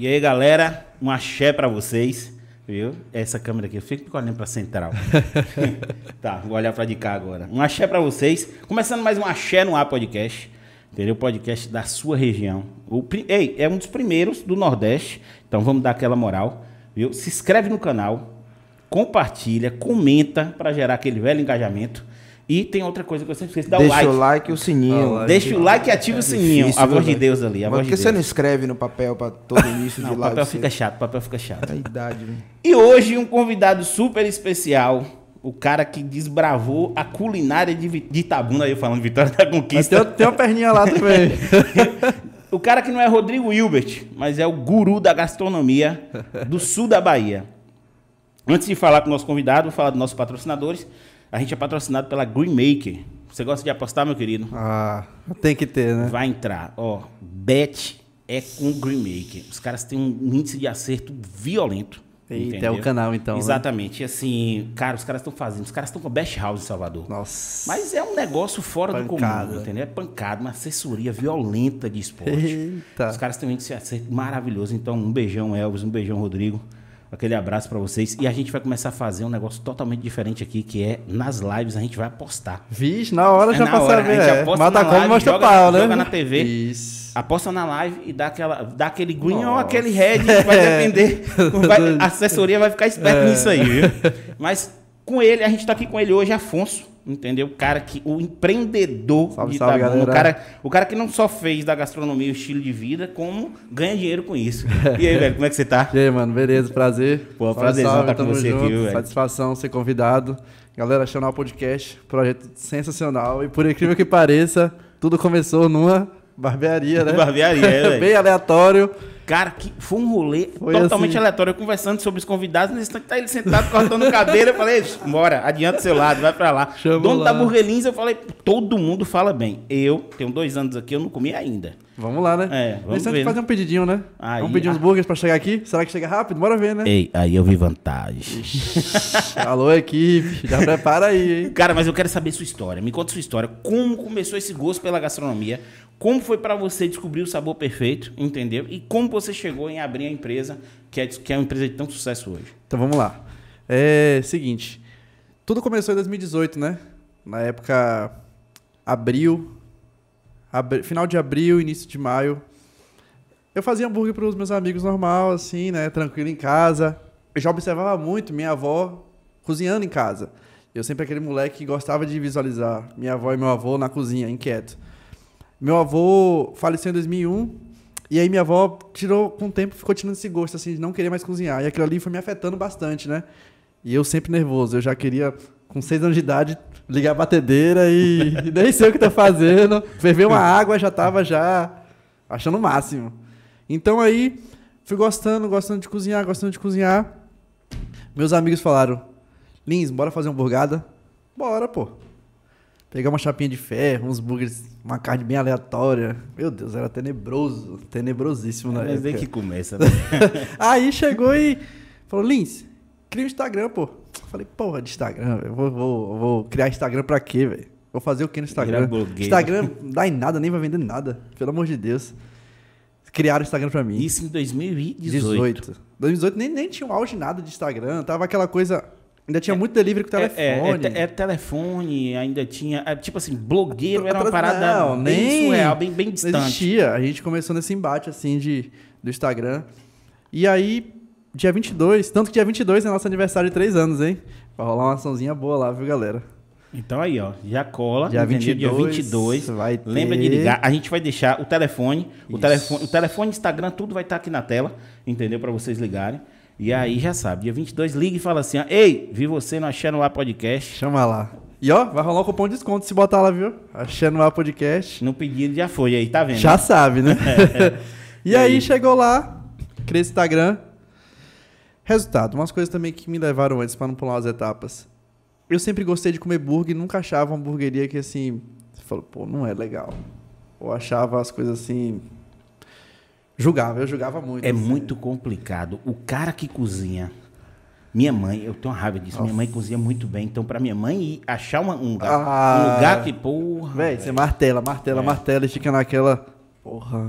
E aí, galera, um axé pra vocês. Viu? Essa câmera aqui, eu fico olhando pra central. tá, vou olhar pra de cá agora. Um axé pra vocês. Começando mais um axé no ar podcast. Entendeu? Podcast da sua região. O, ei, é um dos primeiros do Nordeste. Então vamos dar aquela moral. Viu? Se inscreve no canal, compartilha, comenta pra gerar aquele velho engajamento. E tem outra coisa que eu sempre esqueço, dá o Deixa like. o like e o sininho. like. Deixa o like e ativa o sininho. Difícil, a voz de velho? Deus ali, a Mas voz por de que você Deus. não escreve no papel pra todo início Não, de o live? papel Você- fica chato, o papel fica chato. É a idade, velho. E hoje um convidado super especial, o cara que desbravou a culinária de, de Itabuna, aí eu falando Vitória da Conquista. tem, tem uma perninha lá também. o cara que não é Rodrigo Hilbert, mas é o guru da gastronomia do sul da Bahia. Antes de falar com o nosso convidado, vou falar dos nossos patrocinadores. A gente é patrocinado pela Green Maker. Você gosta de apostar, meu querido? ah, tem que ter, né? Vai entrar. Ó, bet é com Green Maker. Os caras têm um índice de acerto violento. Eita, é o canal, então, né? Exatamente. E assim, cara, os caras estão fazendo. Os caras estão com a Best House em Salvador. Nossa. Mas é um negócio fora do Pancada. comum, entendeu? É pancada, uma assessoria violenta de esporte. Eita. Os caras têm um índice de acerto maravilhoso. Então, um beijão, Elvis, um beijão, Rodrigo. Aquele abraço pra vocês. E a gente vai começar a fazer um negócio totalmente diferente aqui, que é nas lives a gente vai apostar. Vixe, na hora É já saber. a gente É. aposta Mata na como live, mostra joga- pau, né? joga na TV. Isso. Aposta na live e dá, aquela, dá aquele green ou Nossa. aquele red, vai depender. Vai- a assessoria vai ficar esperta nisso aí, viu? Mas com ele, a gente tá aqui com ele hoje, Afonso, entendeu? O cara que, o empreendedor Salve, de salve, Itabuna, o galera. cara, o cara que não só fez da gastronomia o estilo de vida, como ganha dinheiro com isso. E aí, velho, como é que você tá? E aí, mano, beleza, prazer. Pô, Salve, prazerzão salve, tá com você aqui, junto. viu, velho? Satisfação ser convidado. Galera, Channel Podcast, projeto sensacional. E por incrível que pareça, tudo começou numa barbearia, né? Barbearia, é. Bem aleatório. Cara, que foi um rolê Foi totalmente assim. aleatório. Eu conversando sobre os convidados, nesse instante tá ele sentado cortando cabelo. Eu falei, bora, adianta o seu lado, vai pra lá. Chama Dono lá. da Burguelins, eu falei, todo mundo fala bem. Eu tenho dois anos aqui, eu não comi ainda. Vamos lá, né? É, vamos ver, antes né? fazer um pedidinho, né? Aí, vamos pedir uns ah. burgers pra chegar aqui? Será que chega rápido? Bora ver, né? Ei, aí eu vi vantagem. Alô, equipe. Já prepara aí, hein? Cara, mas eu quero saber sua história. Me conta sua história. Como começou esse gosto pela gastronomia? Como foi pra você descobrir o sabor perfeito, entendeu? E como você chegou em abrir a empresa, que é, que é uma empresa de tanto sucesso hoje? Então vamos lá. É seguinte. Tudo começou em 2018, né? Na época. Abril. abri- final de abril, início de maio. Eu fazia hambúrguer para os meus amigos normal, assim, né? Tranquilo em casa. Eu já observava muito minha avó cozinhando em casa. Eu sempre aquele moleque que gostava de visualizar minha avó e meu avô na cozinha, inquieto. Meu avô faleceu em 2001 e aí minha avó tirou com o tempo, ficou tirando esse gosto assim de não querer mais cozinhar. E aquilo ali foi me afetando bastante, né? E eu sempre nervoso, eu já queria com seis anos de idade ligar a batedeira e, nem sei o que tô fazendo. Ferver uma água já tava já achando o máximo. Então aí fui gostando, gostando de cozinhar, gostando de cozinhar. Meus amigos falaram: "Lins, bora fazer uma hamburgada?" Bora, pô. Pegar uma chapinha de ferro, uns burgers, uma carne bem aleatória. Meu Deus, era tenebroso, tenebrosíssimo na Mas época. aí que começa, né? Aí chegou e falou, Lins, cria um Instagram, pô. Falei, porra, de Instagram, velho. Vou, vou, vou criar Instagram pra quê, velho? Vou fazer o que no Instagram? Instagram não dá em nada, nem vai vender nada. Pelo amor de Deus. Criaram o Instagram pra mim. Isso em 2018. 18. 2018 nem, nem tinha um auge nada de Instagram. Tava aquela coisa. Ainda tinha muito delivery com É, telefone. é, é, é telefone, ainda tinha. é, tipo assim, blogueiro era uma parada não, bem nem- surreal, bem, bem Não distante. existia. A gente começou nesse embate, assim, de, do Instagram. E aí, dia 22, tanto que dia 22 é nosso aniversário de 3 anos, hein? Vai rolar uma açãozinha boa lá, viu, galera? Então aí, ó, já cola. Dia entendeu? 22 dia 22. vai ter- Lembra de ligar. A gente vai deixar o telefone, o telefone, o telefone, Instagram, tudo vai estar aqui na tela, entendeu? Pra vocês ligarem. E aí já sabe, dia 22 liga e fala assim, ó, ei, vi você no Achando Lá Podcast. Chama lá. E ó, vai rolar um cupom de desconto se botar lá, viu? Achando lá podcast. No pedido já foi, aí tá vendo? Já sabe, né? e E aí, aí? chegou lá, criei esse Instagram. Resultado, umas coisas também que me levaram antes, pra não pular as etapas. Eu sempre gostei de comer burger e nunca achava uma hamburgueria que assim. Você falou, pô, não é legal. Ou achava as coisas assim. Julgava, eu julgava muito. É assim. muito complicado. O cara que cozinha. Minha mãe, eu tenho uma raiva disso. Minha mãe cozinha muito bem. Então, pra minha mãe ir achar uma- um, lugar, Ah. um lugar que, porra. Véi, você martela, martela, É. martela e fica naquela. Porra.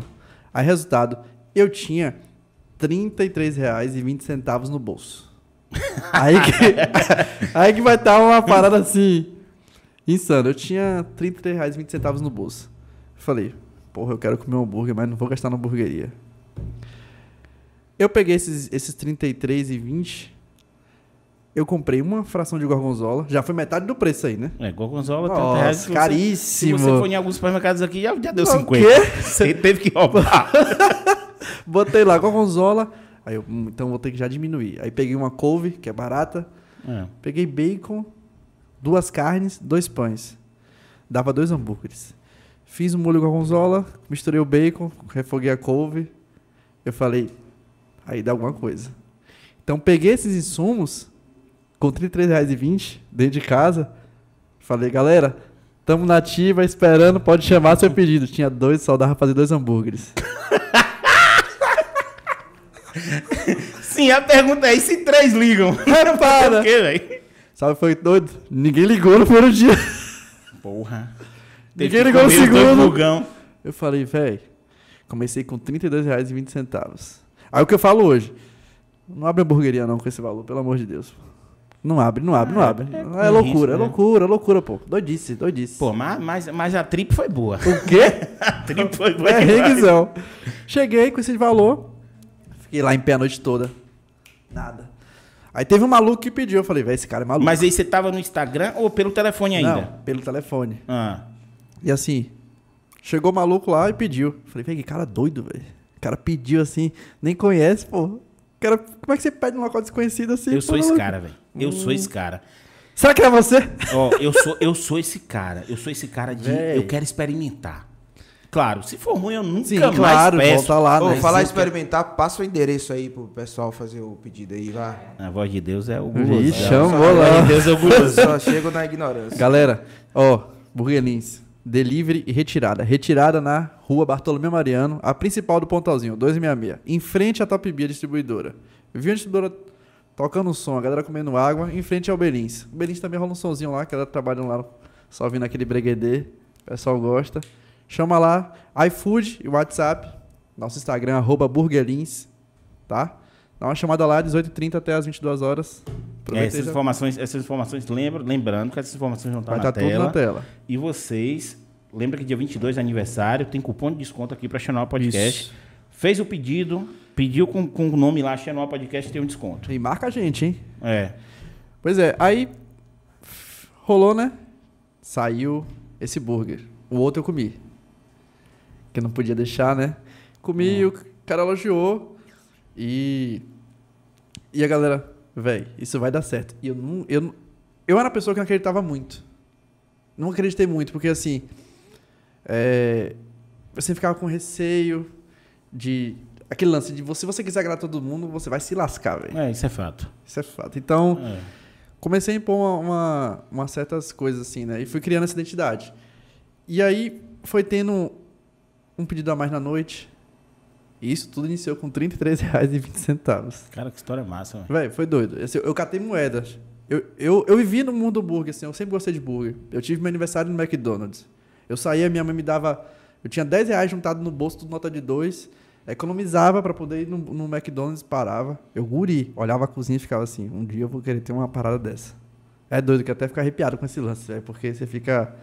Aí, resultado, eu tinha R$33,20 no bolso. Aí que, aí que vai estar uma parada assim. Insano. Eu tinha R$33,20 no bolso. Falei, porra, eu quero comer um hambúrguer, mas não vou gastar na hamburgueria. Eu peguei esses, esses 33 e 20. Eu comprei uma fração de gorgonzola. Já foi metade do preço aí, né? É, gorgonzola, Nossa, 30 reais. Você- caríssimo. Se você for em alguns supermercados aqui, já, já deu O 50. quê? Você teve que roubar. Botei lá gorgonzola. Aí eu, hum, então vou ter que já diminuir. Aí peguei uma couve, que é barata. É. Peguei bacon, duas carnes, dois pães. Dava dois hambúrgueres. Fiz o molho gorgonzola, misturei o bacon, refoguei a couve. Eu falei, aí dá alguma coisa. Então peguei esses insumos com R$ 33,20 dentro de casa. Falei, galera, tamo na ativa, esperando, pode chamar seu pedido. Tinha dois, só dava pra fazer dois hambúrgueres. Sim, a pergunta é: e se três ligam? Para. O quê, velho? Sabe, foi doido? Ninguém ligou no primeiro dia. Porra. Ninguém ligou dois segundo. bugão. Eu falei, velho, comecei com R$ 32,20. Aí o que eu falo hoje? Não abre hamburgueria não com esse valor, pelo amor de Deus. Não abre, não abre, não É, abre. é É, com loucura, risco, é né? loucura, é loucura, pô. Doidice, doidice. Pô, mas, mas, mas a trip foi boa. o quê? A trip foi boa. É reguizão. Cheguei com esse valor, fiquei lá em pé a noite toda. Nada. Aí teve um maluco que pediu, eu falei, velho, esse cara é maluco. Mas aí você tava no Instagram ou pelo telefone ainda? Não, pelo telefone. Ah. E assim, chegou o maluco lá e pediu. Falei, velho, que cara doido, velho. O cara pediu assim, nem conhece, pô. Cara, como é que você pede um local desconhecido assim? Eu sou pô? esse cara, velho. Eu Hum. sou esse cara. Será que é você? Ó, eu sou, eu sou esse cara. Eu sou esse cara de. Véi. Eu quero experimentar. Claro, se for ruim, eu nunca Sim, mais claro, peço. volta lá, né? falar em Sim. experimentar, passa o endereço aí pro pessoal fazer o pedido aí, vá. A voz de Deus é o guloso. É, chamou a voz lá. de Deus é o Eu guloso. só chego na ignorância. Galera, ó, Burguelins, delivery e retirada. Retirada na rua Bartolomeu Mariano, a principal do Pontalzinho, 266. Em frente à Top Bia Distribuidora. Vi a distribuidora tocando som, a galera comendo água, em frente ao Belins. O Belins também rola um sonzinho lá, que ela trabalham lá, só vindo aquele breguedê. O pessoal gosta. Chama lá, iFood e WhatsApp. Nosso Instagram, arroba Burguelins, tá? Dá uma chamada lá, 18h30 até as 22 horas. É, essas já- informações, essas informações lembra, lembrando que essas informações vão estar Vai na tela. na tela. E vocês, lembra que dia 22 é aniversário, tem cupom de desconto aqui para Channel Podcast. Isso. Fez o pedido, pediu com, com o nome lá, Channel Podcast, tem um desconto. E marca a gente, hein? É. Pois é, aí rolou, né? Saiu esse burger. O outro eu comi. Que eu não podia deixar, né? Comi, o cara elogiou. E. E a galera, véi, isso vai dar certo. E eu não. Eu, eu era uma pessoa que não acreditava muito. Não acreditei muito, porque assim. É, sempre ficava com receio de. Aquele lance de você, se você quiser agradar todo mundo, você vai se lascar, velho. É, isso é fato. Isso é fato. Então, É. comecei a impor uma, uma, umas certas coisas assim, né? E fui criando essa identidade. E aí foi tendo um pedido a mais na noite. E isso tudo iniciou com R$ 33,20. Cara, que história massa, velho. Velho, foi doido. Assim, eu catei moedas. Eu, eu, eu vivi no mundo do burger, assim, eu sempre gostei de burger. Eu tive meu aniversário no McDonald's. Eu saía, minha mãe me dava. Eu tinha 10 reais juntado no bolso, tudo nota de 2. Economizava pra poder ir no, no McDonald's parava. Eu guri, olhava a cozinha e ficava assim: um dia eu vou querer ter uma parada dessa. É doido que até fica arrepiado com esse lance, velho, porque você fica.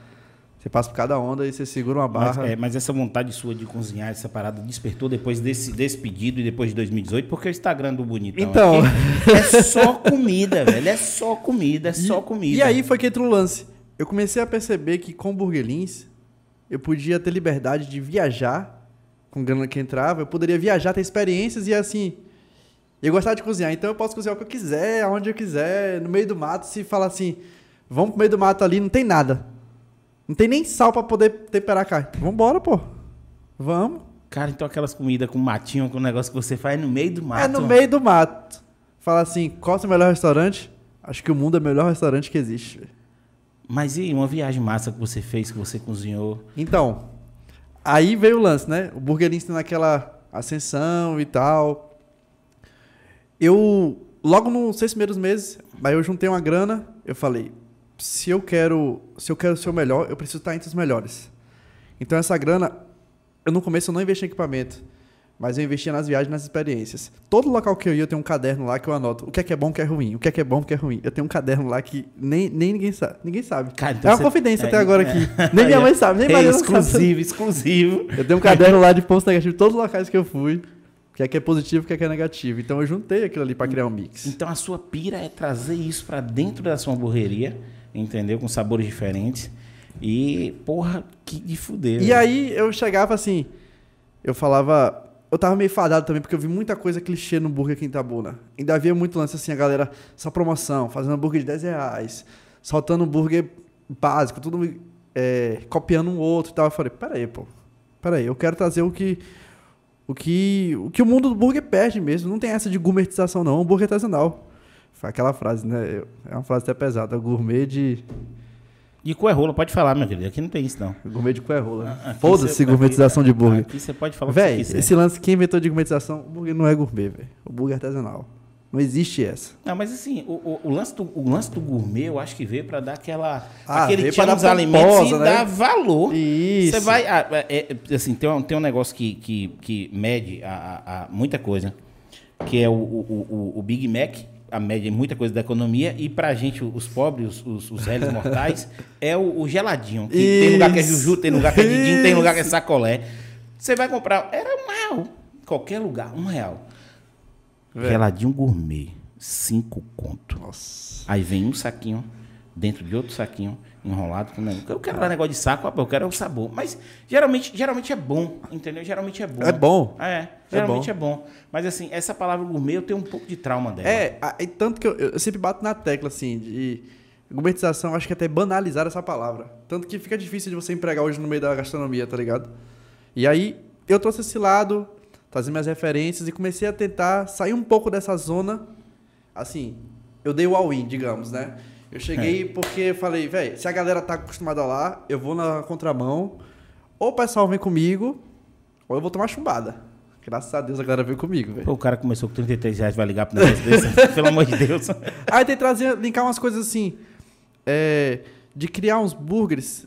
Você passa por cada onda e você segura uma Mas, barra. é, mas essa vontade sua de cozinhar, essa parada, despertou depois desse, desse pedido e depois de 2018, porque o Instagram do Bonitão Então. é só comida, velho. É só comida, é só comida. E aí foi que entrou o lance. Eu comecei a perceber que com Burguelins eu podia ter liberdade de viajar com grana que entrava. Eu poderia viajar, ter experiências e assim. Eu gostava de cozinhar, então eu posso cozinhar o que eu quiser, aonde eu quiser, no meio do mato. Se falar assim, vamos pro meio do mato ali, não tem nada. Não tem nem sal pra poder temperar a carne. Vambora, pô. Vamos. Cara, então aquelas comidas com matinho, com negócio que você faz no meio do mato. É no meio do mato. Fala assim, qual é o seu melhor restaurante? Acho que o mundo é o melhor restaurante que existe. Mas e uma viagem massa que você fez, que você cozinhou? Então, aí veio o lance, né? O burguerista naquela ascensão e tal. Eu, logo nos seis primeiros meses, aí eu juntei uma grana, eu falei, se eu quero, se eu quero ser o melhor, eu preciso estar entre os melhores. Então essa grana, eu no começo eu não investi em equipamento. Mas eu investia nas viagens, nas experiências. Todo local que eu ia, eu tenho um caderno lá que eu anoto o que é que é bom, o que é ruim, o que é que é bom, o que é ruim. Eu tenho um caderno lá que nem, nem ninguém sabe. Ninguém sabe. Cara, então é uma confidência é, até agora é. aqui. Nem minha mãe sabe, nem É Maria sabe. exclusivo, exclusivo. Eu tenho um caderno lá de pontos negativos todos os locais que eu fui. O que é que é positivo, o que é que é negativo. Então eu juntei aquilo ali pra criar um mix. Então a sua pira é trazer isso pra dentro da sua hamburgueria, entendeu? Com sabores diferentes. E, porra, que de fuder. E velho. aí eu chegava assim, eu falava. Eu tava meio fadado também, porque eu vi muita coisa clichê no burger aqui em Itabuna. Ainda havia muito lance assim, a galera, só promoção, fazendo hambúrguer de 10 reais, soltando hambúrguer básico, tudo é, copiando um outro e tal. Eu falei, peraí, pô, peraí, eu quero trazer o que. O que, o que o mundo do burger perde mesmo. Não tem essa de gourmetização, não. É um hambúrguer artesanal. Foi aquela frase, né? É uma frase até pesada. Gourmet de. E com é rola, pode falar, meu querido. Aqui não tem isso, não. Gourmet de cué rola. Aqui Foda-se gourmetização de burger. Aqui você pode falar Véi, esse lance, quem inventou de gourmetização, o burger não é gourmet, velho. O burger é artesanal. Não existe essa. Não, mas assim, o, o- o lance do, o lance do gourmet, eu acho que veio pra dar aquela. Ah, aquele nos dar alimentos e né? dar valor. Isso. Você vai. ah, é, é, assim, tem um, tem um negócio que, que, que mede a, a- a muita coisa, que é o, o, o- o Big Mac, a média muita coisa da economia, e pra gente, os pobres, os, os, os réis mortais, é o, o geladinho. Que tem lugar que é juju, tem lugar que é didinho, tem lugar que é sacolé. Você vai comprar, era um real. Qualquer lugar, um real. Velho. Geladinho gourmet, cinco conto. Nossa. Aí vem um saquinho dentro de outro saquinho enrolado. Eu quero dar negócio de saco, rapaz, eu quero é o sabor. Mas geralmente, geralmente é bom, entendeu? Geralmente é bom. É bom. É, geralmente é bom. Mas assim, essa palavra gourmet eu tenho um pouco de trauma dela. É, e tanto que eu, eu sempre bato na tecla, assim, de gourmetização, acho que até banalizar essa palavra. Tanto que fica difícil de você empregar hoje no meio da gastronomia, tá ligado? E aí, eu trouxe esse lado, trazer minhas referências e comecei a tentar sair um pouco dessa zona. Assim, eu dei o all-in, digamos, né? Eu cheguei porque eu falei, velho, se a galera tá acostumada lá, eu vou na contramão, ou o pessoal vem comigo, ou eu vou tomar chumbada. Graças a Deus a galera veio comigo, velho. O cara começou com 33 reais, vai ligar pro negócio desse. Pelo amor de Deus. Aí tem que trazer, linkar umas coisas assim, é, de criar uns burgers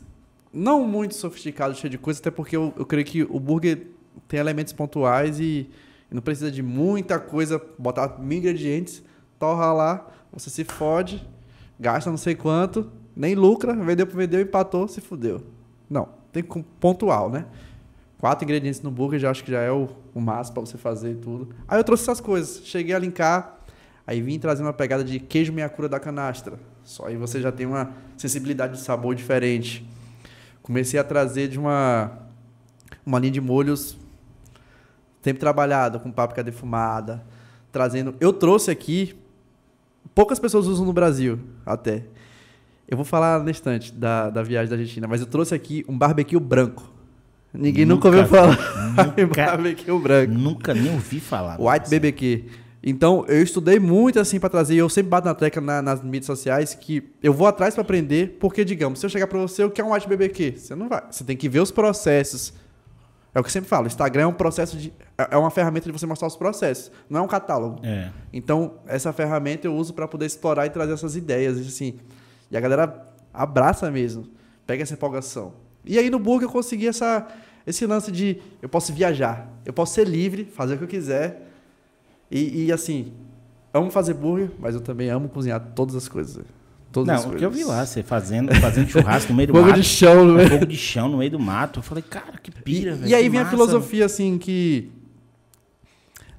não muito sofisticados, cheio de coisa, até porque eu, eu creio que o burger tem elementos pontuais e, e não precisa de muita coisa, botar mil ingredientes, torra lá, você se fode, gasta não sei quanto, nem lucra, vendeu por vendeu, empatou, se fudeu. Não, tem pontual, né? Quatro ingredientes no burger já acho que já é o, o máximo pra você fazer e tudo. Aí eu trouxe essas coisas, cheguei a linkar, aí vim trazer uma pegada de queijo meia cura da canastra. Só aí você já tem uma sensibilidade de sabor diferente. Comecei a trazer de uma uma linha de molhos sempre trabalhada com páprica defumada, trazendo. Eu trouxe aqui poucas pessoas usam no Brasil até. Eu vou falar na instante da, da viagem da Argentina, mas eu trouxe aqui um barbecue branco. Ninguém nunca, Nunca ouviu falar em Nunca, barbecue branco. nunca nem ouvi falar. White BBQ. Então, eu estudei muito assim pra trazer, eu sempre bato na tecla na- nas mídias sociais que eu vou atrás pra aprender, porque digamos, se eu chegar pra você, o que é um White BBQ? Você não vai. Você tem que ver os processos. É o que eu sempre falo, Instagram é um processo de é é uma ferramenta de você mostrar os processos, não é um catálogo. É. Então, essa ferramenta eu uso para poder explorar e trazer essas ideias, e assim. E a galera abraça mesmo, pega essa empolgação. E aí no burger eu consegui essa, esse lance de eu posso viajar, eu posso ser livre, fazer o que eu quiser. E, e, assim, amo fazer burger, mas eu também amo cozinhar todas as coisas. Todas as Não, o que eu vi lá, você fazendo, fazendo churrasco no meio do Fogo mato. de chão, né? Fogo de chão no meio do mato. Eu falei, cara, que pira, E, velho. e aí que vem a massa, filosofia, assim, que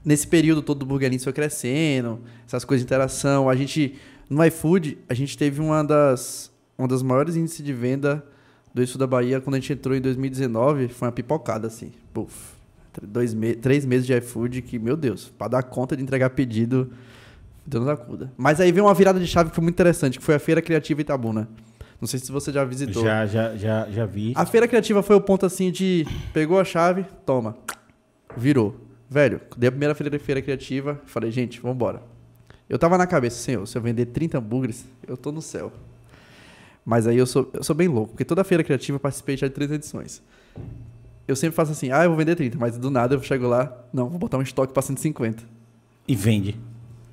nesse período todo do Burgerins foi crescendo, essas coisas de interação. A gente, no iFood, a gente teve uma das, uma das maiores índices de venda do sul da Bahia quando a gente entrou em 2019. Foi uma pipocada, assim. Puf. Dois me três meses de iFood que, meu Deus, para dar conta de entregar pedido, Deus nos acuda. Mas aí veio uma virada de chave que foi muito interessante, que foi a Feira Criativa Itabuna. Não sei se você já visitou. Já, já, já, já vi. A feira criativa foi o ponto assim de pegou a chave, toma, virou. Velho, dei a primeira feira, feira criativa, falei, gente, vambora. Eu tava na cabeça, senhor, se eu vender 30 hambúrgueres, eu tô no céu. Mas aí eu sou, eu sou bem louco, porque toda feira criativa eu participei já de três edições. Eu sempre faço assim, ah, eu vou vender 30, mas do nada eu chego lá, não, vou botar um estoque pra 150. E vende.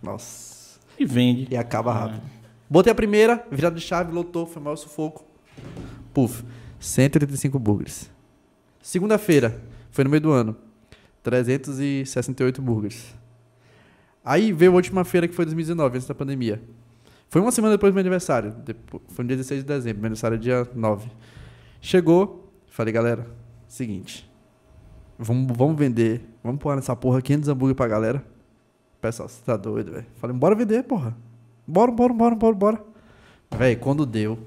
Nossa. E vende. E acaba rápido. Botei a primeira, virada de chave, lotou, foi o maior sufoco. Puf, 185 burgers. Segunda-feira, foi no meio do ano. 368 hambúrgueres. Aí veio a última feira que foi 2019, antes da pandemia. Foi uma semana depois do meu aniversário. Foi no dia 16 de dezembro, meu aniversário é dia 9. Chegou, falei, galera, seguinte. Vamos, vamos vender, vamos pôr nessa porra 500 hambúrguer pra galera. Pessoal, você tá doido, velho. Falei, bora vender, porra. Bora, bora, bora, bora, bora. Véi, quando deu,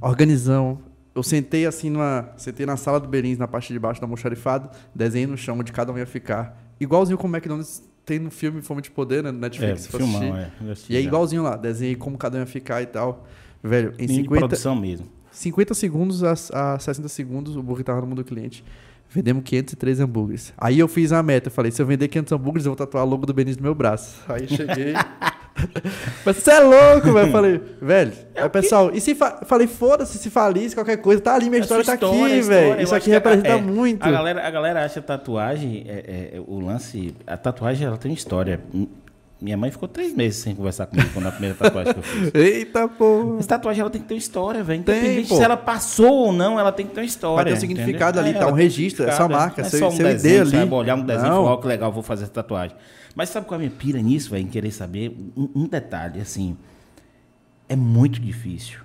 organizamos. Eu sentei assim numa. Sentei na sala do Berins, na parte de baixo do almoxarifado, desenhei no chão onde cada um ia ficar. Igualzinho como o McDonald's tem no filme Fome de Poder, né? No É, Netflix. for filmão, é. E é igualzinho lá, desenhei como cada um ia ficar e tal. Velho, em Linha de 50, produção mesmo. 50 segundos a, a 60 segundos, o hambúrguer tava no mundo do cliente. Vendemos 503 hambúrgueres. Aí eu fiz a meta. Eu falei, se eu vender 500 hambúrgueres, eu vou tatuar o logo do Benício no meu braço. Aí cheguei. Mas você é louco, velho. Eu falei, velho. aí, pessoal, e se fa... falei, foda-se se falisse qualquer coisa. Tá ali, minha É história tá história, a aqui, velho. Isso aqui a- representa é, muito. A galera, a galera acha tatuagem, é, é, o lance, a tatuagem ela tem história. Minha mãe ficou três meses sem conversar comigo quando a primeira tatuagem que eu fiz. Eita, porra. Mas tatuagem ela tem que ter uma história, velho. Tem, Independente pô. se ela passou ou não, ela tem que ter uma história. Vai ter um significado entendeu? ali, tá? ela Um tem registro, é sua significado, marca, é seu- um seu desenho, ali. vai olhar um desenho e falar, que legal, vou fazer essa tatuagem. Mas sabe qual é a minha pira nisso, velho? Em querer saber um, um detalhe, assim. É muito difícil.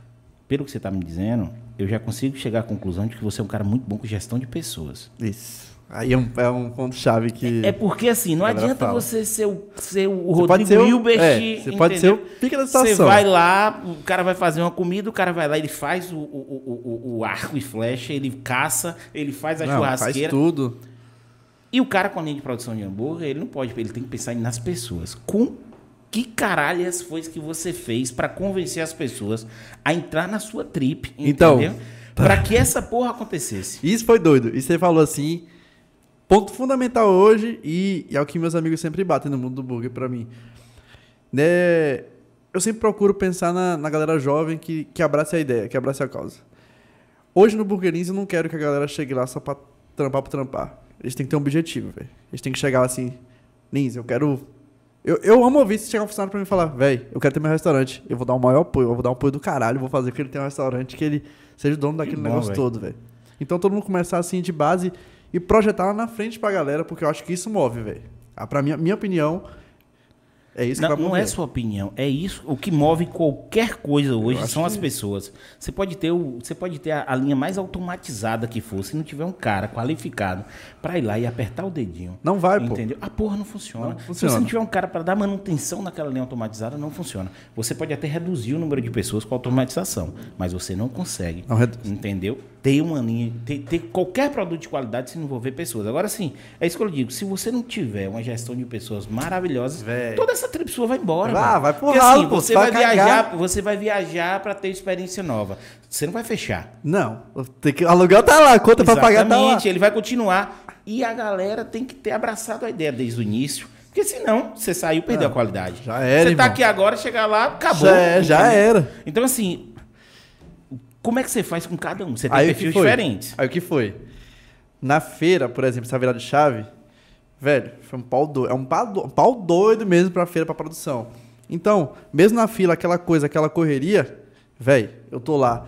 Pelo que você tá me dizendo, eu já consigo chegar à conclusão de que você é um cara muito bom com gestão de pessoas. Isso. Aí é um, é um ponto-chave que. É porque assim, não adianta fala. você ser o, ser o Você Rodrigo ser o- Hilbert. é, você pode ser o pica da Você situação. vai lá, o cara vai fazer uma comida, o cara vai lá, ele faz o, o, o, o- arco e flecha, ele caça, ele faz a Não, faz churrasqueira. tudo. E o cara com a linha de produção de hambúrguer, ele não pode, ele tem que pensar nas pessoas. Com que caralhas foi que você fez pra convencer as pessoas a entrar na sua trip, Então, entendeu? Pra que essa porra acontecesse. Isso foi doido. E você falou assim. Ponto fundamental hoje, e, e é o que meus amigos sempre batem no mundo do burger pra mim. Né, eu sempre procuro pensar na, na galera jovem que, que abrace a ideia, que abrace a causa. Hoje no Burgerins eu não quero que a galera chegue lá só pra trampar pra trampar. Eles têm que ter um objetivo, velho. Eles têm que chegar lá assim, Lins, eu quero. Eu, eu amo ouvir se chegar um funcionário pra mim e falar, velho, eu quero ter meu restaurante. Eu vou dar o maior apoio, eu vou dar um apoio do caralho, vou fazer que ele tenha um restaurante, que ele seja o dono daquele bom, negócio todo, velho. Então todo mundo começar assim de base e projetar lá na frente pra galera, porque eu acho que isso move, velho. Ah, Pra minha, minha opinião, é isso Não, que vai não mover. é sua opinião, é isso. O que move qualquer coisa hoje são as que- pessoas. Você pode ter, o, você pode ter a, a linha mais automatizada que for, se não tiver um cara qualificado pra ir lá e apertar o dedinho. Não vai, pô. Entendeu? A porra não funciona. Não Se funciona. você não tiver um cara pra dar manutenção naquela linha automatizada, não funciona. Você pode até reduzir o número de pessoas com automatização, mas você não consegue. Não reduz. Entendeu? Ter uma linha, ter, ter qualquer produto de qualidade se envolver pessoas. Agora sim, é isso que eu digo. Se você não tiver uma gestão de pessoas maravilhosas, Véi. toda essa tribo sua vai embora. Velho. vai pro Porque ralo, assim, você vai vai viajar, você vai viajar para ter experiência nova. Você não vai fechar. Não, tem que, aluguel tá lá, conta pra pagar tá lá. Ele vai continuar. E a galera tem que ter abraçado a ideia desde o início. Porque senão, você saiu, perdeu Não, a qualidade. já era, Você tá irmão. aqui agora, chegar lá, acabou. Já é, já era. Então, assim, como é que você faz com cada um? Você tem Aí foi? diferentes. Aí o que foi? Na feira, por exemplo, essa virada de chave, velho, foi um pau doido. É um pau, do- um pau doido mesmo pra feira, pra produção. Então, mesmo na fila, aquela coisa, aquela correria, velho, eu tô lá.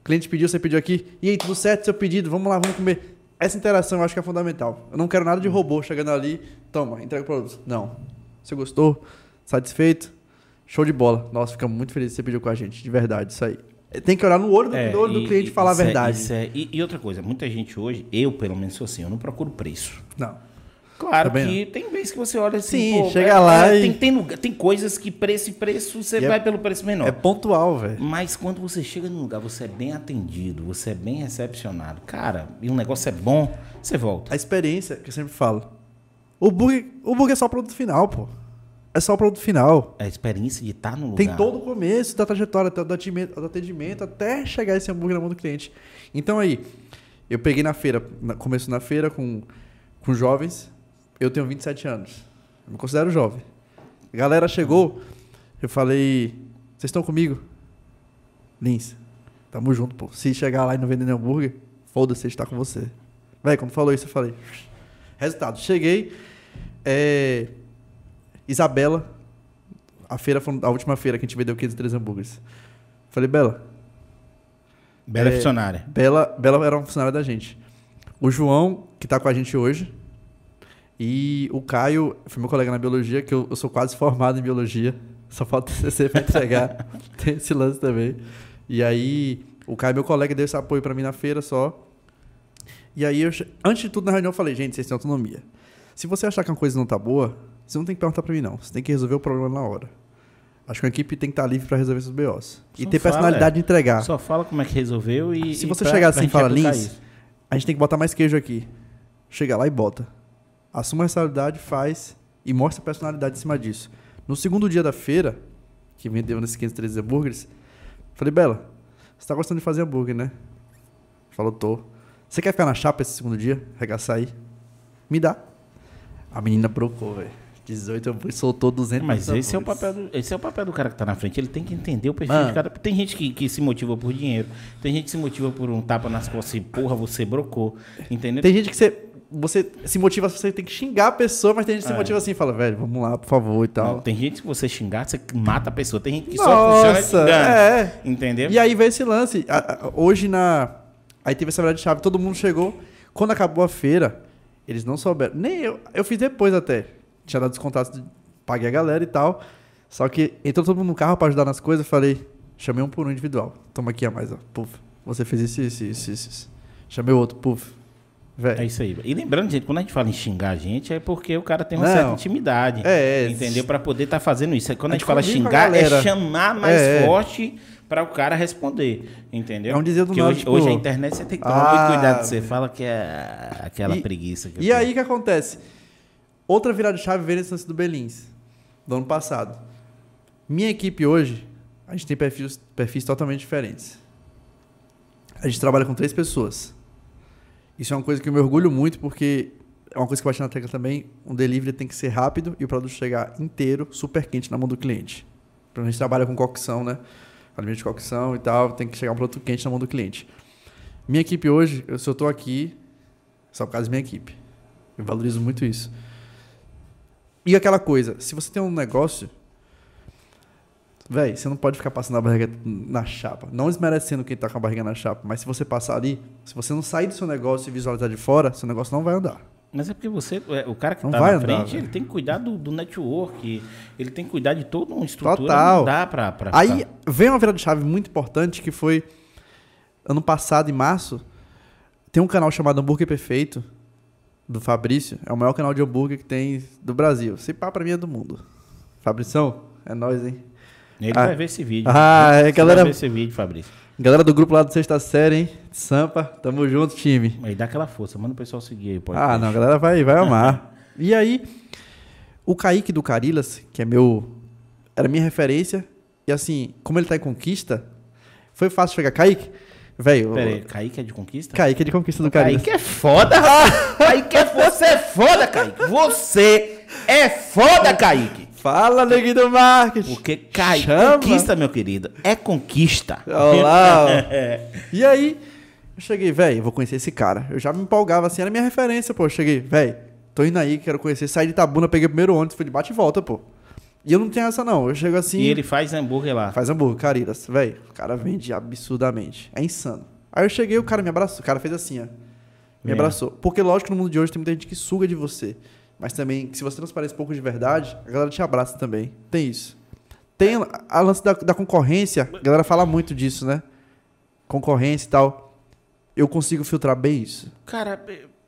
O cliente pediu, você pediu aqui. E aí, tudo certo, seu pedido, vamos lá, vamos comer. Essa interação eu acho que é fundamental. Eu não quero nada de robô chegando ali, toma, entrega o produto. Não. Você gostou? Satisfeito? Show de bola. Nossa, fica muito feliz que você pediu com a gente, de verdade, isso aí. Tem que olhar no olho do, É, no olho do e- cliente e falar a é- verdade. isso é- e, e outra coisa, muita gente hoje, eu pelo menos sou assim, eu não procuro preço. Não. Claro Também que tem vezes que você olha assim, Sim, chega é- lá é, e- tem, tem, lugar- tem coisas que preço e preço você é- vai pelo preço menor. É pontual, velho. Mas quando você chega num lugar, você é bem atendido, você é bem recepcionado. Cara, e um negócio é bom, você volta. A experiência que eu sempre falo. O bug, o bug é só o produto final, pô. É só o produto final. A experiência de estar no lugar. Tem todo o começo da trajetória, do atendimento, do atendimento até chegar esse hambúrguer na mão do cliente. Então aí, eu peguei na feira, na, começo na feira com, com jovens. Eu tenho 27 anos. Eu me considero jovem. A galera chegou, eu falei, vocês estão comigo? Lins, tamo junto, pô. Se chegar lá e não vender nenhum hambúrguer, foda-se, a gente tá com você. Véi, quando falou isso, eu falei. Resultado, cheguei. É, Isabela, a feira a última feira que a gente vendeu 503 hambúrgueres. Falei, Bela, Bela É, funcionária. Bela, Bela era uma funcionária da gente. O João, que tá com a gente hoje, E o Caio foi meu colega na biologia, que eu, eu sou quase formado em biologia. Só falta TCC pra entregar. Tem esse lance também. E aí, o Caio, meu colega, deu esse apoio pra mim na feira só. E aí, eu, antes de tudo, na reunião, eu falei, gente, vocês têm autonomia. Se você achar que uma coisa não tá boa, você não tem que perguntar pra mim, não. Você tem que resolver o problema na hora. Acho que a equipe tem que estar livre pra resolver seus BOs. E Só ter fala, personalidade de entregar. Só fala como é que resolveu e. Se e você pra- chegar assim e falar, Lins, a gente tem que botar mais queijo aqui. Chega lá e bota. Assuma a responsabilidade, faz e mostra a personalidade em cima disso. No segundo dia da feira, que vendeu nesses 513 hambúrgueres, falei, Bela, você tá gostando de fazer hambúrguer, né? Falou, tô. Você quer ficar na chapa esse segundo dia? Regaçar aí? Me dá. A menina brocou, velho. 18 hambúrgueres, soltou 200 Mas esse é, o papel do, esse é o papel do cara que tá na frente. Ele tem que entender o perfil Mano. de cada. Tem gente que, que se motiva por dinheiro. Tem gente que se motiva por um tapa nas costas e, porra, você brocou. Entendeu? Tem gente que você, você se motiva, você tem que xingar a pessoa, mas tem gente que se É. motiva assim e fala, velho, vamos lá, por favor e tal. Não, tem gente que você xingar, você mata a pessoa. Tem gente que só funciona Nossa, xingando. é. Entendeu? E aí veio esse lance. Hoje na. Aí teve essa virada de chave, todo mundo chegou. Quando acabou a feira, eles não souberam. Nem eu. Eu fiz depois até. Tinha dado os contatos, paguei a galera e tal. Só que entrou todo mundo no carro pra ajudar nas coisas. Falei, chamei um por um individual. Toma aqui a mais, ó. Puf. Você fez isso, isso, isso, isso. isso. Chamei outro, puf. É Velho. isso aí. E lembrando, gente, quando a gente fala em xingar a gente, é porque o cara tem uma Não. certa intimidade. É, é. Entendeu? Pra poder estar fazendo isso. Aí Quando a A gente gente fala xingar, é chamar mais É, é. forte pra o cara responder. Entendeu? É um dizer do Porque nada, hoje, tipo, hoje a internet você tem que tomar ah, muito cuidado o você fala, que é aquela E- preguiça. E aí o que acontece? Outra virada de chave veio nesse lance do Belins, do ano passado. Minha equipe hoje, a gente tem perfis, perfis totalmente diferentes. A gente trabalha com três pessoas. Isso é uma coisa que eu me orgulho muito, porque é uma coisa que eu bati na tecla também. Um delivery tem que ser rápido e o produto chegar inteiro, super quente na mão do cliente. Então, a gente trabalha com cocção, né? Alimento de cocção e tal, tem que chegar um produto quente na mão do cliente. Minha equipe hoje, eu, eu estou aqui, só por causa da minha equipe. Eu valorizo muito isso. E aquela coisa, se você tem um negócio, véi, você não pode ficar passando a barriga na chapa. Não desmerecendo quem tá com a barriga na chapa, mas se você passar ali, se você não sair do seu negócio e visualizar de fora, seu negócio não vai andar. Mas é porque você, é, o cara que Não tá vai na andar, frente, velho. ele tem que cuidar do, do network, ele tem que cuidar de toda uma estrutura. Total. Não dá pra. pra Aí ficar- vem uma virada de chave muito importante que foi ano passado, em março, tem um canal chamado Hambúrguer Perfeito, do Fabrício. É o maior canal de hambúrguer que tem do Brasil. Se pá pra mim é do mundo. Fabrição, é nóis, hein? Ele Ah. vai ver esse vídeo. Ah, é, galera- vai ver esse vídeo, Fabrício. Galera do grupo lá do Sexta Série, hein? Sampa, tamo junto, time. Aí dá aquela força, manda o pessoal seguir aí. pode Ah, não, a galera vai, vai amar. e aí, o Kaique do Carilas, que é meu. Era minha referência. E assim, como ele tá em conquista, foi fácil chegar. Kaique, velho. Pera aí, Kaique é de conquista? Kaique é de conquista do Carilas. Kaique é foda, Kaique é você é foda, Kaique. Você é foda, Kaique. Fala, neguinho do marketing. Porque Kaique, Chama. conquista, meu querido, é conquista. Olá. E aí, eu cheguei, velho, vou conhecer esse cara. Eu já me empolgava assim, era minha referência, pô. Eu cheguei, velho, tô indo aí, quero conhecer. Saí de Tabuna, peguei o primeiro ônibus, fui de bate e volta, pô. E eu não tenho essa, não. Eu chego assim. E ele faz hambúrguer lá. Faz hambúrguer, Caritas. Velho, o cara vende absurdamente. É insano. Aí eu cheguei, o cara me abraçou. O cara fez assim, ó. Me É. abraçou. Porque, lógico, que no mundo de hoje tem muita gente que suga de você. Mas também, se você transparece um pouco de verdade, a galera te abraça também. Tem isso. Tem a, a lance da, da concorrência. A galera fala muito disso, né? Concorrência e tal. Eu consigo filtrar bem isso. Cara,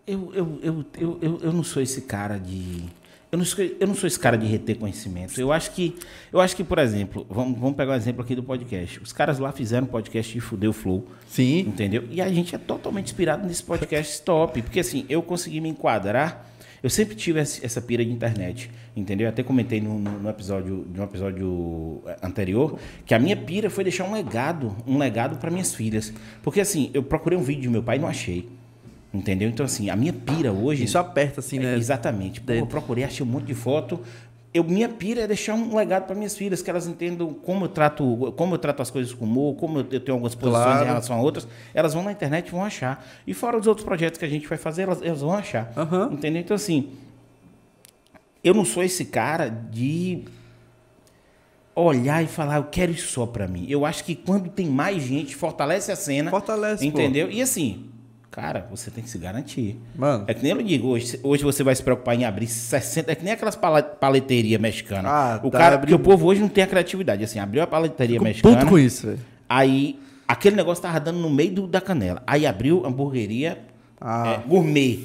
eu, eu, eu, eu, eu, eu não sou esse cara de. Eu não, sou, eu não sou esse cara de reter conhecimento. Eu acho que, eu acho que por exemplo, vamos, vamos pegar um exemplo aqui do podcast. Os caras lá fizeram um podcast de Fudeu Flow, Sim. entendeu? E a gente é totalmente inspirado nesse podcast top. Porque assim, eu consegui me enquadrar. Eu sempre tive essa pira de internet, entendeu? Eu até comentei no, no, no episódio, no episódio eh, anterior que a minha pira foi deixar um legado, um legado para minhas filhas. Porque assim, eu procurei um vídeo de meu pai e não achei. Entendeu? Então, assim, a minha pira hoje. Isso aperta, assim, É, né? exatamente. Pô, eu procurei, achei um monte de foto. Eu, minha pira é deixar um legado para minhas filhas, que elas entendam como eu trato, como eu trato as coisas com humor, como eu, tenho algumas posições Claro. em relação a outras. Elas vão na internet e vão achar. E fora os outros projetos que a gente vai fazer, elas, elas vão achar. Aham. Entendeu? Então, assim, eu não sou esse cara de olhar e falar, eu quero isso só para mim. Eu acho que quando tem mais gente, fortalece a cena. Fortalece, pô. Entendeu? E assim, Cara, você tem que se garantir. Mano. É que nem eu digo, hoje, hoje você vai se preocupar em abrir 60. É que nem aquelas paleteria mexicana. Ah, o tá, cara, porque o povo hoje não tem a criatividade. Assim, abriu a paleteria Fico mexicana. puto com isso, velho. Aí, aquele negócio tava dando no meio do- da canela. Aí abriu hamburgueria Ah. é, gourmet.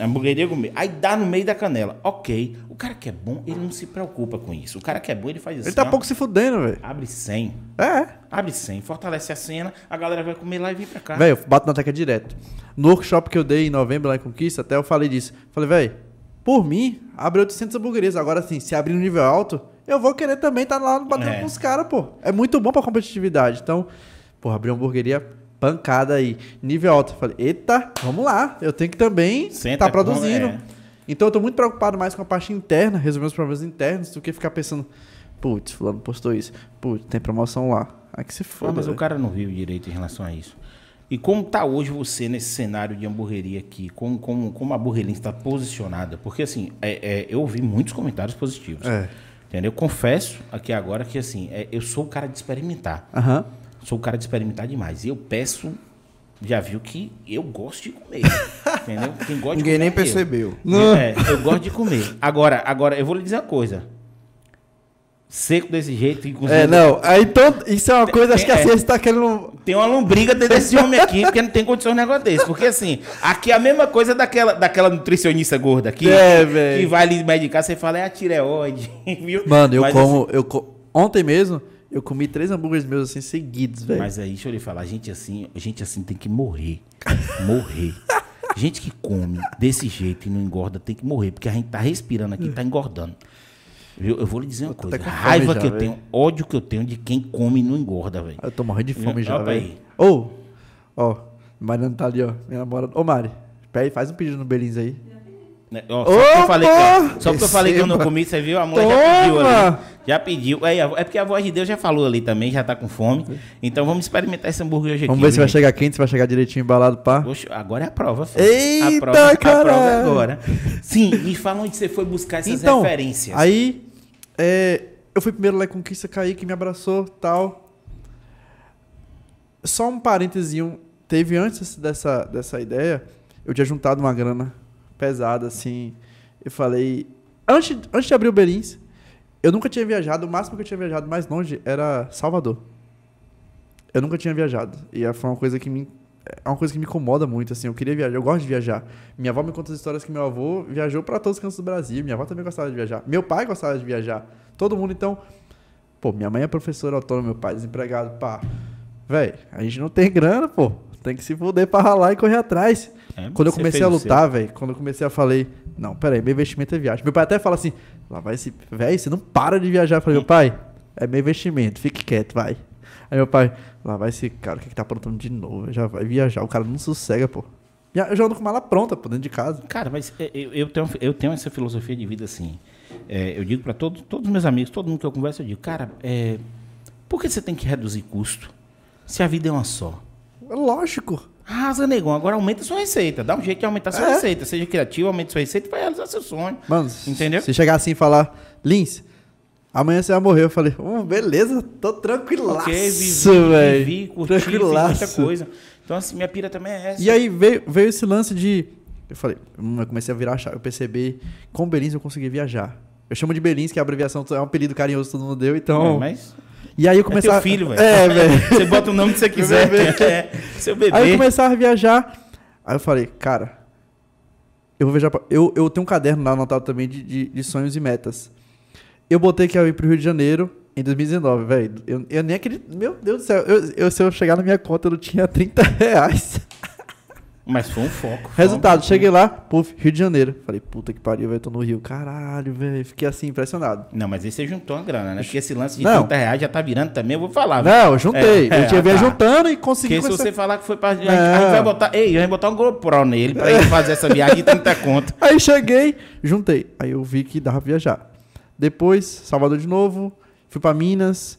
Hamburgueria gourmet. Aí dá no meio da canela. Ok. O cara que é bom, ele não se preocupa com isso. O cara que é bom, ele faz assim. Ele tá ó, pouco se fudendo, velho. Abre 100. É. Abre 100. Fortalece a cena. A galera vai comer lá e vem pra cá. Velho, eu bato na tecla direto. No workshop que eu dei em novembro lá em Conquista, até eu falei disso. Falei, velho, por mim, abre 800 hamburguerias. Agora, assim, se abrir no nível alto, eu vou querer também estar lá batendo É. com os caras, pô. É muito bom pra competitividade. Então, pô, abrir uma hamburgueria pancada aí, nível alto. Falei, eita, vamos lá. Eu tenho que também estar com- produzindo. é. Então, eu tô muito preocupado mais com a parte interna, resolver os problemas internos, do que ficar pensando, putz, fulano postou isso. Putz, tem promoção lá. Aí que se foda. mas o velho. cara não viu direito em relação a isso. E como tá hoje você nesse cenário de hamburgueria aqui? Como, como, como a Burrelin está posicionada? Porque, assim, é, é, eu ouvi muitos comentários positivos. É. Entendeu? Eu confesso aqui agora que, assim, é, eu sou o cara de experimentar. Aham. Sou o cara de experimentar demais. E eu peço... Já viu que eu gosto de comer. entendeu? Quem gosta de Ninguém comer nem é eu. percebeu. É, eu gosto de comer. Agora, agora, eu vou lhe dizer uma coisa. Seco desse jeito, e cozinhando- É, não. Aí todo, isso é uma coisa, acho que a é. ciência tá querendo. Tem uma lombriga dentro desse homem aqui, porque não tem condições de um negócio desse. Porque assim, aqui é a mesma coisa daquela, daquela nutricionista gorda aqui. É, velho. Que vai lhe medicar, você fala, é a tireoide, viu? Mano, eu Mas, como. Eu co- Ontem mesmo, eu comi três hambúrgueres meus assim seguidos, velho. mas aí, deixa eu lhe falar, gente assim, gente assim tem que morrer. Morrer. Gente que come desse jeito e não engorda tem que morrer, porque a gente tá respirando aqui, tá engordando. Viu? Eu vou lhe dizer uma coisa. Raiva já, que eu velho. tenho, ódio que eu tenho de quem come e não engorda, velho. Eu tô morrendo de fome Opa já, velho. Ô, ó, Mariana tá ali, ó. Minha namorada. Ô, Mari, pede, faz um pedido no Belins aí. Né? Ó, só porque eu falei que, Opa! só porque eu falei que eu não comi, você viu? A mulher já pediu ali. Já pediu. É, é porque a voz de Deus já falou ali também, já tá com fome. Então vamos experimentar esse hambúrguer hoje Vamos aqui. ver se vai gente. chegar quente, se vai chegar direitinho embalado, pá. Oxe, agora é a prova, filho. Eita, a prova, a prova é agora. Sim, me fala onde você foi buscar essas Então, referências. aí, é, eu fui primeiro lá em Conquista, caí, que me abraçou tal. Só um parênteses, teve antes dessa, dessa ideia, eu tinha juntado uma grana pesada, assim. Eu falei, antes, antes de abrir o Belins, eu nunca tinha viajado, o máximo que eu tinha viajado mais longe era Salvador. Eu nunca tinha viajado. E foi uma coisa que me. É uma coisa que me incomoda muito, assim. Eu queria viajar, eu gosto de viajar. Minha avó me conta as histórias que meu avô viajou para todos os cantos do Brasil. Minha avó também gostava de viajar. Meu pai gostava de viajar. Todo mundo, então. Pô, minha mãe é professora autônoma, meu pai é desempregado. Pá. Véi, a gente não tem grana, pô. Tem que se fuder pra ralar e correr atrás. É, quando eu comecei a lutar, velho, quando eu comecei a falei, não, peraí, meu investimento é viagem. Meu pai até fala assim, lá vai esse, velho, você não para de viajar. Eu falei, meu pai, é meu investimento, fique quieto, vai. Aí meu pai, lá vai esse cara, o que, que tá aprontando de novo? Já vai viajar, o cara não sossega, pô. Eu já ando com mala pronta, pô, dentro de casa. Cara, mas é, eu, eu tenho, eu tenho essa filosofia de vida assim. É, eu digo para todos, todos os meus amigos, todo mundo que eu converso, eu digo, cara, é, por que você tem que reduzir custo? Se a vida é uma só. É lógico. Arrasa, negão. Agora aumenta sua receita. Dá um jeito de aumentar sua É. receita. Seja criativo, aumente sua receita vai realizar seu sonho. Mano, Entendeu? se chegar assim e falar, Lins, amanhã você vai morrer. Eu falei, hum, beleza, tô tranquilaço, Ok, vivi, velho. vivi, curti, fiz muita Tranquilaço. coisa. Então, assim, minha pira também é essa. E aí veio, veio esse lance de. Eu falei, hum, eu comecei a virar chave. Eu percebi, com Belins eu consegui viajar. Eu chamo de Belins, que a abreviação é um apelido carinhoso que todo mundo deu, então. É, mas E aí eu é começava. teu filho, velho. É, velho. Você bota o nome que você quiser. bebê. É, seu bebê. Aí eu começava a viajar. Aí eu falei, cara, eu vou viajar pra... eu, eu tenho um caderno lá anotado também de, de, de sonhos e metas. Eu botei que eu ia pro Rio de Janeiro em 2019, velho. Eu, eu nem acredito. Meu Deus do céu. Eu, eu- se eu chegar na minha conta, eu não tinha 30 reais. Mas foi um foco. foi Resultado, um- cheguei lá, puf, Rio de Janeiro. Falei, puta que pariu, velho, tô no Rio. Caralho, velho. Fiquei assim, impressionado. Não, mas aí você juntou uma grana, né? Porque esse lance de Não. 30 reais já tá virando também, eu vou falar. velho. Não, eu juntei. É, eu tinha é, vinha tá. juntando e consegui. Porque se você falar que foi pra. A Não. a gente vai botar. Ei, a gente vai botar um GoPro nele pra ele fazer essa viagem de 30 conto. Aí cheguei, juntei. Aí eu vi que dava pra viajar. Depois, Salvador de novo, fui pra Minas,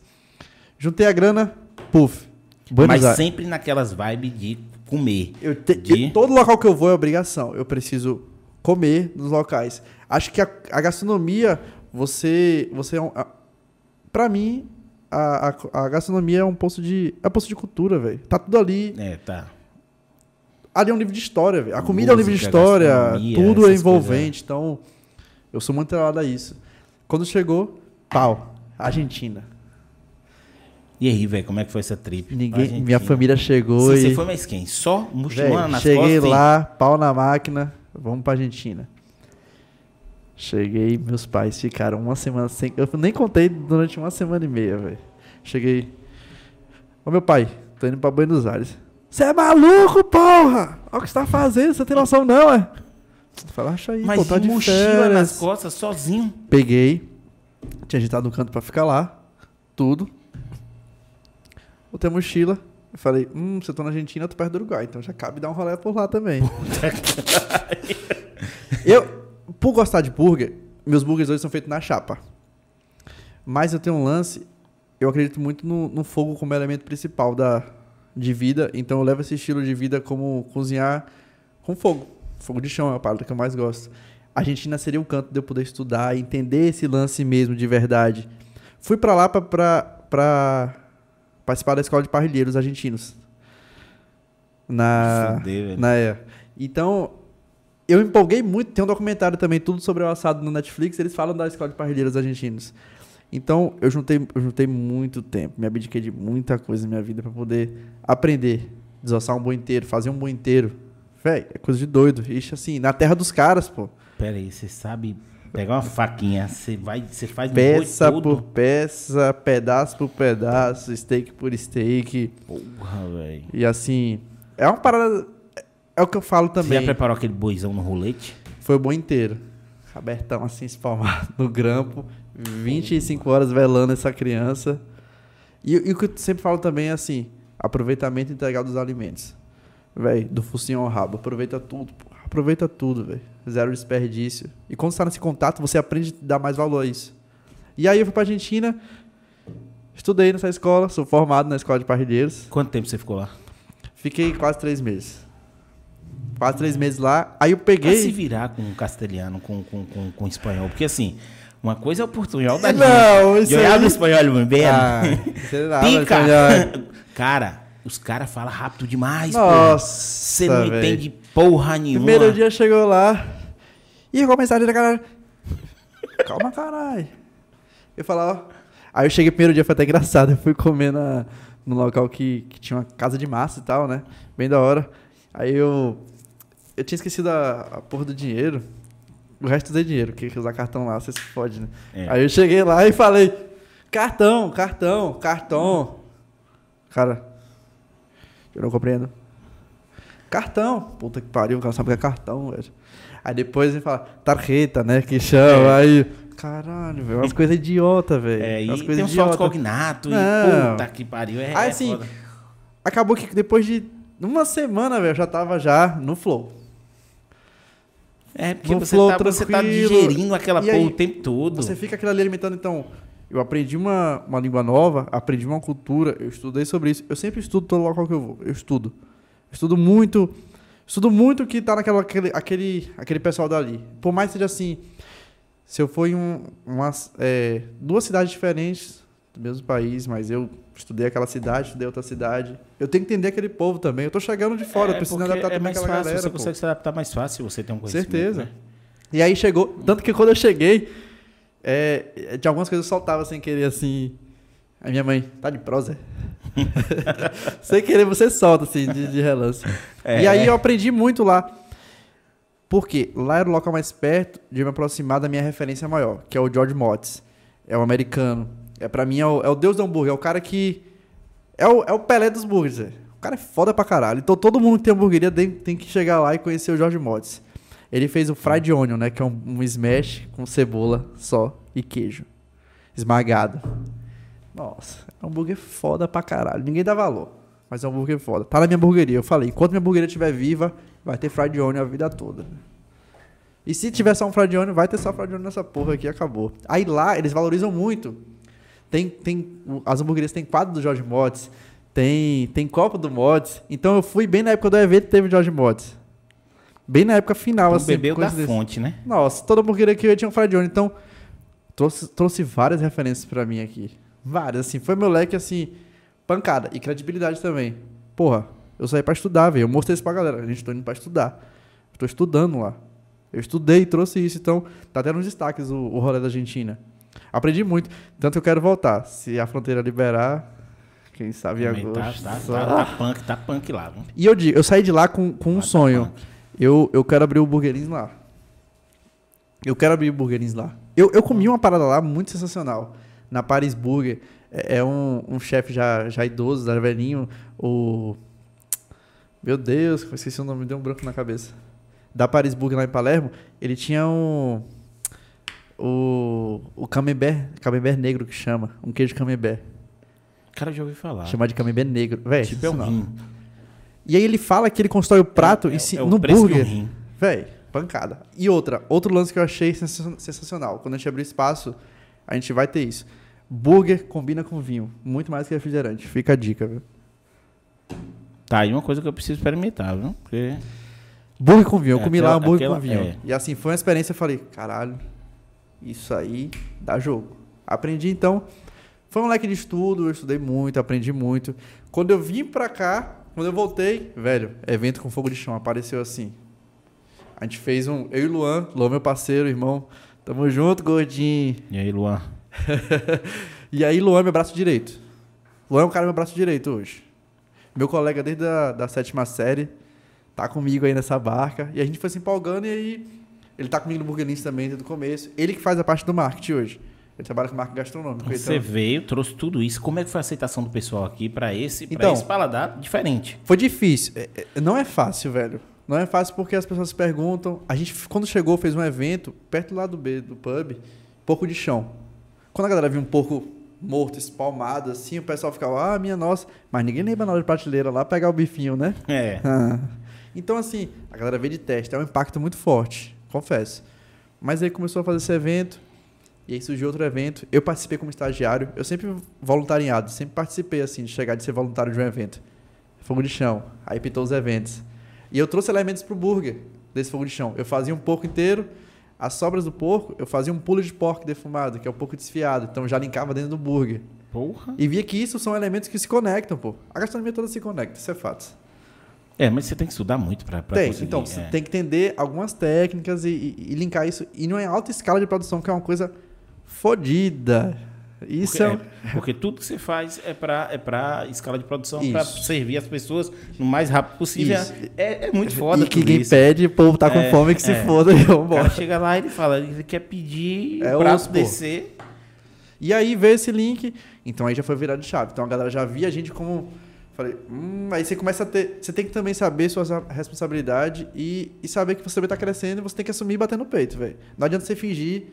juntei a grana, puf. Buenos Mas Aires. sempre naquelas vibes de comer. Eu te- de- todo local que eu vou é obrigação. Eu preciso comer nos locais. Acho que a, a gastronomia, você, você é um, a- pra mim, a, a, a gastronomia é um posto de, é um posto de cultura, velho. Tá tudo ali. É, tá. ali é um livro de história, velho. A comida é um livro de Música, história, tudo é envolvente. Então, eu sou muito ligado a isso. Quando chegou, pau, Argentina. E aí, velho, como é que foi essa trip? Ninguém, minha família chegou Sim, e... Você foi mais quem? Só muçulmano nas cheguei costas? lá, pau na máquina, vamos pra Argentina. Cheguei, meus pais ficaram uma semana sem. Eu nem contei durante uma semana e meia, velho. Cheguei. Ô meu pai, tô indo pra Buenos Aires. Você é maluco, porra! Olha o que você tá fazendo, você tem noção não, é? Fala, acha aí, Mas pô, tá de mochila férias. nas costas, sozinho. Peguei, tinha ajeitado um canto pra ficar lá, tudo. Botei a mochila. Eu falei, hum, se eu tô na Argentina, eu tô perto do Uruguai, então já cabe dar um rolê por lá também. eu, por gostar de burger, meus burgers hoje são feitos na chapa. Mas eu tenho um lance, eu acredito muito no, no fogo como elemento principal da, de vida, então eu levo esse estilo de vida como cozinhar com fogo. Fogo de chão é a parada que eu mais gosto. A Argentina seria o canto de eu poder estudar, entender esse lance mesmo de verdade. Fui pra lá pra, pra, pra participar da escola de parrilheiros argentinos. Na, Fudeu, velho. na é. Então, eu empolguei muito. Tem um documentário também, tudo sobre o assado no Netflix. Eles falam da escola de parrilheiros argentinos. Então, eu juntei, eu juntei muito tempo. Me abdiquei de muita coisa na minha vida pra poder aprender. Desossar um boi inteiro, fazer um boi inteiro. Véi, é coisa de doido. Ixi, assim, na terra dos caras, pô. Pera aí, você sabe pegar uma faquinha, você vai, você faz Peça boi por peça, pedaço por pedaço, steak por steak. Porra, velho. E assim, é uma parada. É o que eu falo Você já também. preparou aquele boizão no rolete? Foi o bom inteiro. Abertão assim, espalmado no grampo. 25 horas velando essa criança. E, e o que eu sempre falo também é assim: aproveitamento integral dos alimentos. Véi, do focinho ao rabo. Aproveita tudo, pô. Aproveita tudo, velho. Zero desperdício. E quando você tá nesse contato, você aprende a dar mais valor a isso. E aí eu fui pra Argentina, estudei nessa escola, sou formado na escola de parrilheiros. Quanto tempo você ficou lá? Fiquei quase três meses. Quase três meses lá. Aí eu Pra se peguei. virar com castelhano, com, com, com, com espanhol. Porque assim, uma coisa é o portunhol da Não, isso Eu aí- espanhol muito bem. Ah, Pica! Cara, os caras falam rápido demais, pô. Nossa. Você não velho. entende porra nenhuma. Primeiro dia chegou lá. E a mensagem da galera. Calma, caralho. Eu falava. Aí eu cheguei primeiro dia, foi até engraçado. Eu fui comer na, num local que, que tinha uma casa de massa e tal, né? Bem da hora. Aí eu. Eu tinha esquecido a, a porra do dinheiro. O resto usei dinheiro, que que usar cartão lá, você se fode, né? É. Aí eu cheguei lá e falei: cartão, cartão, cartão. Cara, eu não compreendo. Cartão. Puta que pariu, o cara sabe o que é cartão, velho. Aí depois ele fala, tarjeta, né? Que chama. É. Aí, caralho, velho. Umas coisas idiota, velho. É, e umas tem coisas uns falsos idiota. cognato e puta que pariu. É, Aí é assim, foda. acabou que depois de uma semana, velho, eu já tava já no flow. É, porque no você flow tá, você tá digerindo aquela E porra o tempo todo. Você fica aquilo ali alimentando, então. Eu aprendi uma, uma língua nova, aprendi uma cultura, eu estudei sobre isso. Eu sempre estudo todo local que eu vou. Eu estudo. Estudo muito. Estudo muito o que tá naquela aquele, aquele, aquele pessoal dali. Por mais que seja assim. Se eu for em um, umas, é, duas cidades diferentes do mesmo país, mas eu estudei aquela cidade, estudei outra cidade. Eu tenho que entender aquele povo também. Eu tô chegando de fora, eu preciso adaptar é também mais fácil, galera. Você pô. consegue se adaptar mais fácil se você tem um conhecimento. Certeza. né? E aí chegou, tanto que quando eu cheguei, é, de algumas coisas eu soltava sem querer assim. A minha mãe, tá de prosa? sem querer você solta assim, de, de relance. É. E aí eu aprendi muito lá. Porque lá era o local mais perto de me aproximar da minha referência maior, que é o George Motz. É o americano. É, pra mim é o, é o deus do hambúrguer, é o cara que. É o, é o Pelé dos velho. O cara é foda pra caralho. Então todo mundo que tem hambúrgueria tem, tem que chegar lá e conhecer o George Motz. Ele fez o fried onion, né? Que é um, um smash com cebola só e queijo. Esmagado. Nossa, é um hambúrguer foda pra caralho. Ninguém dá valor. Mas é um hambúrguer foda. Tá na minha hamburgueria. Eu falei, enquanto minha hamburgueria estiver viva, vai ter fried onion a vida toda. E se tiver só um fried onion, vai ter só fried onion nessa porra aqui acabou. Aí lá, eles valorizam muito. Tem, tem, as hamburguerias tem quadro do Jorge Motes, tem, tem copo do Motes. Então eu fui bem na época do evento que teve o Jorge Motes. Bem na época final, Então, assim. bebeu da desse. fonte, né? Nossa, toda hamburgueria que eu ia tinha um fried onion. Então, trouxe, trouxe várias referências pra mim aqui. Várias, assim. Foi meu leque, assim, pancada. E credibilidade também. Porra, Eu saí pra estudar, velho. Eu mostrei isso pra galera. A gente tô indo pra estudar. Eu tô estudando lá. Eu estudei e trouxe isso. Então, tá até nos destaques o, o rolê da Argentina. Aprendi muito. Tanto que eu quero voltar. Se a fronteira liberar, quem sabe em Também tá, agosto. tá, tá, tá punk, tá punk lá. Viu? E eu digo, eu saí de lá com, com um Lá tá sonho. Eu, eu quero abrir o Burgerins lá. Eu quero abrir o Burgerins lá. Eu, eu comi uma parada lá muito sensacional. Na Paris Burger. É, é um, um chefe já, já idoso, já velhinho. O. Meu Deus, eu esqueci o nome, me deu um branco na cabeça. Da Paris Burger lá em Palermo. Ele tinha um. O. O camembert, camembert negro que chama. Um queijo camembert. Cara, já ouvi falar. Chama de camembert negro. Véi, tipo, é um rim. E aí ele fala que ele constrói o prato É- ci- é o no um burger. Véi, pancada. E outra, outro lance que eu achei sensa- sensacional. Quando a gente abrir espaço, a gente vai ter isso. Burger combina com vinho. Muito mais que refrigerante. Fica a dica, viu? Tá aí uma coisa que eu preciso experimentar, viu? Porque Burger com vinho. Eu É, comi lá hambúrguer aquela- com vinho. é. E assim, foi uma experiência. Eu falei, caralho, isso aí dá jogo. Aprendi, então. Foi um leque de estudo, eu estudei muito, aprendi muito. Quando eu vim pra cá, quando eu voltei, velho, evento com fogo de chão, apareceu assim. A gente fez um. Eu e Luan, Luan, meu parceiro, irmão. Tamo junto, gordinho. E aí, Luan? E aí, Luan é meu braço direito. Luan é um cara meu braço direito hoje. Meu colega desde a da sétima série tá comigo aí nessa barca. E a gente foi se empolgando e aí ele tá comigo no Burgerins também desde o começo. Ele que faz a parte do marketing hoje. Ele trabalha com marketing gastronômico. Você Então, veio, trouxe tudo isso. Como é que foi a aceitação do pessoal aqui pra esse, Então. esse paladar diferente? foi difícil. É, é, Não é fácil, velho. Não é fácil porque as pessoas se perguntam. A gente, quando chegou, fez um evento perto do B, do pub, porco de chão. Quando a galera viu um porco morto, espalmado, assim, o pessoal ficava, ah, minha nossa. Mas ninguém lembra na hora de prateleira lá pegar o bifinho, né? É. Ah. Então, assim, a galera veio de teste, é um impacto muito forte, confesso. Mas aí começou a fazer esse evento, e aí surgiu outro evento. Eu participei como estagiário, eu sempre voluntariado, sempre participei, assim, de chegar de ser voluntário de um evento. Fogo de chão, aí pintou os eventos. E eu trouxe elementos pro burger desse fogo de chão. Eu fazia um porco inteiro, as sobras do porco, eu fazia um pulo de porco defumado, que é um pouco desfiado, então já linkava dentro do burger. Porra. E via que isso são elementos que se conectam, pô. A gastronomia toda se conecta, isso é fato. É, mas você tem que estudar muito pra, pra Tem, conseguir. então você é. tem que entender algumas técnicas e, e- e linkar isso. E não é alta escala de produção, que é uma coisa fodida. Isso Porque, é. é, porque tudo que você faz é pra, é pra escala de produção, pra Isso. servir as pessoas no mais rápido possível. É, é muito foda e que quem isso. pede, o povo tá com É, fome que se é. foda e vambora. chega lá e ele fala, ele quer pedir É o prato osso, descer. E aí veio esse link, então aí já foi virado de chave. Então a galera já via a gente como. Falei, hum, aí você começa a ter. Você tem que também saber sua responsabilidade e, e saber que você também tá crescendo e você tem que assumir e bater no peito, velho. Não adianta você fingir,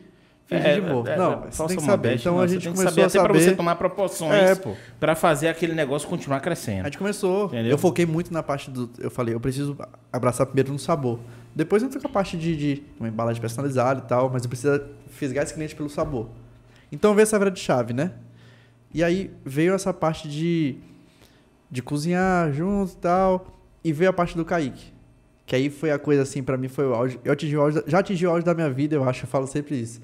fingir de morto. não, você falsa tem que saber. modéstia, Então não, a gente começou saber a até pra você saber. tomar proporções É, pô. pra fazer aquele negócio continuar crescendo. A gente começou. Entendeu? Eu foquei muito na parte do. Eu falei, eu preciso abraçar primeiro no sabor. Depois eu entro com a parte de, de uma embalagem personalizada e tal, mas eu preciso fisgar esse cliente pelo sabor. Então veio essa virada de chave, né? E aí veio essa parte de, de cozinhar junto e tal. E veio a parte do Kaique. Que aí foi a coisa assim, pra mim foi o auge. Eu atingi o auge, já atingi o auge da minha vida, eu acho, eu falo sempre isso.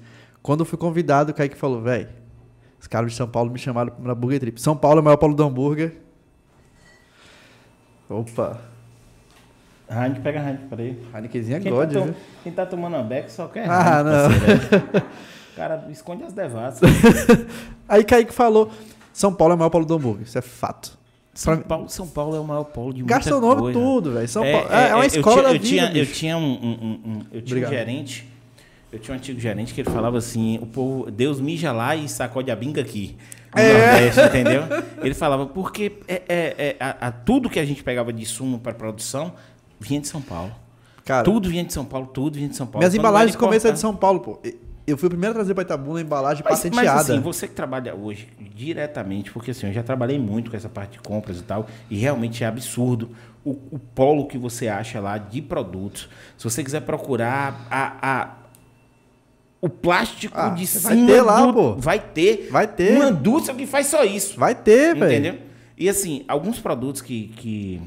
Quando eu fui convidado, o Kaique falou, velho, os caras de São Paulo me chamaram pra Burger Trip. São Paulo é o maior polo do hambúrguer. Opa, Heineken, pega Heineken, peraí. Heinekenzinha Quem, God, tá, viu? quem tá tomando uma beck só quer Ah, Heineken, não. O cara esconde as devassas. Aí Kaique falou, São Paulo é o maior polo do hambúrguer, isso é fato. São Paulo, São Paulo é o maior polo de muita Gastronômico coisa. tudo, velho. São Paulo é, é uma eu escola tinha, da eu vida, tinha, eu tinha um, um- um- um- eu tinha um gerente, eu tinha um antigo gerente que ele falava assim, o povo, Deus mija lá e sacode a binga aqui. No É. Nordeste, entendeu? Ele falava, porque é, é- é- a- a- tudo que a gente pegava de sumo para produção vinha de São Paulo. Cara, tudo vinha de São Paulo, tudo vinha de São Paulo. minhas Quando embalagens começo é de São Paulo, pô. Eu fui o primeiro a trazer pra Itabuna a embalagem Mas, mas patenteada. assim, você que trabalha hoje diretamente, porque assim, eu já trabalhei muito com essa parte de compras e tal, e realmente é absurdo o, o polo que você acha lá de produtos. Se você quiser procurar a, a- o plástico Ah, de cima vai ter lá, do- pô. vai ter Vai ter. uma indústria que faz só isso. Vai ter, velho. Entendeu? E assim, alguns produtos que, que,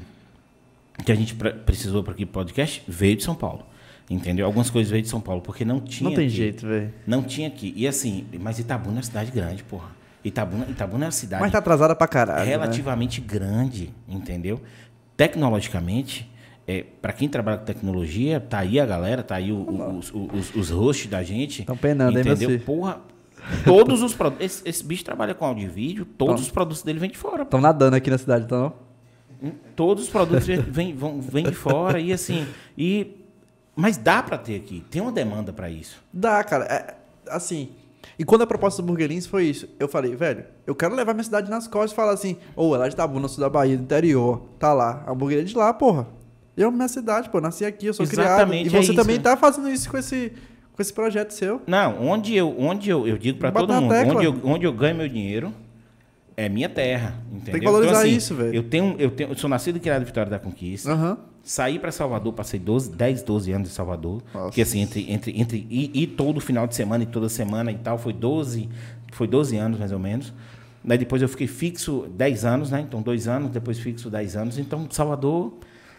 que a gente pre- precisou para aqui podcast veio de São Paulo. Entendeu? Algumas coisas veio de São Paulo, porque não tinha. Não tem aqui. jeito, velho. Não tinha aqui. E assim, mas Itabuna é uma cidade grande, porra. Itabuna, Itabuna é uma cidade Mas tá atrasada pra caralho. né? relativamente grande, entendeu? tecnologicamente, é, para quem trabalha com tecnologia, tá aí a galera, tá aí o- o- os, os, os hosts da gente. Tão penando, hein, entendeu? você? Porra, todos os produtos. Esse, esse bicho trabalha com áudio e vídeo, todos os produtos dele vêm de fora. Estão nadando aqui na cidade, então? Todos os produtos vêm, vão, vêm de fora e assim. E, mas dá para ter aqui, tem uma demanda para isso. Dá, cara. É, assim. E quando a proposta do Burgerins foi isso, eu falei, velho, eu quero levar minha cidade nas costas e falar assim, ô, ela é de Itabuna, sul da Bahia, do interior, tá lá. A hamburgueria é de lá, porra. Eu minha cidade, pô, nasci aqui, eu sou Exatamente, criado. E é você isso, também né? tá fazendo isso com esse, com esse projeto seu. Não, onde eu, onde eu, eu digo para todo mundo, tecla. onde eu, onde eu ganho meu dinheiro é minha terra, entendeu? que valorizar Então, assim, isso, velho. Eu tenho, eu tenho, eu sou nascido e criado em Vitória da Conquista. Aham. Saí para Salvador, passei 12, 10, 12 anos em Salvador. Nossa. Porque assim, entre, entre, entre ir, ir todo final de semana e toda semana e tal, foi 12, foi 12 anos mais ou menos. Daí depois eu fiquei fixo 10 anos, né? Então, dois anos, depois fixo 10 anos. Então, Salvador.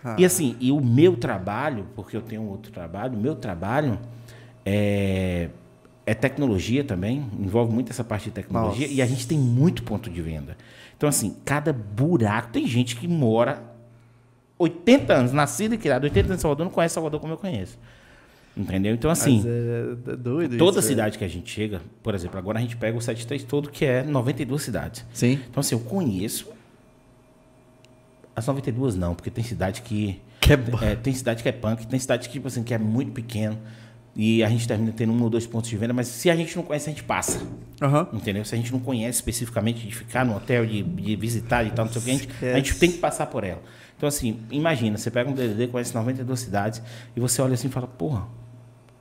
Ah. E assim, e o meu trabalho, porque eu tenho outro trabalho, o meu trabalho é, é tecnologia também, envolve muito essa parte de tecnologia, Nossa. e a gente tem muito ponto de venda. Então, assim, cada buraco, tem gente que mora 80 anos, nascido e criado 80 anos em Salvador, não conhece Salvador como eu conheço. Entendeu? Então, assim, é, é doido toda isso, cidade que a gente chega, por exemplo, agora a gente pega o 73 todo, que é 92 cidades. Sim. Então, assim, eu conheço as 92 não, porque tem cidade que Que é é, tem cidade que é punk, tem cidade que, tipo assim, que é muito pequeno. E a gente termina tendo um ou dois pontos de venda, mas se a gente não conhece, a gente passa. Aham. Entendeu? Se a gente não conhece especificamente de ficar no hotel, de, de visitar e tal, não sei o que, a gente, a gente tem que passar por ela. Então, assim, imagina, você pega um DDD, conhece 92 cidades, e você olha assim e fala, porra,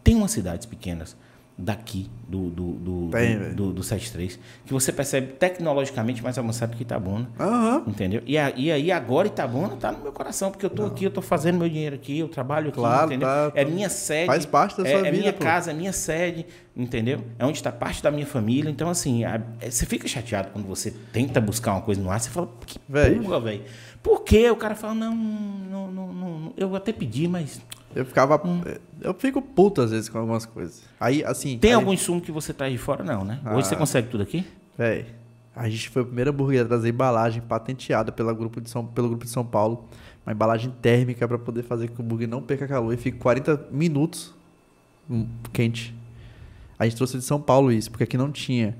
tem umas cidades pequenas daqui do, do, do, Tem, do, do, do 73 que você percebe tecnologicamente mais avançado que Itabuna. Aham. Entendeu? E, a- e aí agora Itabuna tá no meu coração, porque eu tô aqui, eu tô fazendo meu dinheiro aqui, eu trabalho aqui, Claro, entendeu? tá- é minha sede. faz parte da é, sua é vida, minha pô. casa, é minha sede, entendeu? É onde está parte da minha família. Então, assim, a- é- você fica chateado quando você tenta buscar uma coisa no ar, você fala, que velho. Por quê? O cara fala, não, não, não, não, não, eu até pedi, mas. Eu ficava. Hum. Eu fico puto às vezes com algumas coisas. Aí, assim. Tem aí, algum insumo que você traz de fora, não, né? Hoje você Ah. consegue tudo aqui? Véi, a gente foi a primeira hamburgueria a trazer embalagem patenteada pela grupo de São, pelo grupo de São Paulo. Uma embalagem térmica para poder fazer com que o hambúrguer não perca calor e fique 40 minutos hum, quente. A gente trouxe de São Paulo isso, porque aqui não tinha.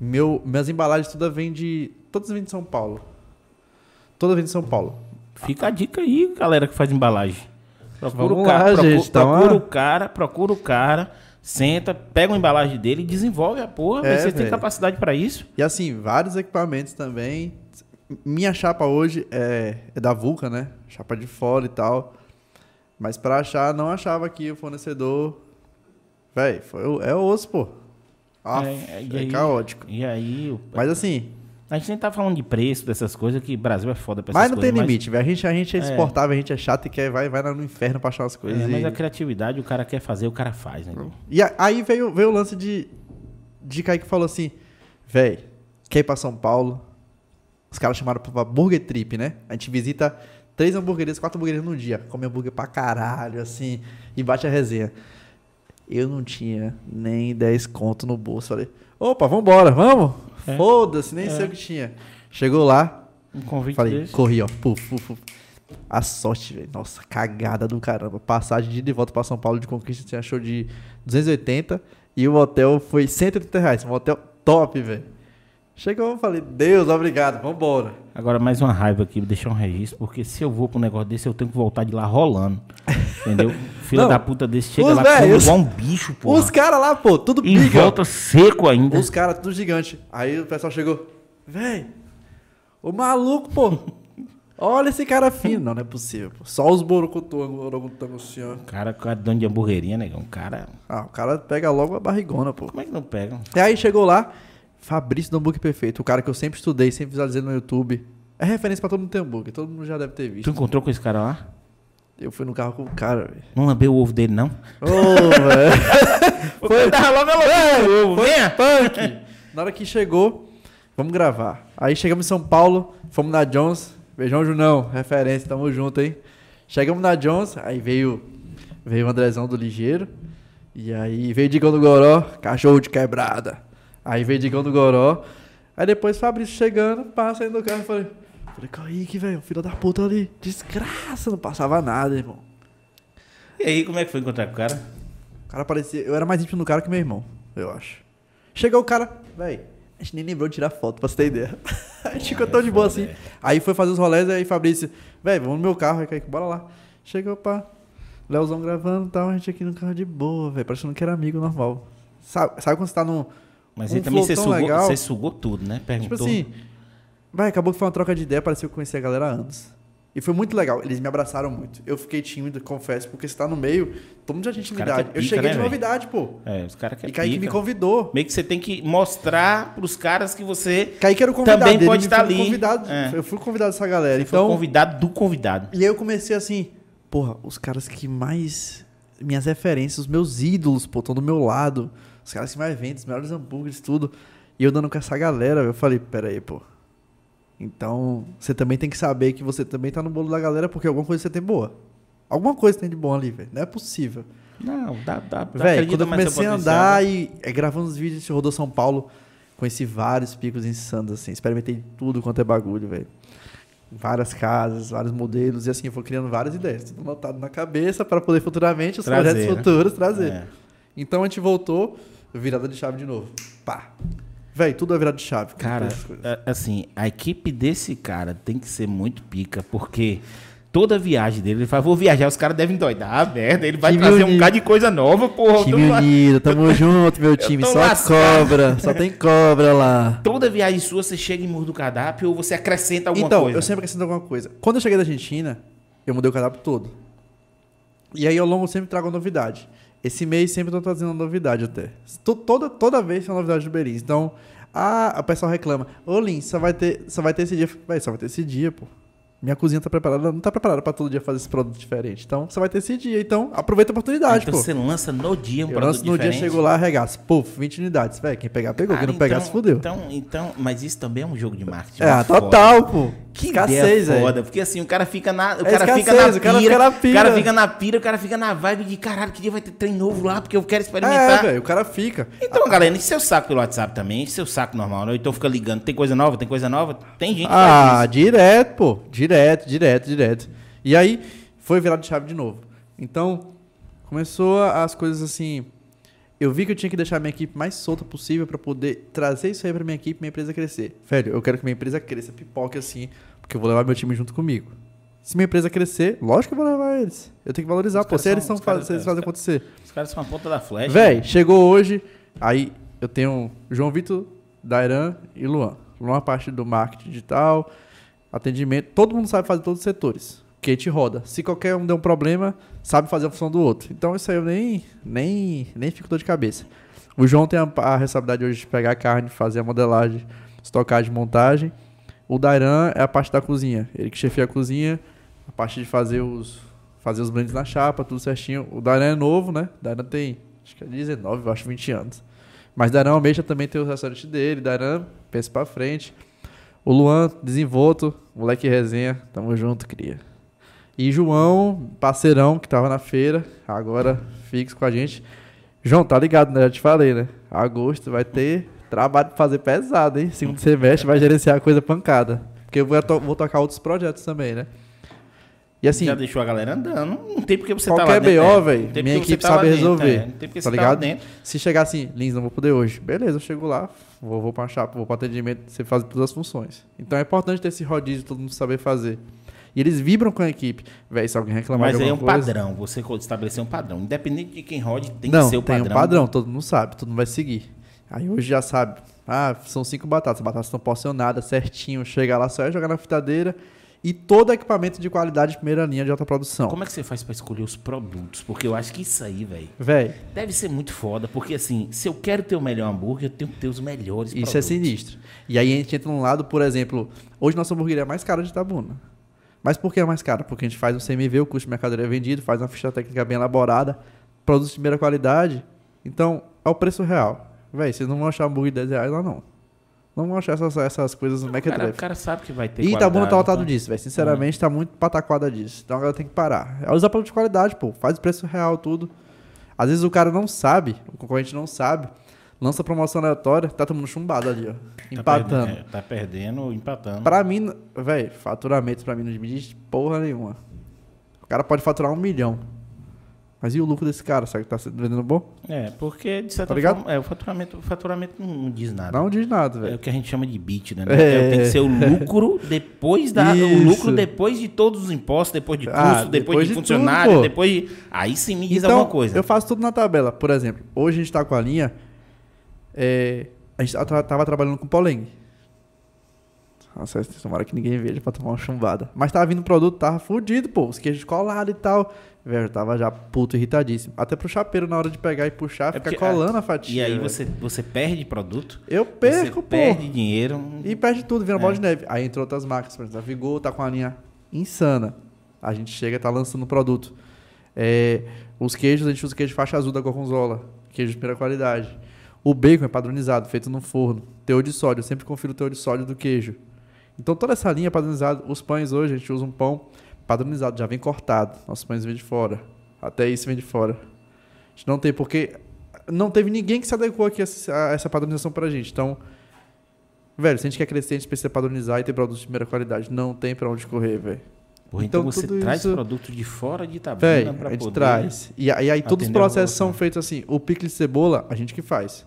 Meu, minhas embalagens todas vêm de. Todas vêm de São Paulo. Todas vêm de São Paulo. Fica a dica aí, galera que faz embalagem. Procura Vamos o cara, lá, procura, gente, tá procura o cara, procura o cara, senta, pega uma embalagem dele e desenvolve a porra. É, têm velho. capacidade pra isso? E assim, vários equipamentos também. Minha chapa hoje é, é da Vulca, né? Chapa de fora e tal. Mas pra achar, não achava aqui o fornecedor. Véi, foi, o- é osso, pô. Ah, É, é, aí- caótico. E aí, o- Mas assim, a gente nem tá falando de preço, dessas coisas, que Brasil é foda pra essas mas não tem coisas. limite, velho. A gente, a gente é É. exportável, a gente é chato e quer, vai, vai no inferno pra achar as Mas, coisas. é, e- mas a criatividade, o cara quer fazer, o cara faz, né? E aí veio, veio o lance de, de Kaique falou assim, véi, quer ir pra São Paulo? Os caras chamaram pra Burger Trip, né? A gente visita três hamburguerias, quatro hamburguerias no dia. Come hambúrguer pra caralho, assim, e bate a resenha. Eu não tinha nem 10 conto no bolso. Falei, opa, vambora, vamos? É. Foda-se, nem É. sei o que tinha. Chegou lá, Um convite falei, desse. corri, ó, puf, puf, puf. A sorte, velho. Nossa, cagada do caramba. Passagem de ida e volta pra São Paulo de conquista, você achou de 280 e o hotel foi 130 reais. Um hotel top, velho. Chegou, falei, Deus, obrigado, vambora. Agora, mais uma raiva aqui, deixar um registro, porque se eu vou pra um negócio desse, eu tenho que voltar de lá rolando. Entendeu? Filha da puta desse chega os lá come velhos- igual um bicho, pô. Os caras lá, pô, tudo E biga. volta seco ainda. Os caras, tudo gigante. Aí o pessoal chegou, véi, o maluco, pô. Olha esse cara fino. Não, não é possível, pô. Só os borocotongos assim, ó. Cara, cara dono de hamburgueria, negão. Cara, Ah, o cara pega logo a barrigona, pô. como é que não pega? E aí chegou lá, Fabrício do Hambúrguer Perfeito, o cara que eu sempre estudei, sempre visualizei no YouTube. É referência pra todo mundo ter hambúrguer, todo mundo já deve ter Tu visto. encontrou com esse cara lá? Eu fui no carro com o cara, velho. Não lambeu o ovo dele, não? Ô, velho. Foi, tava logo lambendo o ovo. Foi Venha. punk. Na hora que chegou, vamos gravar. Aí chegamos em São Paulo, fomos na Jones. Beijão, Junão, referência, tamo junto, hein? Chegamos na Jones, aí veio, veio o Andrezão do Ligeiro. E aí veio Digão do Goró, cachorro de quebrada. Aí veio Digão do Goró. Aí depois Fabrício chegando, passa aí no carro e falei, Falei, Kaique, velho, filho da puta ali. Desgraça, não passava nada, irmão. E aí, como é que foi encontrar com o cara? O cara parecia. Eu era mais íntimo do cara que meu irmão, eu acho. Chegou o cara, velho. A gente nem lembrou de tirar foto, pra você ter ideia. A gente ficou tão de boa assim. Aí foi fazer os rolés, aí Fabrício, velho, vamos no meu carro, aí Kaique, bora lá. Chegou, pá. Leozão gravando e tal, a gente aqui no carro de boa, velho. Parecendo que era amigo normal. Sabe, sabe quando você tá num. Mas Um aí também você sugou, legal. você sugou tudo, né? Tipo Perguntou. assim, vai, acabou que foi uma troca de ideia, pareceu que eu conhecia a galera antes. E foi muito legal, eles me abraçaram muito. Eu fiquei tímido, confesso, porque você tá no meio, todo mundo já tinha intimidade. é eu pica, cheguei né, de novidade, pô. É, os caras que é e Kaique pica. me convidou. Meio que você tem que mostrar pros caras que você Kaique era o convidado, Também ele pode estar foi ali. Convidado, É. Eu fui convidado dessa galera. você foi então, convidado do convidado. E aí eu comecei assim, porra, os caras que mais. Minhas referências, os meus ídolos, pô, estão do meu lado. Os caras que mais vendem, os melhores hambúrgueres, tudo. E eu dando com essa galera, eu falei, pera aí, pô. Então, você também tem que saber que você também tá no bolo da galera, porque alguma coisa você tem boa. Alguma coisa tem de bom ali, velho. Não é possível. Não, dá, dá, Velho, quando eu comecei a andar e é, gravando os vídeos, você rodou São Paulo, conheci vários picos insanos, assim. Experimentei tudo quanto é bagulho, velho. Várias casas, vários modelos, e assim, eu fui criando várias ideias. Tudo anotado na cabeça para poder futuramente, os Trazer, projetos né? futuros, trazer. É. Então a gente voltou, virada de chave de novo. Pá. Velho, tudo é virada de chave. Cara, a- assim, a equipe desse cara tem que ser muito pica, porque toda viagem dele, ele fala, vou viajar, os caras devem doidar a merda, ele vai Time trazer um unido. bocado de coisa nova, porra. tô Time unido, tamo junto, meu time. Só lascado. cobra, só tem cobra lá. Toda viagem sua, você chega e muda o cardápio ou você acrescenta alguma então, coisa? eu sempre acrescento alguma coisa. Quando eu cheguei da Argentina, eu mudei o cardápio todo. E aí ao longo eu sempre trago uma novidade. Esse mês sempre tô trazendo novidade até. To- Toda, toda vez tem uma novidade do Berins. Então, ah, o pessoal reclama. Ô, Lin, só vai ter, só vai ter esse dia. Vai, só vai ter esse dia, pô. Minha cozinha tá preparada, não tá preparada pra todo dia fazer esse produto diferente. Então, só vai ter esse dia. Então, aproveita a oportunidade, então pô. você lança no dia um Eu produto lanço no dia, diferente? chegou lá, arregaço. Puf, 20 unidades. Véi, quem pegar, pegou. Cara, quem não pegar, então- se fudeu. Então, então, mas isso também é um jogo de marketing. é, total, pô. Que Escassez, ideia foda, porque assim, o cara fica na, o É cara fica na o cara pira, fica na o cara pira. fica na pira, o cara fica na vibe de caralho, que dia vai ter trem novo lá, porque eu quero É, experimentar. velho, o cara fica. então, galera, enche seu saco pelo WhatsApp também, enche seu saco normal, né? Então fica ligando, tem coisa nova, tem coisa nova, tem gente Ah, direto, pô. Direto, direto, direto. E aí, foi virado de chave de novo. Então, começou as coisas assim. Eu vi que eu tinha que deixar a minha equipe mais solta possível pra poder trazer isso aí pra minha equipe e minha empresa crescer. Velho, eu quero que minha empresa cresça, pipoque assim, porque eu vou levar meu time junto comigo. Se minha empresa crescer, lógico que eu vou levar eles. Eu tenho que valorizar, Os pô. Se eles, são- caras- se eles é, fazem os acontecer. Os caras são a ponta da flecha. Véi, chegou hoje, aí eu tenho João Vitor, Dairan e Luan. Luan a parte do marketing digital, atendimento, todo mundo sabe fazer todos os setores. Gente roda. Se qualquer um der um problema, sabe fazer a função do outro. Então isso aí eu nem, nem, nem fico dor de cabeça. O João tem a, a responsabilidade hoje de pegar a carne, fazer a modelagem, estocagem, montagem. O Dairan é a parte da cozinha. Ele que chefia a cozinha, a parte de fazer os fazer os blends na chapa, tudo certinho. O Dairan é novo, né? O Dairan tem, acho que é 19, eu acho 20 anos. Mas Dairan Almeida também tem o restaurante dele. Dairan, pensa pra frente. O Luan, desenvolto, moleque resenha. Tamo junto, cria. E João, parceirão, que tava na feira, agora fixo com a gente. João, tá ligado, né? Já te falei, né? Agosto vai ter trabalho pra fazer pesado, hein? Segundo semestre vai gerenciar a coisa pancada. Porque eu vou, to- vou tocar outros projetos também, né? E assim, Já deixou a galera andando, não tem porque você tá lá qualquer dentro. BO, é, velho, não tem minha você equipe tá sabe resolver. é, Não tem porque tá você tá lá ligado? dentro. Se chegar assim, Lins, não vou poder hoje. Beleza, eu chego lá, vou, vou pra chapa, vou pra atendimento, você faz todas as funções. Então é importante ter esse rodízio, todo mundo saber fazer. E eles vibram com a equipe. Véi, se alguém reclamar Mas de aí é um alguma coisa... padrão, você estabelecer um padrão. Independente de quem rode, tem não, que ser o tem padrão. um padrão, todo mundo sabe, todo mundo vai seguir. Aí hoje já sabe, ah, são cinco batatas, as batatas estão porcionadas certinho, chega lá, só é jogar na fritadeira e todo equipamento de qualidade de primeira linha de alta produção. Como é que você faz pra escolher os produtos? Porque eu acho que isso aí, velho, Véi, deve ser muito foda. Porque assim, se eu quero ter o melhor hambúrguer, eu tenho que ter os melhores Isso é produtos. sinistro. E aí a gente entra num lado, por exemplo, hoje nossa hamburgueria é mais cara de Itabuna. Mas por que é mais cara? Porque a gente faz um CMV, o custo de mercadoria é vendido, faz uma ficha técnica bem elaborada, produtos de primeira qualidade. Então, é o preço real. Véi, vocês não vão achar hambúrguer de 10 reais lá não. Não achar essas, essas coisas no Mac cara, o Drive. cara sabe que vai ter E tá qualidade, lotado então. disso, velho. Sinceramente, tá muito pataquada disso. Então a galera tem que parar. É usar produto de qualidade, pô. Faz o preço real, tudo. Às vezes o cara não sabe, o concorrente não sabe. lança promoção aleatória, tá tomando chumbada ali, ó. Tá Empatando. perdendo, é, Tá perdendo, empatando. Pra mim, velho, faturamento pra mim não diz porra nenhuma. O cara pode faturar um milhão. Mas e o lucro desse cara? Será que tá vendendo bom? É, porque de certa Tá forma, é, o faturamento, o faturamento não, diz nada. Não diz nada, É velho. o que a gente chama de bit, né? É. Tem que ser o lucro depois da. O Isso. lucro depois de todos os impostos, depois de custo, Ah, depois, depois de de funcionário, tudo, depois de. Aí sim me diz Então, alguma coisa. eu faço tudo na tabela. Por exemplo, hoje a gente tá com a linha. é, a gente tra- tava trabalhando com Poleng. Nossa, tomara que ninguém veja pra tomar uma chumbada. Mas tava vindo produto, tava fudido, pô. Os queijos colados e tal. Velho, tava já puto irritadíssimo. Até pro chapeiro, na hora de pegar e puxar, É fica colando a fatia. E aí velho. você, você perde produto, Eu perco, você pô. perde dinheiro. E perde tudo, vira É. bola de neve. Aí entrou outras marcas, por exemplo, a Vigor tá com uma linha insana. A gente chega tá lançando produto. É, os queijos, a gente usa queijo faixa azul da Gorgonzola, queijo de primeira qualidade. O bacon é padronizado, feito no forno. Teor de sódio, eu sempre confiro o teor de sódio do queijo. Então toda essa linha padronizada. Os pães hoje, a gente usa um pão padronizado, já vem cortado. Nossos pães vêm de fora. Até isso vem de fora. A gente não tem, porque não teve ninguém que se adequou aqui a essa padronização pra gente. Então, Velho, se a gente quer crescer, a gente precisa padronizar e ter produtos de primeira qualidade. Não tem pra onde correr, velho. Então, Então, você traz isso- produto de fora de Itabuna Velho, pra a gente poder... traz. E, a- e aí todos os processos são feitos assim. O picles de cebola, a gente que faz.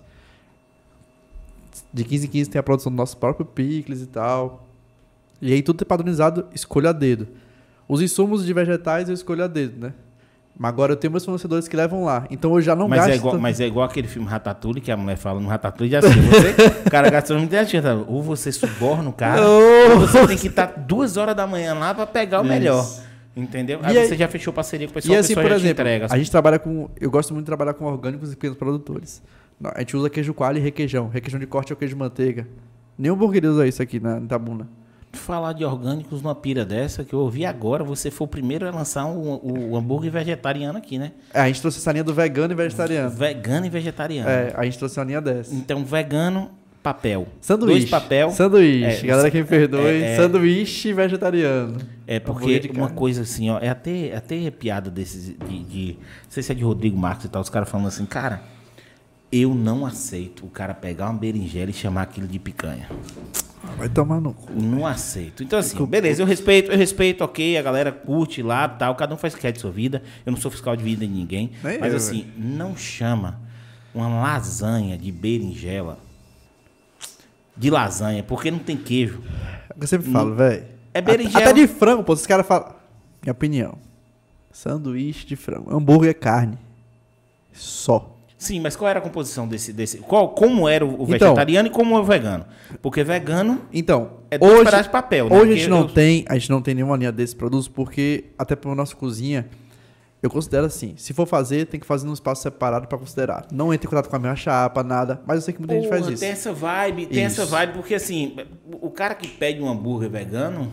De 15 em 15 tem a produção do nosso próprio picles e tal. E aí tudo é padronizado, escolha a dedo. Os insumos de vegetais eu escolho a dedo, né? Mas agora eu tenho meus fornecedores que levam lá. Então eu já não mas, gasto... é igual, mas é igual aquele filme Ratatouille, que a mulher fala no Ratatouille, já assim, você, o cara gasta muito dinheiro, tá? ou você suborna o cara, ou você tem que estar duas horas da manhã lá pra pegar o melhor. Entendeu? Aí, aí- você já fechou parceria com o pessoal, E assim, por exemplo, entrega. a gente trabalha com. Eu gosto muito de trabalhar com orgânicos e pequenos produtores. A gente usa queijo coalho e requeijão. Requeijão de corte é o queijo de manteiga. Nenhum burgueria usa isso aqui na Itabuna. Falar de orgânicos numa pira dessa, que eu ouvi agora, você foi o primeiro a lançar um, o hambúrguer vegetariano aqui, né? É, a gente trouxe essa linha do vegano e vegetariano. Vegano e vegetariano. É, a gente trouxe uma linha dessa. Então, vegano, papel. Sanduíche. Dois papel. Sanduíche. É, Galera que me perdoe. é, é. sanduíche vegetariano. É porque uma coisa assim, ó, é até, até piada desses de, de. Não sei se é de Rodrigo Marques e tal, os caras falando assim, cara, eu não aceito o cara pegar uma berinjela e chamar aquilo de picanha. Vai tomar no cu. Não aceito. Então, assim, beleza, eu respeito, eu respeito, ok, a galera curte lá tal, cada um faz o que quer de sua vida. Eu não sou fiscal de vida de ninguém. Nem mas eu, assim, não chama uma lasanha de berinjela de lasanha, porque não tem queijo. É o que eu sempre falo, velho. É berinjela. Até de frango, pô. Os caras falam. Minha opinião. Sanduíche de frango. Hambúrguer é carne. Só. Sim, mas qual era a composição desse. desse qual, como era o Então- vegetariano e como é o vegano? Porque vegano Então, é dois hoje, pedaços de papel, né? hoje a gente não eu- tem, a gente não tem nenhuma linha desses produtos porque até para nossa cozinha eu considero assim, se for fazer, tem que fazer num espaço separado para considerar. Não entre em contato com a minha chapa, nada, mas eu sei que muita gente faz isso. Tem essa vibe, tem essa Isso. vibe, porque assim, o cara que pede um hambúrguer vegano,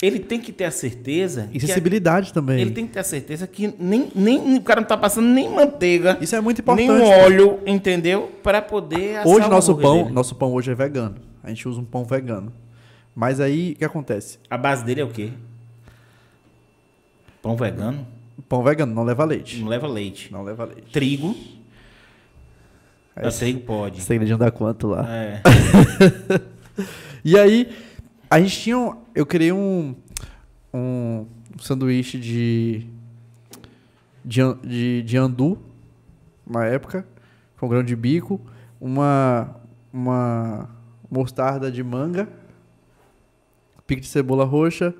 ele tem que ter a certeza. E que a- sensibilidade também. ele tem que ter a certeza que nem, nem o cara não tá passando nem manteiga, Isso é muito importante. nem um óleo, entendeu? Para poder Hoje nosso pão, dele. nosso pão hoje é vegano. A gente usa um pão vegano. Mas aí o que acontece? A base dele é o quê? Pão vegano, Pão vegano não leva leite. não leva leite. Não leva leite. Trigo, É a trigo pode. Segredinho da quanto lá. É. E aí, a gente tinha. um- Eu criei um. Um sanduíche de. De, de, de andu, uma época, com grão de bico, uma. Uma mostarda de manga, pique de cebola roxa,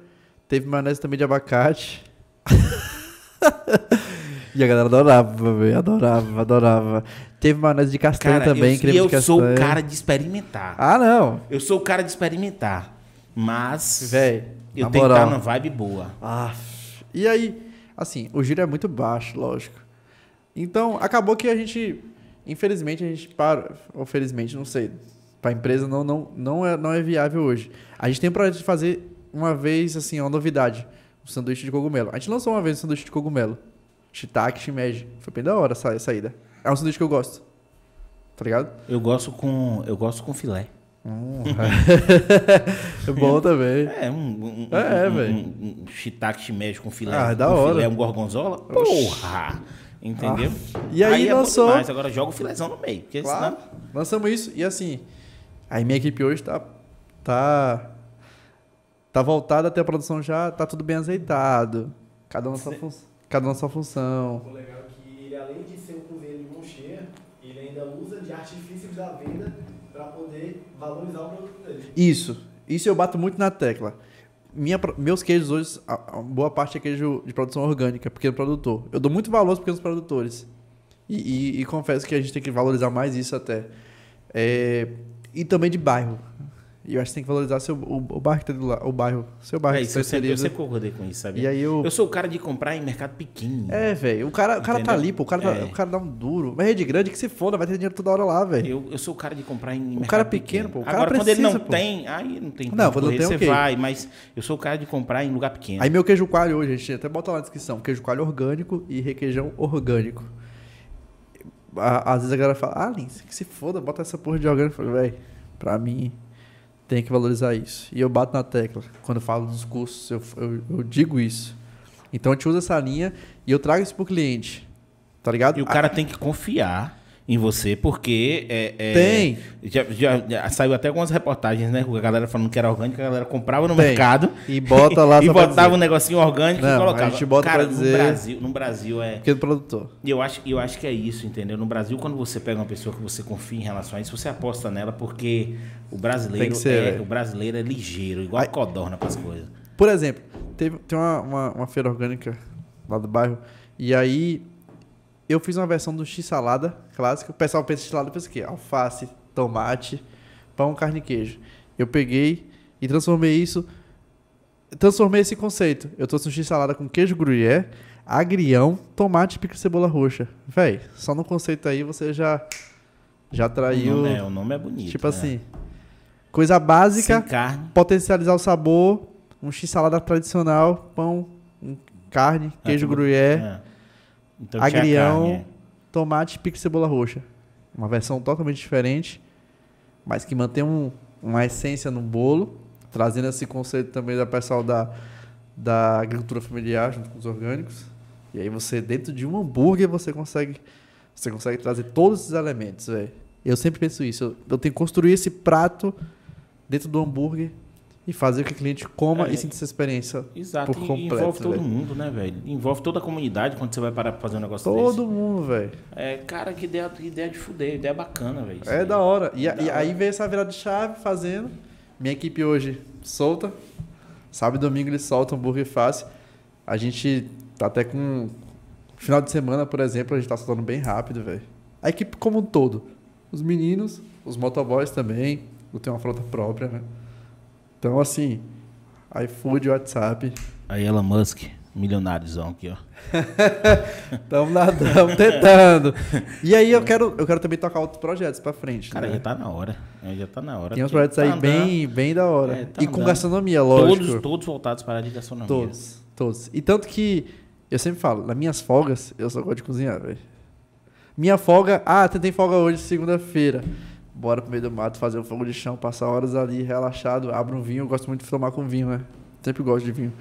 teve maionese também de abacate. e a galera adorava, velho, adorava, adorava. Teve maionese de castanha Cara, também, eu, creme e eu de sou castanha. o cara de experimentar. Ah, não. Eu sou o cara de experimentar. Mas Véi, eu tenho que estar na vibe boa. Ah, e aí, assim, o giro é muito baixo, lógico. Então, acabou que a gente, infelizmente, a gente para, ou felizmente, não sei, para a empresa não, não, não, é, não é viável hoje. A gente tem um projeto de fazer uma vez, assim, uma novidade, um sanduíche de cogumelo. A gente lançou uma vez um sanduíche de cogumelo, shiitake, shimeji. Foi bem da hora essa a saída. É um sanduíche que eu gosto, tá ligado? Eu gosto com, eu gosto com filé. É bom também. É, um, um, É, um, velho. um, um shiitake shimeji com filé. Ah, é da hora. Filé, um gorgonzola. Porra! Entendeu? E aí é bom lançou- demais, agora joga o filézão no meio. Porque Claro. senão. Lançamos isso e assim, aí minha equipe hoje tá tá tá voltada até a produção já, tá tudo bem azeitado. Cada um na sua, fun cada um na sua função. O legal é que ele, além de ser um cozinheiro de mão cheia, ele ainda usa de artifícios da venda para poder valorizar o produto dele. Isso. Isso eu bato muito na tecla. Minha, meus queijos hoje, a, a boa parte é queijo de produção orgânica, pequeno produtor. Eu dou muito valor aos pequenos produtores. E, e- e confesso que a gente tem que valorizar mais isso até. É, e também de bairro. E eu acho que tem que valorizar seu, o, o bairro que tá do lado, o bairro, seu bairro É que isso, eu sempre, eu sempre concordei com isso, sabe? E aí eu... Eu sou o cara de comprar em mercado pequeno. É, velho. O cara, o cara tá ali, pô. O cara, tá- É. o cara dá um duro. Mas rede grande que se foda, vai ter dinheiro toda hora lá, velho. Eu, eu sou o cara de comprar em mercado cara pequeno, pô, o cara Agora, quando ele não precisa, pô. tem, aí não tem Não, quando correr, tem, você ok. vai, mas eu sou o cara de comprar em lugar pequeno. Aí meu queijo coalho hoje, a gente até bota lá na descrição, queijo coalho orgânico e requeijão orgânico. Às vezes a galera fala, ah, Lins, que se foda, bota essa porra de orgânico. Eu falo, velho, pra mim tem que valorizar isso. E eu bato na tecla. Quando eu falo dos cursos, eu, eu, eu digo isso. Então a gente usa essa linha e eu trago isso pro cliente. Tá ligado? E o cara tem que confiar em você, porque é, é- Tem. Já, já- já saiu até algumas reportagens, né? Com a galera falando que era orgânico, a galera comprava no Tem. mercado E bota lá e botava um negocinho orgânico Não, e a colocava. gente bota Cara, pra dizer- no Brasil, no Brasil é. Pequeno produtor. E eu acho, eu acho que é isso, entendeu? No Brasil, quando você pega uma pessoa que você confia em relação a isso, você aposta nela, porque o brasileiro, ser, é, o brasileiro é ligeiro, igual a codorna para as coisas. Por exemplo, teve, tem uma, uma, uma feira orgânica lá do bairro. E aí eu fiz uma versão do X-salada clássico. O pessoal pensa em salada, pensa o quê? Alface, tomate, pão, carne e queijo. Eu peguei e transformei isso. Transformei esse conceito. Eu trouxe um X-salada com queijo gruyère, agrião, tomate, pico e cebola roxa. Véi, só no conceito aí você já já O traiu. nome, é, o nome é bonito. tipo né? assim, coisa básica, potencializar o sabor, um x-salada tradicional, pão, carne, É, queijo tudo- gruyère, é. Então agrião, carne, é. tomate, pico e cebola roxa. Uma versão totalmente diferente, mas que mantém um, uma essência no bolo, trazendo esse conceito também da pessoal da, da agricultura familiar junto com os orgânicos. E aí você, dentro de um hambúrguer, você consegue, você consegue trazer todos esses elementos, velho. Eu sempre penso isso. Eu, eu tenho que construir esse prato dentro do hambúrguer e fazer com que o cliente coma É. e sinta essa experiência Exato, por e completo. envolve todo velho. mundo, né, velho? Envolve toda a comunidade quando você vai parar pra fazer um negócio desse. Todo mundo, velho. É, cara, que ideia, que ideia de fuder, ideia bacana, velho. É da hora. E, a- Da e hora. aí veio essa virada de chave fazendo. Minha equipe hoje solta. Sábado e domingo eles soltam hambúrguer fácil. A gente tá até com. Final de semana, por exemplo, a gente tá soltando bem rápido, velho. A equipe como um todo. Os meninos, os motoboys também. Eu tenho uma frota própria, né? Então, assim, iFood, WhatsApp. Aí Elon Musk, milionáriozão aqui, ó. Estamos nadando, tentando. E aí eu quero, eu quero também tocar outros projetos pra frente. Cara, né? já tá na hora. Já tá na hora. Tem uns projetos aí tá andando. bem, bem da hora. É, tá e com gastronomia, lógico. Todos, todos voltados para a área de gastronomia. Todos, todos. E tanto que eu sempre falo, nas minhas folgas, eu só gosto de cozinhar, velho. Minha folga, ah, você tem folga hoje, segunda-feira. Bora pro meio do mato fazer um fogo de chão, passar horas ali, relaxado, abro um vinho, eu gosto muito de tomar com vinho, né? Sempre gosto de vinho.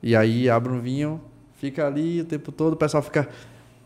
E aí abro um vinho, fica ali o tempo todo, o pessoal fica.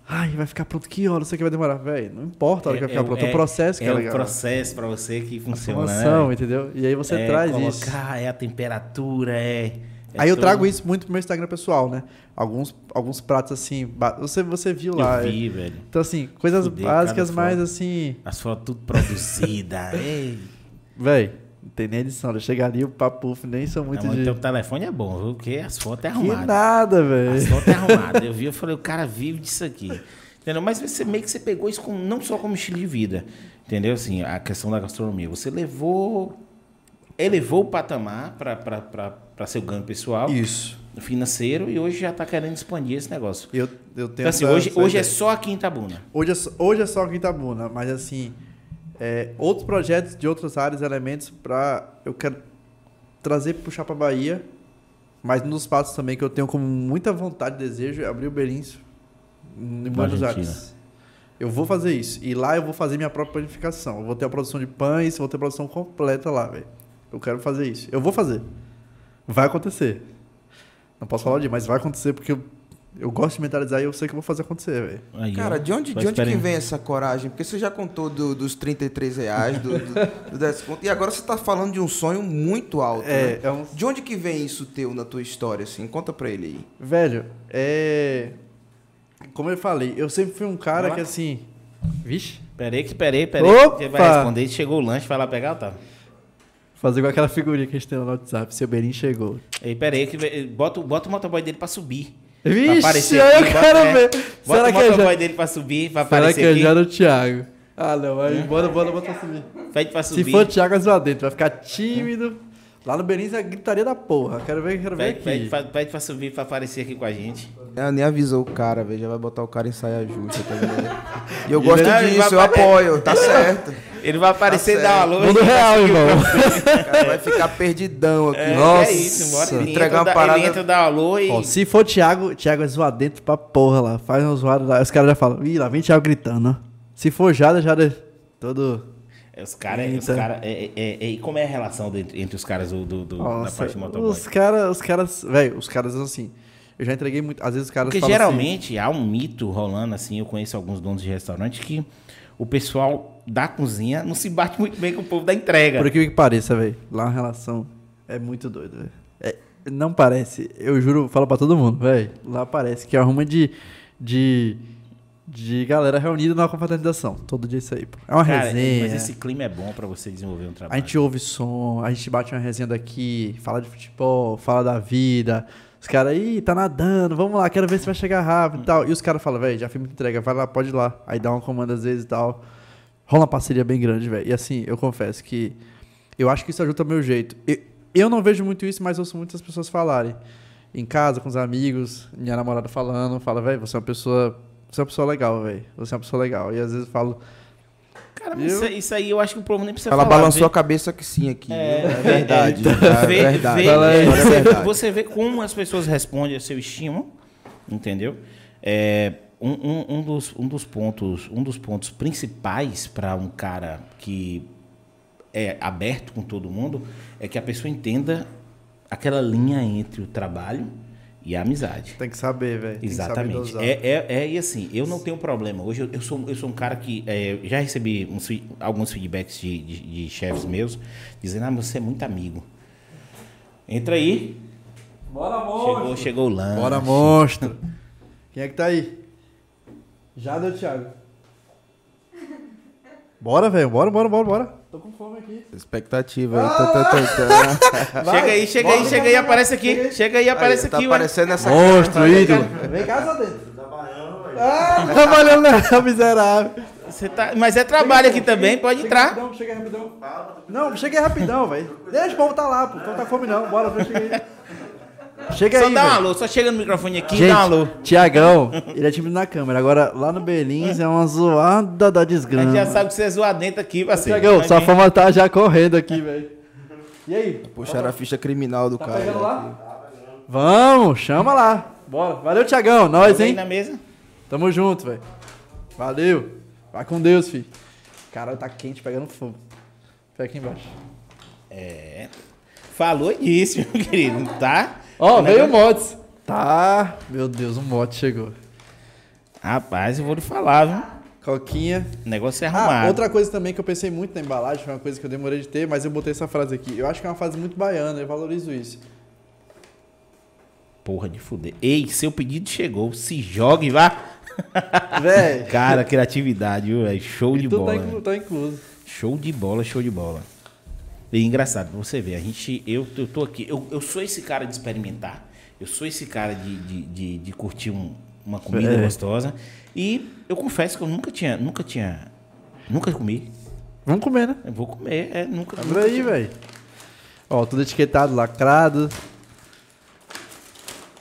Ai, vai ficar pronto que hora? Não sei o que vai demorar. Velho, não importa a hora que vai ficar pronto. o processo que é, é o legal. processo para você que funciona, né? Formação, entendeu? E aí você é traz colocar, isso. é a temperatura, é. É Aí eu tudo. trago isso muito pro meu Instagram pessoal, né? Alguns, alguns pratos assim, você, você viu lá. Eu é. vi, velho. Então, assim, coisas Fudeu, básicas, mais assim. As fotos tudo produzidas. Véi, não tem nem edição. Eu chego ali, o papo nem são muito Não, de. teu telefone é bom, viu? Porque as fotos é Que arrumadas. nada, As velho. fotos é arrumadas. Eu vi, eu falei, o cara vive disso aqui. Entendeu? Mas você meio que você pegou isso como, não só como estilo de vida. Entendeu? Assim, a questão da gastronomia. Você levou. Elevou o patamar para seu ganho pessoal, Isso. financeiro, e hoje já está querendo expandir esse negócio. Eu, eu tenho Então, assim, hoje, essa hoje é só aqui em. Hoje é só, hoje é só Quintabuna, mas assim, é, outros projetos de outras áreas, elementos para eu quero trazer puxar para Bahia, mas dos passos também que eu tenho com muita vontade e desejo é abrir o Belinço em Buenos. Aires. Eu vou fazer isso. E lá eu vou fazer minha própria panificação. Eu vou ter a produção de pães, vou ter a produção completa lá, velho. Eu quero fazer isso. Eu vou fazer. Vai acontecer. Não posso falar o dia, mas vai acontecer porque eu Eu gosto de mentalizar e eu sei que eu vou fazer acontecer, velho. Cara, de onde, de onde que vem essa coragem? Porque você já contou do- dos 33 reais, do, do, do desconto, e agora você tá falando de um sonho muito alto, É, né? é um. De onde que vem isso teu na tua história, assim? Conta pra ele aí. Velho, é. Como eu falei, eu sempre fui um cara que assim. Vixe. Peraí, que peraí, peraí. Opa! Você vai responder. Chegou o lanche, vai lá pegar, tá? Fazer igual aquela figurinha que a gente tem no WhatsApp. Seu Berim chegou. Ei, peraí, que ve- bota, o- bota o motoboy dele pra subir. Vixe, Pra aparecer aí eu aqui, quero bota, ver. Bota Será o que é motoboy já, dele pra subir, pra será aparecer que é já no Thiago? Ah, não. Aí, bora, bora, bora subir. Pede pra subir. Se for Thiago, é zoar dentro. Vai ficar tímido. Lá no Berins é gritaria da porra. Quero ver, quero ver Pede, aqui. pede, pra- pede pra subir, pra aparecer aqui com a gente. Ela nem avisou o cara, velho. Já vai botar o cara em saia justa, tá ligado? E eu gosto não, disso, eu apoio, tá certo. Ele vai aparecer e Tá dar uma alô. Mundo real, irmão. O cara vai ficar perdidão aqui. É, Nossa. é isso, bora. Ele, Entregar entra, uma parada- ele entra, dá alô e... Ó, se for Thiago, Thiago é zoar dentro pra porra lá. Faz um zoado lá. Os caras já falam, ih, lá vem Thiago gritando. ó. Se for Jada, Jada é todo. É, Os caras... Os Eita. cara, é, é, é, e como é a relação do- entre os caras do, do- do- da Nossa, parte do motoboy? os caras, os caras, velho, os caras assim. Eu já entreguei muito. Às vezes os caras Porque assim, geralmente há um mito rolando assim, eu conheço alguns donos de restaurante que o pessoal da cozinha não se bate muito bem com o povo da entrega. Por que que pareça, velho, lá a relação é muito doida, velho. É, não parece, eu juro, falo pra todo mundo, velho. Lá parece que arruma de, de, de galera reunida na confraternização. Todo dia isso aí, pô. É uma Cara, resenha. mas esse clima é bom pra você desenvolver um A trabalho. gente ouve som, a gente bate uma resenha daqui, fala de futebol, fala da vida. Os caras, ih, tá nadando, vamos lá, quero ver se vai chegar rápido e tal. E os caras falam, velho, já fiz muita entrega, vai lá, pode ir lá. Aí dá uma comanda às vezes e tal. Rola uma parceria bem grande, velho. E assim, eu confesso que eu acho que isso ajuda o meu jeito. Eu, eu não vejo muito isso, mas ouço muitas pessoas falarem. Em casa, com os amigos, minha namorada falando, fala, velho, você é uma pessoa. Você é uma pessoa legal, velho. Você é uma pessoa legal. E às vezes eu falo, Cara, mas isso, isso aí eu acho que o povo nem precisa Ela falar. balançou vê- a cabeça que sim aqui. É? É verdade. É vê- verdade. vê-. É você, verdade. você vê como as pessoas respondem a seu estímulo, entendeu? É, um, um- um dos, um, dos pontos, um dos pontos principais para um cara que é aberto com todo mundo é que a pessoa entenda aquela linha entre o trabalho e a amizade. tem que saber, velho. tem que saber Exatamente. dosar. É, é, é, e assim, eu não tenho problema. Hoje eu, eu sou, eu sou um cara que é, já recebi uns alguns feedbacks de, de, de chefes meus dizendo, ah, você é muito amigo. Entra aí. Bora, Chegou, chegou o lanche. Bora, monstro. Quem é que tá aí? Já deu, Thiago. Bora, velho. Bora, bora, bora, bora. Tô com fome aqui. Expectativa aí. Tá, tá, tá, tá. Chega aí, chega aí, bora, chega aí, aparece aqui. Chega aí, aparece Aí, tá aqui, ué. aparecendo essa Monstro, ídolo. Vem cá, só dentro. Ah, trabalhando na miserável. Você tá, mas é trabalho aqui também, pode Chega entrar. rapidão, chega rapidão. Não, chega aí rapidão, velho. Deixa o povo tá lá, pô. Não tá com fome não. Bora, chega aí. Chega Só aí, dá um alô, só chega no microfone aqui e Gente, dá um alô. Tiagão, ele é tímido na câmera. Agora, lá no Belins é uma zoada da A gente desgrama. já sabe que você é zoar dentro aqui, parceiro. Tiagão, Mas sua fama tá já correndo aqui, velho. E aí? Puxaram a ficha criminal do Tá cara. pegando lá? Vamos, chama lá. Bora. Valeu, Tiagão. Nós, hein? na mesa? Tamo junto, velho. Valeu. Vai com Deus, filho. Caralho, tá quente, pegando fogo. Pega aqui embaixo. É. Falou disso, meu querido, tá? Ó, O veio o negócio- Mods. Tá. Meu Deus, o Mods chegou. Rapaz, eu vou lhe falar, viu? Coquinha. O negócio é arrumado. Ah, outra coisa também que eu pensei muito na embalagem, foi uma coisa que eu demorei de ter, mas eu botei essa frase aqui. Eu acho que é uma frase muito baiana, eu valorizo isso. Porra de fuder. Ei, seu pedido chegou. Se jogue, vá. Véi. Cara, criatividade, viu, velho? Show de tudo bola. tá, inclu- tá incluso. Show de bola, show de bola. E engraçado, pra você ver, a gente, eu, eu tô aqui, eu, eu sou esse cara de experimentar, eu sou esse cara de, de, de, de curtir um- uma comida É. gostosa. E eu confesso que eu nunca tinha, nunca tinha, nunca comi. Vamos comer, né? Eu vou comer, é, nunca. Abre nunca aí, velho. Ó, tudo etiquetado, lacrado.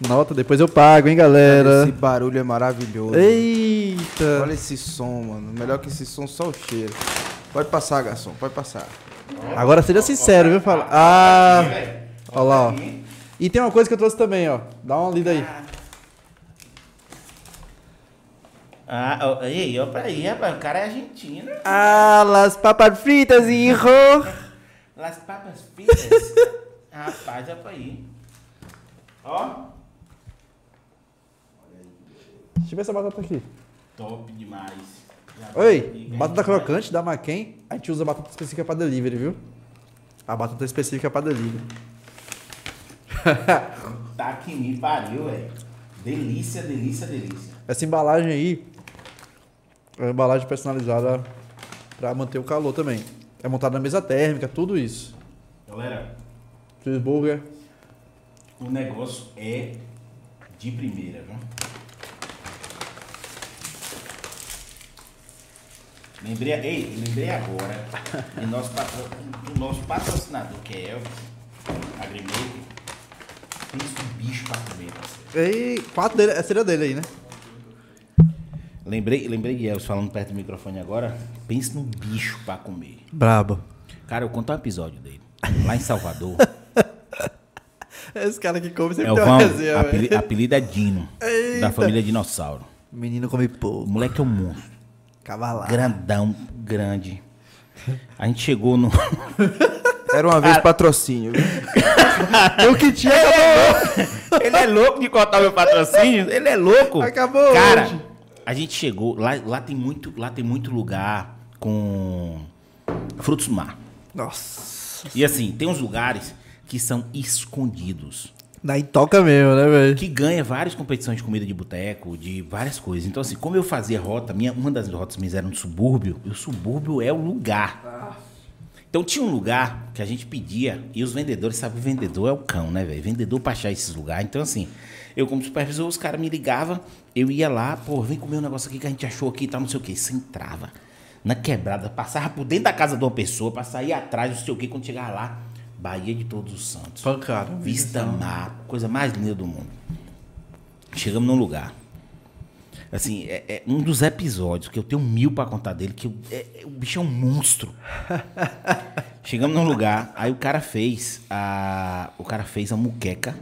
Nota, depois eu pago, hein, Esse galera. barulho é maravilhoso. Eita. Olha esse som, mano. Melhor que esse som, só o cheiro. Pode passar, garçom, pode passar. Agora seja sincero, viu? Fala. Ah. Olha lá, ó. E tem uma coisa que eu trouxe também, ó. Dá uma lida aí. Ah, ó, aí, ó, pra aí, rapaz, o cara é argentino. Ah, las papas fritas, hijo. Las papas fritas. rapaz, ó pra aí. Ó. Deixa eu ver essa batata aqui. Top demais. Oi, batata crocante da Maquin, a gente usa batata específica pra delivery, viu? A batata específica pra delivery. Tá que me pariu, velho. Delícia, delícia, delícia. Essa embalagem aí é uma embalagem personalizada pra manter o calor também. É montada na mesa térmica, tudo isso. Galera, Cheeseburger. o negócio é de primeira, viu? Lembrei, ei, lembrei agora do nosso, patro, do nosso patrocinador, que é Elvis, Agrimaker. Pensa um bicho pra comer, parceiro. E quatro dele, seria dele aí, né? Lembrei, lembrei de Elvis falando perto do microfone agora. Pensa num bicho pra comer. Brabo. Cara, eu conto um episódio dele. Lá em Salvador. Esse cara que come sempre é o tem uma resenha, apeli- apelido é Dino, da família Dinossauro. Menino come O pouco. moleque é um monstro. Cavalado. Grandão, grande. A gente chegou no. Era uma vez patrocínio. viu? O que tinha Ele é louco de cortar meu patrocínio. Ele é louco. Acabou Cara, hoje. a gente chegou. Lá, lá, tem muito, lá tem muito lugar com frutos do mar. Nossa. E assim, tem uns lugares que são escondidos. Daí toca mesmo, né, velho? Que ganha várias competições de comida de boteco, de várias coisas. Então, assim, como eu fazia rota, minha, uma das rotas minhas era no subúrbio, e o subúrbio é o lugar. Então tinha um lugar que a gente pedia, e os vendedores, sabe, o vendedor é o cão, né, velho? Vendedor pra achar esses lugares. Então, assim, eu como supervisor, os caras me ligavam, eu ia lá, pô, vem comer um negócio aqui que a gente achou aqui e tal, não sei o quê. Você entrava na quebrada, passava por dentro da casa de uma pessoa, pra sair atrás, não sei o quê, quando chegava lá, Bahia de Todos os Santos. Pancada. Vista mar, coisa mais linda do mundo. Chegamos num lugar. Assim, é, é um dos episódios que eu tenho mil pra contar dele, que eu- é- é- o bicho é um monstro. Chegamos num lugar, aí o cara fez a. O cara fez a muqueca.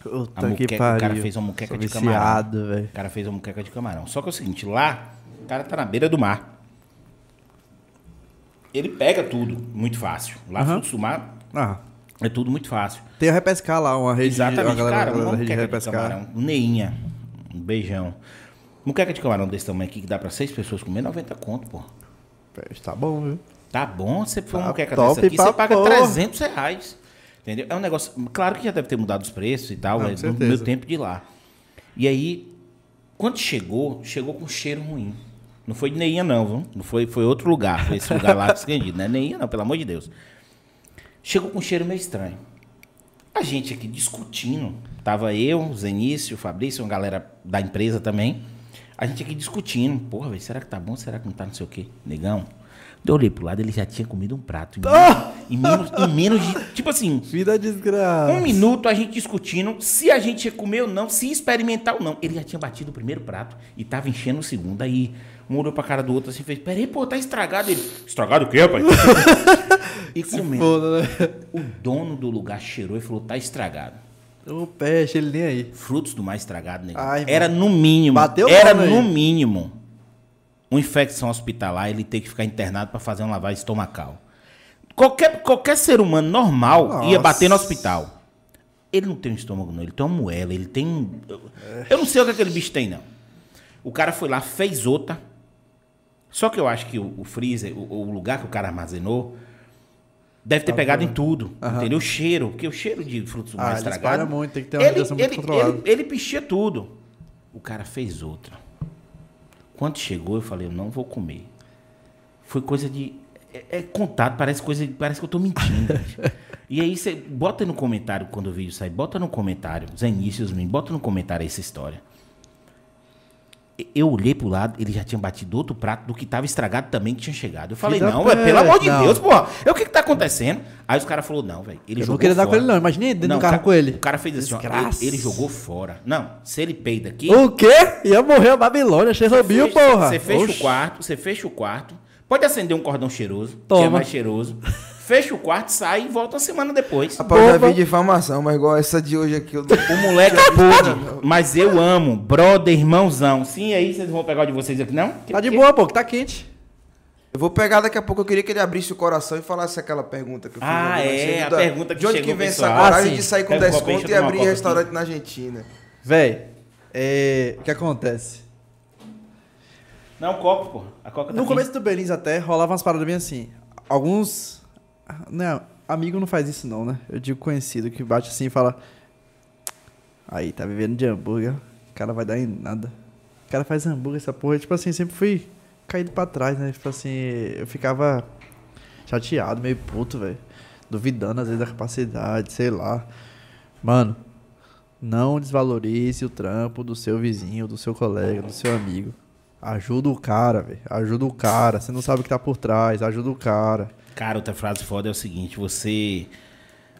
A Puta muqueca que o pariu. cara fez uma muqueca de camarão. viciado, velho. O cara fez uma muqueca de camarão. Só que é o seguinte, lá, o cara tá na beira do mar. Ele pega tudo muito fácil. Lá, frutos do mar, Ah, é tudo muito fácil. tem a repescar lá, uma rede de... Exatamente, a galera, cara, uma rede de muqueca de repescar. camarão. Um Neinha. Um beijão. Muqueca de camarão desse tamanho aqui, que dá pra seis pessoas comer, 90 conto, pô. Tá bom, viu? Tá bom, você for uma Tá muqueca top dessa aqui, você paga porra. 300 reais. Entendeu? É um negócio... Claro que já deve ter mudado os preços e tal, mas no certeza. meu tempo de lá. E aí, quando chegou, chegou com cheiro ruim. Não foi de Neinha, não, viu? Não foi, foi outro lugar. Foi esse lugar lá escondido. Não é Neinha, não, pelo amor de Deus. Chegou com um cheiro meio estranho. A gente aqui discutindo. Tava eu, o Zenício, o Fabrício, uma galera da empresa também. A gente aqui discutindo. Porra, velho, será que tá bom? Será que não tá não sei o quê? Negão. Eu olhei pro lado, ele já tinha comido um prato. Em, Ah! menos, em, menos, em menos de. Tipo assim, Vida desgraça. um minuto a gente discutindo se a gente ia comer ou não, se experimentar ou não. Ele já tinha batido o primeiro prato e tava enchendo o segundo. Aí um olhou pra cara do outro assim e fez: Peraí, pô, tá estragado. Ele: Estragado o quê, rapaz? e comendo. Foda, né? O dono do lugar cheirou e falou: Tá estragado. O peixe, ele nem aí. Frutos do mar estragado, né? Ai, Era no mínimo. Bateu era logo aí. no mínimo. Uma infecção hospitalar, ele ter que ficar internado pra fazer uma lavagem estomacal. Qualquer, qualquer ser humano normal ia Nossa. bater no hospital. Ele não tem um estômago, não. Ele tem uma moela, ele tem. Eu não sei o que aquele bicho tem, não. O cara foi lá, fez outra. Só que eu acho que o, o freezer, o, o lugar que o cara armazenou, deve ter pegado em tudo. Entendeu? O cheiro, porque o cheiro de frutos do mar Ah, estragado. muito, tem que ter uma ele, muito ele, controlada. ele, ele pichia tudo. O cara fez outra. Quando chegou, eu falei, eu não vou comer. Foi coisa de. É, é contato, parece coisa. Parece que eu tô mentindo. e aí você bota no comentário quando o vídeo sai, bota no comentário, os inícios, bota no comentário essa história. Eu olhei pro lado, ele já tinha batido outro prato do que tava estragado também que tinha chegado. Eu falei, Vida não, velho, pelo amor de não. Deus, porra. É o que que tá acontecendo? Aí os caras falaram, não, velho. Ele Eu jogou não queria dar com fora. ele, não. Imagina dentro Não, do carro com ele. O cara fez assim, ó, ele, ele jogou fora. Não, se ele peida aqui, O quê? Ia morrer a Babilônia, Chernobyl, porra. Você fecha Oxi. o quarto, você fecha o quarto. Pode acender um cordão cheiroso, que Toma. é mais cheiroso. Fecha o quarto, sai e volta uma semana depois. Rapaz, eu já vi difamação, mas igual essa de hoje aqui, eu não... O moleque pôde, mas eu amo. Brother, irmãozão. Sim, aí vocês vão pegar o de vocês aqui, não? Tá de boa, pô, que tá quente. Eu vou pegar daqui a pouco, eu queria que ele abrisse o coração e falasse aquela pergunta que eu fiz. Ah, é, a da- pergunta que De onde chegou, que vem essa pessoal. coragem Ah, de sair com Pega um desconto copinho, e abrir restaurante na Argentina? Véi, é... o que acontece? Não, o copo, pô. A coca tá No aqui. começo do Belize até rolava umas paradas bem assim. Alguns. Não, amigo não faz isso não, né? Eu digo conhecido que bate assim e fala. Aí, tá vivendo de hambúrguer. O cara vai dar em nada. O cara faz hambúrguer, essa porra. Tipo assim, sempre fui caído pra trás, né? Tipo assim, eu ficava chateado, meio puto, velho. Duvidando às vezes da capacidade, sei lá. Mano, não desvalorize o trampo do seu vizinho, do seu colega, do seu amigo. Ajuda o cara, velho. Ajuda o cara. Você não sabe o que tá por trás. Ajuda o cara. Cara, outra frase foda é o seguinte: você.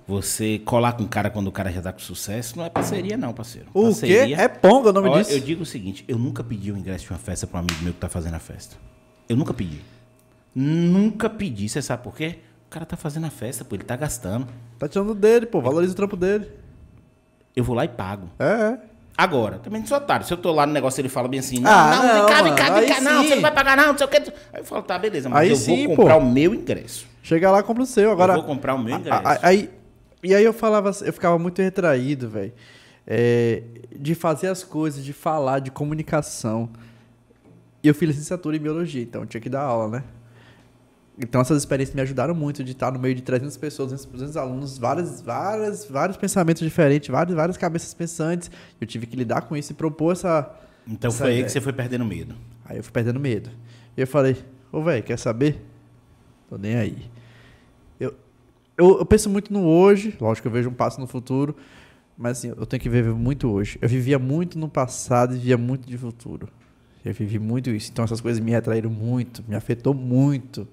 Você colar com o cara quando o cara já tá com sucesso não é parceria, não, parceiro. O parceria, quê? É ponga o nome Ó, disso? Eu digo o seguinte: eu nunca pedi o ingresso de uma festa pra um amigo meu que tá fazendo a festa. Eu nunca pedi. Nunca pedi. Você sabe por quê? O cara tá fazendo a festa, pô, ele tá gastando. Tá tirando dele, pô. Valoriza o trampo dele. Eu vou lá e pago. É, é. Agora, também sou otário. Se eu tô lá no negócio ele fala bem assim, não, Ah, não, não, vem cá, vem cá, vem cá, não, você não vai pagar não, não sei o quê. Aí eu falo, tá, beleza, mas Aí eu sim, vou pô. comprar o meu ingresso. Chega lá, compra o seu. Agora, eu vou comprar o meu ingresso. aí, e aí eu falava, eu ficava muito retraído, velho. É, de fazer as coisas, de falar, de comunicação. E eu fiz licenciatura em biologia, então eu tinha que dar aula, né? Então essas experiências me ajudaram muito de estar no meio de 300 pessoas, 200, 200 alunos, várias, várias, vários pensamentos diferentes, várias, várias cabeças pensantes. Eu tive que lidar com isso e propor essa, Então essa foi aí ideia. que você foi perdendo medo. Aí eu fui perdendo medo. E eu falei, ô velho, quer saber? Tô nem aí. Eu, eu, eu penso muito no hoje, lógico que eu vejo um passo no futuro, mas assim, eu tenho que viver muito hoje. Eu vivia muito no passado e vivia muito de futuro. Eu vivi muito isso. Então essas coisas me atraíram muito, me afetou muito.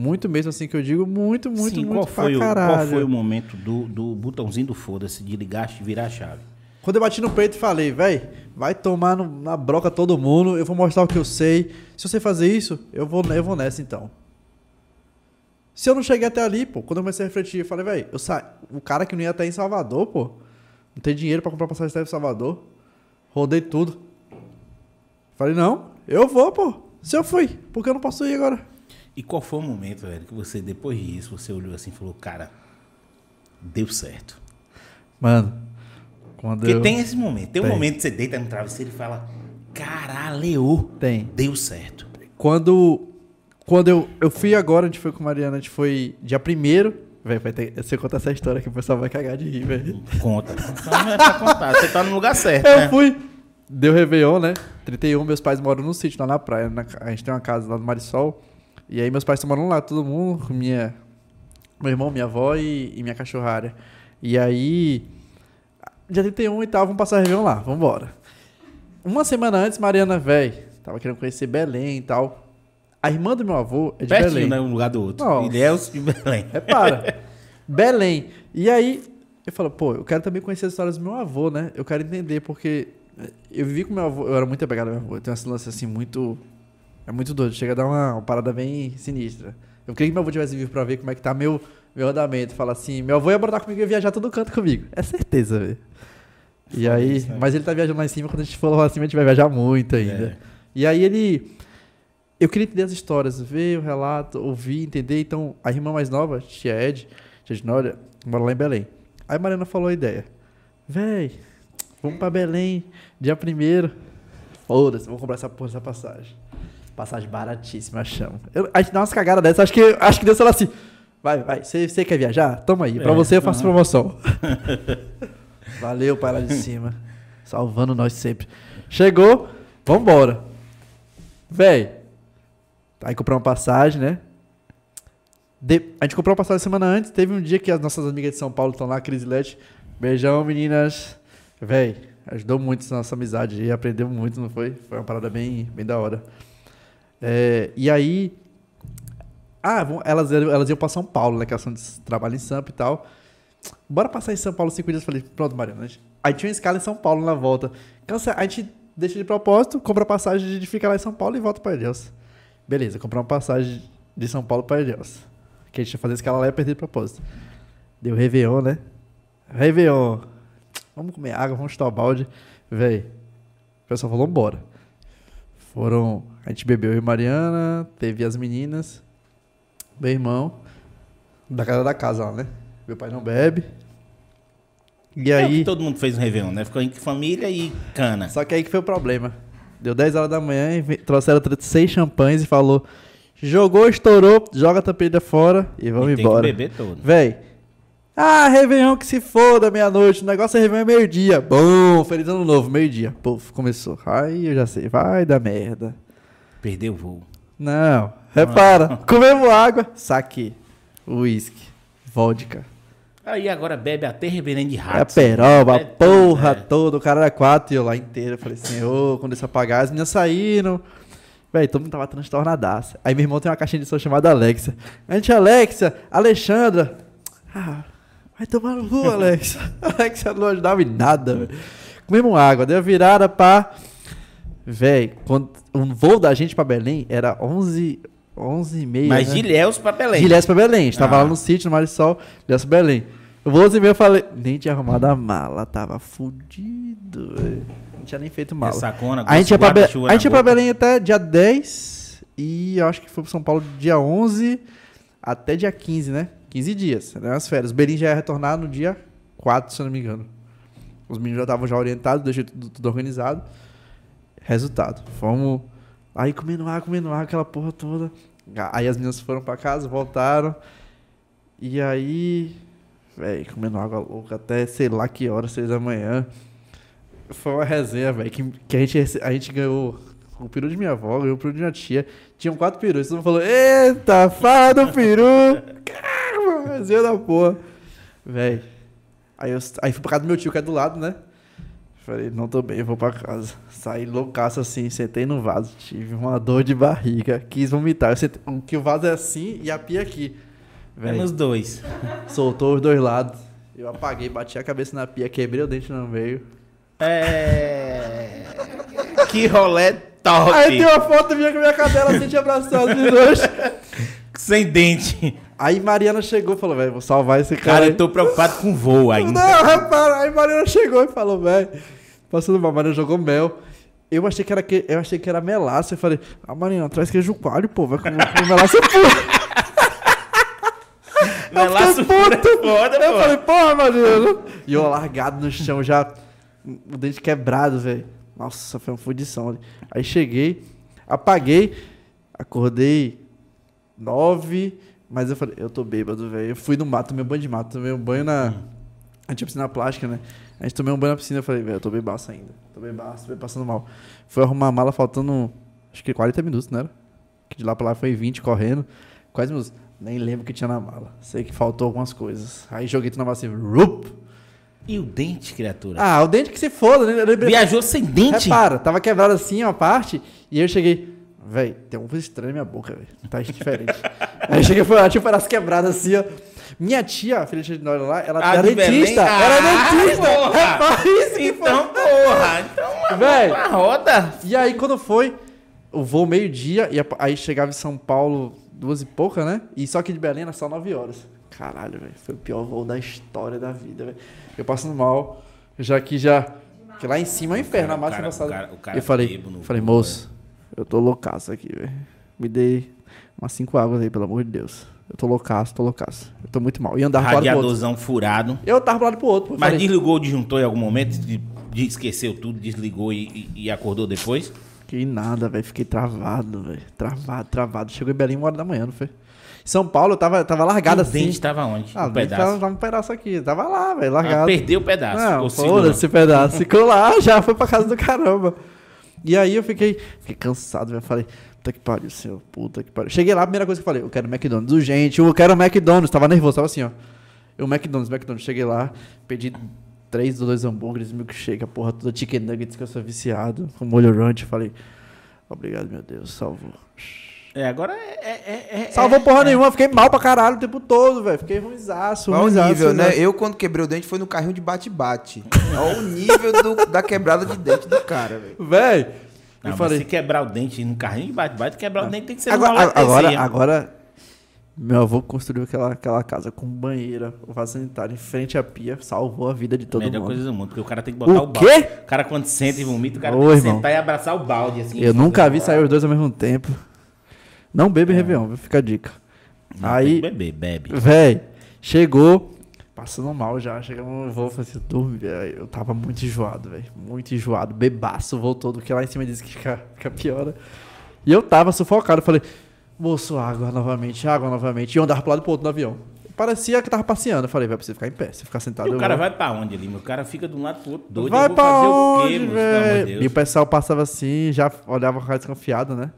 Muito mesmo assim que eu digo, muito, muito, Sim, muito qual pra foi, o, qual caralho. foi o momento do, do botãozinho do foda-se, de ligar e virar a chave? Quando eu bati no peito e falei, véi, vai tomar no- na broca todo mundo, eu vou mostrar o que eu sei. Se você fazer isso, eu vou, eu vou nessa então. Se eu não cheguei até ali, pô, quando eu comecei a refletir, eu falei, véi, eu sa... o cara que não ia até em Salvador, pô, não tem dinheiro pra comprar passagem até em Salvador, rodei tudo. Falei, não, eu vou, pô. Se eu fui, por que eu não posso ir agora? E qual foi o momento, velho, que você, depois disso, você olhou assim e falou, cara, deu certo? Mano, quando Porque eu... tem esse momento. Tem um Tem. momento que você deita no travesseiro e fala, caralho, Tem. deu certo. Quando, quando eu, eu fui agora, a gente foi com a Mariana, a gente foi dia primeiro. Velho, vai ter, se eu contar essa história que o pessoal vai cagar de rir, velho. Conta. É contar, você tá no lugar certo, Eu né? fui. Deu Réveillon, né? 31, meus pais moram no sítio, lá na praia. na a gente tem uma casa lá no Marisol. E aí meus pais moram lá, todo mundo, minha, meu irmão, minha avó e, e minha cachorrada. E aí, dia 31 e tal, vamos passar Réveillon lá, vambora. Uma semana antes, Mariana, velho, tava querendo conhecer Belém e tal. A irmã do meu avô é de Pertinho, Belém. né? Um lugar do outro. Nossa. Ilhéus e Belém. Repara. Belém. E aí, eu falo, pô, eu quero também conhecer as histórias do meu avô, né? Eu quero entender, porque eu vivi com meu avô, eu era muito apegado ao meu avô. Eu tenho esse lance assim, muito. É muito doido, chega a dar uma, uma parada bem sinistra. Eu queria que meu avô tivesse vivo pra ver como é que tá meu, meu andamento. Fala assim, meu avô ia brotar comigo e ia viajar todo canto comigo. É certeza, velho. E aí, isso, né? mas ele tá viajando lá em cima, quando a gente for lá em cima, a gente vai viajar muito ainda. É. E aí ele. Eu queria entender as histórias, ver o relato, ouvir, entender. Então, a irmã mais nova, tia Ed, tia Dinória, mora lá em Belém. Aí a Mariana falou a ideia. Véi, vamos pra Belém, dia primeiro. Foda-se, vamos comprar essa porra dessa passagem. Passagem baratíssima, achamos. Eu, a gente dá umas cagadas dessas, acho que, acho que Deus falou assim. Vai, vai, você quer viajar? Toma aí, pra É, você eu faço aham. promoção. Valeu, pai lá de cima. Salvando nós sempre. Chegou, vambora. Véi, aí comprou uma passagem, né? De- a gente comprou uma passagem semana antes. Teve um dia que as nossas amigas de São Paulo estão lá, Cris Lete. Beijão, meninas. Véi, ajudou muito essa nossa amizade e aprendeu muito, não foi? Foi uma parada bem, bem da hora. É, e aí. Ah, elas, elas iam pra São Paulo, né? Que elas são de trabalho em Sampa e tal. Bora passar em São Paulo cinco dias. Falei, pronto, Mariana. gente- Aí tinha uma escala em São Paulo na volta. Cansa- A gente deixa de propósito, compra passagem de ficar lá em São Paulo e volta para Ilhéus. Beleza, comprar uma passagem de São Paulo para Ilhéus. Que a gente ia fazer escala lá e ia perder de propósito. Deu Réveillon, né? Réveillon. Vamos comer água, vamos chutar o balde. Véi, o pessoal falou, bora. Foram. A gente bebeu eu e Mariana, teve as meninas, meu irmão, da casa da casa lá, né? Meu pai não bebe. E É aí. todo mundo fez no Réveillon, né? Ficou em família e cana. Só que aí que foi o problema. Deu 10 horas da manhã e trouxeram 36 champanhes e falou: jogou, estourou, joga a tampilha fora e vamos E tem embora. que beber todo. Véi. Ah, Réveillon que se foda, meia-noite. O negócio é Réveillon é meio-dia. Bom, feliz ano novo, meio-dia. Puf, começou. Ai, eu já sei. Vai dar merda. Perdeu o voo. Não, repara. Comemos água, saque. Uísque, vodka. Aí agora bebe até reverendo de É rato. peroba, É porra é. toda. O cara era quatro e eu lá inteiro. Eu falei, senhor, quando isso apagar, as meninas saíram. Véi, todo mundo tava transtornadaço. Aí meu irmão tem uma caixinha de som chamada Alexa. A gente, Alexa, Alexandra. Ah, vai tomar no cu, Alexa. Alexa não ajudava em nada, velho. Comemos água, deu a virada pra... Véi, quando o voo da gente pra Belém era 11, 11 e meia, Mas né? de Ilhéus pra Belém. Gilés pra Belém. A gente tava Ah. lá no sítio, no Marisol, Gilés pra Belém. Eu vou e meio eu falei, nem tinha arrumado a mala, tava fudido, velho. Não tinha nem feito mala. Ressacona, A gente ia pra, Be- a gente ia pra. Belém até dia 10 e eu acho que foi pro São Paulo dia 11 até dia 15, né? 15 dias, né? As férias. Belém já ia retornar no dia 4, se eu não me engano. Os meninos já estavam já orientados, deixei tudo, tudo organizado. Resultado, fomos aí comendo água, comendo água, aquela porra toda. Aí as meninas foram pra casa, voltaram. E aí, velho, comendo água louca até sei lá que hora, seis da manhã. Foi uma resenha, velho, que, que a, gente, a gente ganhou o peru de minha avó, ganhou o peru de minha tia. Tinham quatro perus. Todo mundo falou, eita, fala do peru. Caramba, resenha da porra. Velho. Aí, aí fui pra casa do meu tio, que é do lado, né? Falei, não tô bem, vou pra casa. Saí loucaço assim, sentei no vaso. Tive uma dor de barriga, quis vomitar. Sentei, que o vaso é assim e a pia aqui. É Velho, nos dois. soltou os dois lados. Eu apaguei, bati a cabeça na pia, quebrei o dente no meio. É. que rolé top. Aí tem uma foto minha com a minha cadela assim, te abraçando de dois. Sem dente. Aí Mariana chegou e falou, velho, vou salvar esse Cara, cara. eu tô preocupado com voo ainda. Não, repara. Aí Mariana chegou e falou, velho, passando mal, Mariana jogou mel. Eu achei que era, que, eu achei que era melaço. Eu falei, ah, Mariana, traz queijo coalho, pô, vai comer, melaço puro. Melaço é puto. foda, Eu pô. falei, porra, Mariana. E eu largado no chão já, o dente quebrado, velho. Nossa, foi uma fudição ali. Aí cheguei, apaguei, acordei nove, mas eu falei, eu tô bêbado, velho. Eu fui no mato, tomei um banho de mato, tomei um banho na... A gente tinha piscina plástica, né? A gente tomei um banho na piscina, eu falei, velho, eu tô bebaço ainda. Tô bebaço, tô passando mal. Fui arrumar a mala faltando, acho que 40 minutos, não era? Que de lá pra lá foi 20 correndo. Quase minutos. Nem lembro o que tinha na mala. Sei que faltou algumas coisas. Aí joguei tudo na mala assim, rup. E o dente, criatura? Ah, o dente que se foda, né? Lembrei- Viajou sem dente? Repara, tava quebrado assim uma parte, e eu cheguei, véi, tem uma coisa estranha na minha boca, velho. Tá diferente. aí eu cheguei, foi, tinha um pedaço quebrado assim, ó. Minha tia, a filha de nós lá, ela Ah, era de dentista. Ah, era dentista. porra. Que Então, porra. Então, uma, Véi. uma roda. E aí, quando foi, o voo meio-dia, e a- aí chegava em São Paulo duas e pouca, né? E só que de Belém era só nove horas. Caralho, velho. Foi o pior voo da história da vida, velho. Eu passando mal, já que já. Que lá em cima é o inferno, cara- a máxima passada. o cara- o cara eu falei, falei, moço, eu tô loucaço aqui, velho. Me dei umas cinco águas aí, pelo amor de Deus. Eu tô loucaço, tô loucaço. Eu tô muito mal. E andava pro lado pro outro. Furado. Eu tava pro lado pro outro. Mas falei, desligou o disjuntor em algum momento? De, de- esqueceu tudo, desligou e, e- e acordou depois? Que nada, velho. Fiquei travado, velho. Travado, travado. Chegou em Belém uma hora da manhã, não foi? Em São Paulo, eu tava, tava largado o assim. dente tava onde? Ah, um o pedaço. Tava, tava um pedaço aqui. Tava lá, velho, Ah, largado. perdeu o pedaço. Não, foda-se esse pedaço. Ficou lá, já foi pra casa do caramba. E aí eu fiquei, fiquei cansado, velho. Falei, puta que pariu, senhor. Puta que pariu. Cheguei lá, a primeira coisa que eu falei, eu quero McDonald's. Urgente, eu quero McDonald's. Tava nervoso, tava assim, ó. Eu, McDonald's, McDonald's. Cheguei lá, pedi três ou dois hambúrgueres, milkshake, a porra toda, chicken nuggets, que eu sou viciado, com molho ranch. Falei, obrigado, meu Deus, salvou. É, agora é. é, é- é- Salvou porra nenhuma, fiquei mal pra caralho o tempo todo, velho. Fiquei ruimzaço, Olha o ruimzaço, nível, né? Eu, quando quebrei o dente, foi no carrinho de bate-bate. Olha o nível do- da quebrada de dente do cara, velho. Véi, Não, eu mas falei, se quebrar o dente no carrinho de bate-bate, quebrar o dente tem que ser agora, agora, agora, meu avô construiu aquela, aquela casa com banheira, o vaso sanitário em frente à pia, salvou a vida de todo Melhor mundo. coisa do mundo, porque o cara tem que botar o, O balde. quê? O cara quando senta e vomita, o cara Ô, tem que irmão. sentar e abraçar o balde, assim. Eu nunca vi sair os dois ao mesmo tempo. Não bebe Réveillon, viu? Fica a dica. Não, Aí, beber, bebe. véi, chegou, passando mal já. Chegamos no voo, falei assim, dormi. Aí Eu tava muito enjoado, velho. Muito enjoado. Bebaço, voltou do que lá em cima disse que fica, fica pior. E eu tava sufocado. Falei, moço, água novamente, água novamente. E eu andava pro lado e pro outro no avião. Parecia que tava passeando. Eu falei, vai pra você ficar em pé. Se ficar sentado, E o cara vou. vai pra onde ali? O cara fica de um lado pro outro doido. Vai pra fazer o onde, velho? E o pessoal passava assim, já olhava com a cara desconfiada, né?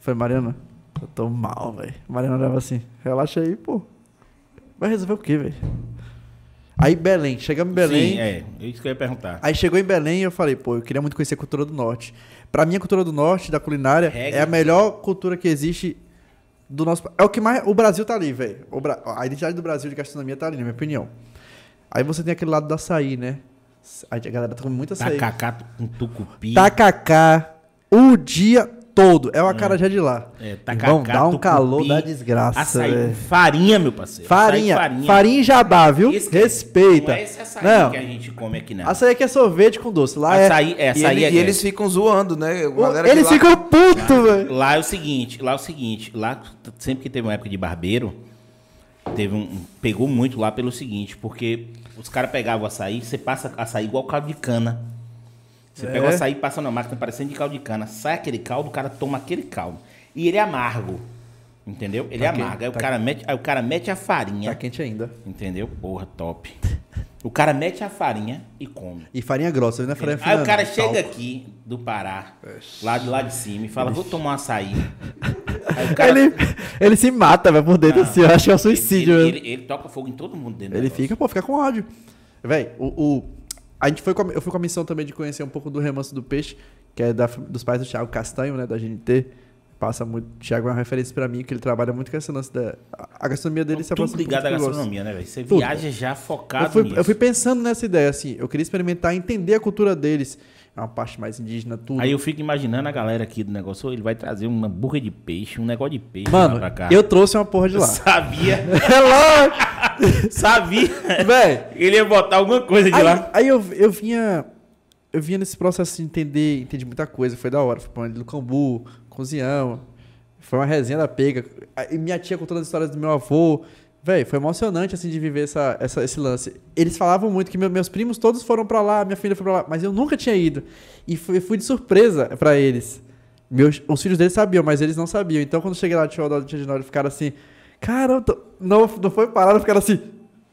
Falei, Mariana, eu tô mal, velho. Mariana olhava assim, relaxa aí, pô. Vai resolver o quê, velho? Aí Belém, chegamos em Belém. Sim, é. É isso que eu ia perguntar. Aí chegou em Belém e eu falei, pô, eu queria muito conhecer a cultura do norte. Pra mim, a cultura do norte, da culinária, é a melhor cultura que existe do nosso É o que mais. O Brasil tá ali, velho. Bra- A identidade do Brasil de gastronomia tá ali, na minha opinião. Aí você tem aquele lado do açaí, né? A galera tá com muito açaí. Tacacá com tucupi. Tacacá o dia todo. É uma cara já de lá. É, Irmão, tacacá, dá um tucupi, calor da desgraça, Açaí com farinha, meu parceiro. Farinha, Açaí, farinha. e jabá, viu? Esse que- Respeita. Não é esse açaí Não. que a gente come aqui, não. Açaí aqui é sorvete com doce. Lá é. Açaí, é, E, açaí ele- é e eles ficam zoando, né? O- Eles lá- ficam putos, velho. Lá é o seguinte, lá é o seguinte, lá sempre que teve uma época de barbeiro, teve um, pegou muito lá pelo seguinte, porque os caras pegavam o açaí, você passa açaí igual caldo de cana. Você É? pega o açaí, passa na máquina parecendo de caldo de cana, sai aquele caldo, o cara toma aquele caldo. E ele é amargo. Entendeu? Ele é Tá quente, amargo. Aí, o tá cara mete, aí o cara mete a farinha. Tá quente ainda. Entendeu? Porra, top. O cara mete a farinha e come. E farinha grossa, não é farinha. Aí o cara não. chega Sal. aqui do Pará, lá de lá de cima, e fala, vou tomar um açaí. Aí o cara, Ele, ele se mata, velho, por dentro, assim. Eu acho que é um suicídio, ele, velho. ele, ele toca fogo em todo mundo dentro Ele fica, pô, fica com ódio. Véi, o, o- a gente foi com a- eu fui com a missão também de conhecer um pouco do remanso do peixe, que é da- dos pais do Thiago Castanho, né, da GNT. Passa muito. O Thiago é uma referência pra mim, que ele trabalha muito com esse lance da. A gastronomia dele se Tudo aproxima ligado à eu gastronomia, né, velho? Você Tudo. viaja já focado Eu fui, nisso. eu fui pensando nessa ideia, assim. Eu queria experimentar, entender a cultura deles. É uma parte mais indígena, tudo. Aí eu fico imaginando a galera aqui do negócio, "Ô, ele vai trazer uma hambúrguer de peixe, um negócio de peixe Mano, pra cá. eu trouxe uma porra de lá. sabia, é lógico! sabia. Véi, Ele ia botar alguma coisa de Aí, lá. aí eu, eu vinha. Eu vinha nesse processo de entender, entendi muita coisa, foi da hora. Fui pra do Cambu, cozinhamos. Foi uma resenha da pega. E minha tia contando as histórias do meu avô. Véi, foi emocionante assim de viver essa, essa- esse lance. Eles falavam muito que meu- meus primos todos foram pra lá, minha filha foi pra lá, mas eu nunca tinha ido. E fui, fui de surpresa pra eles. Meus, os filhos deles sabiam, mas eles não sabiam. Então quando eu cheguei lá, tinha o tia de nós, eles ficaram assim. Cara, eu tô- não, não foi parado, ficaram assim.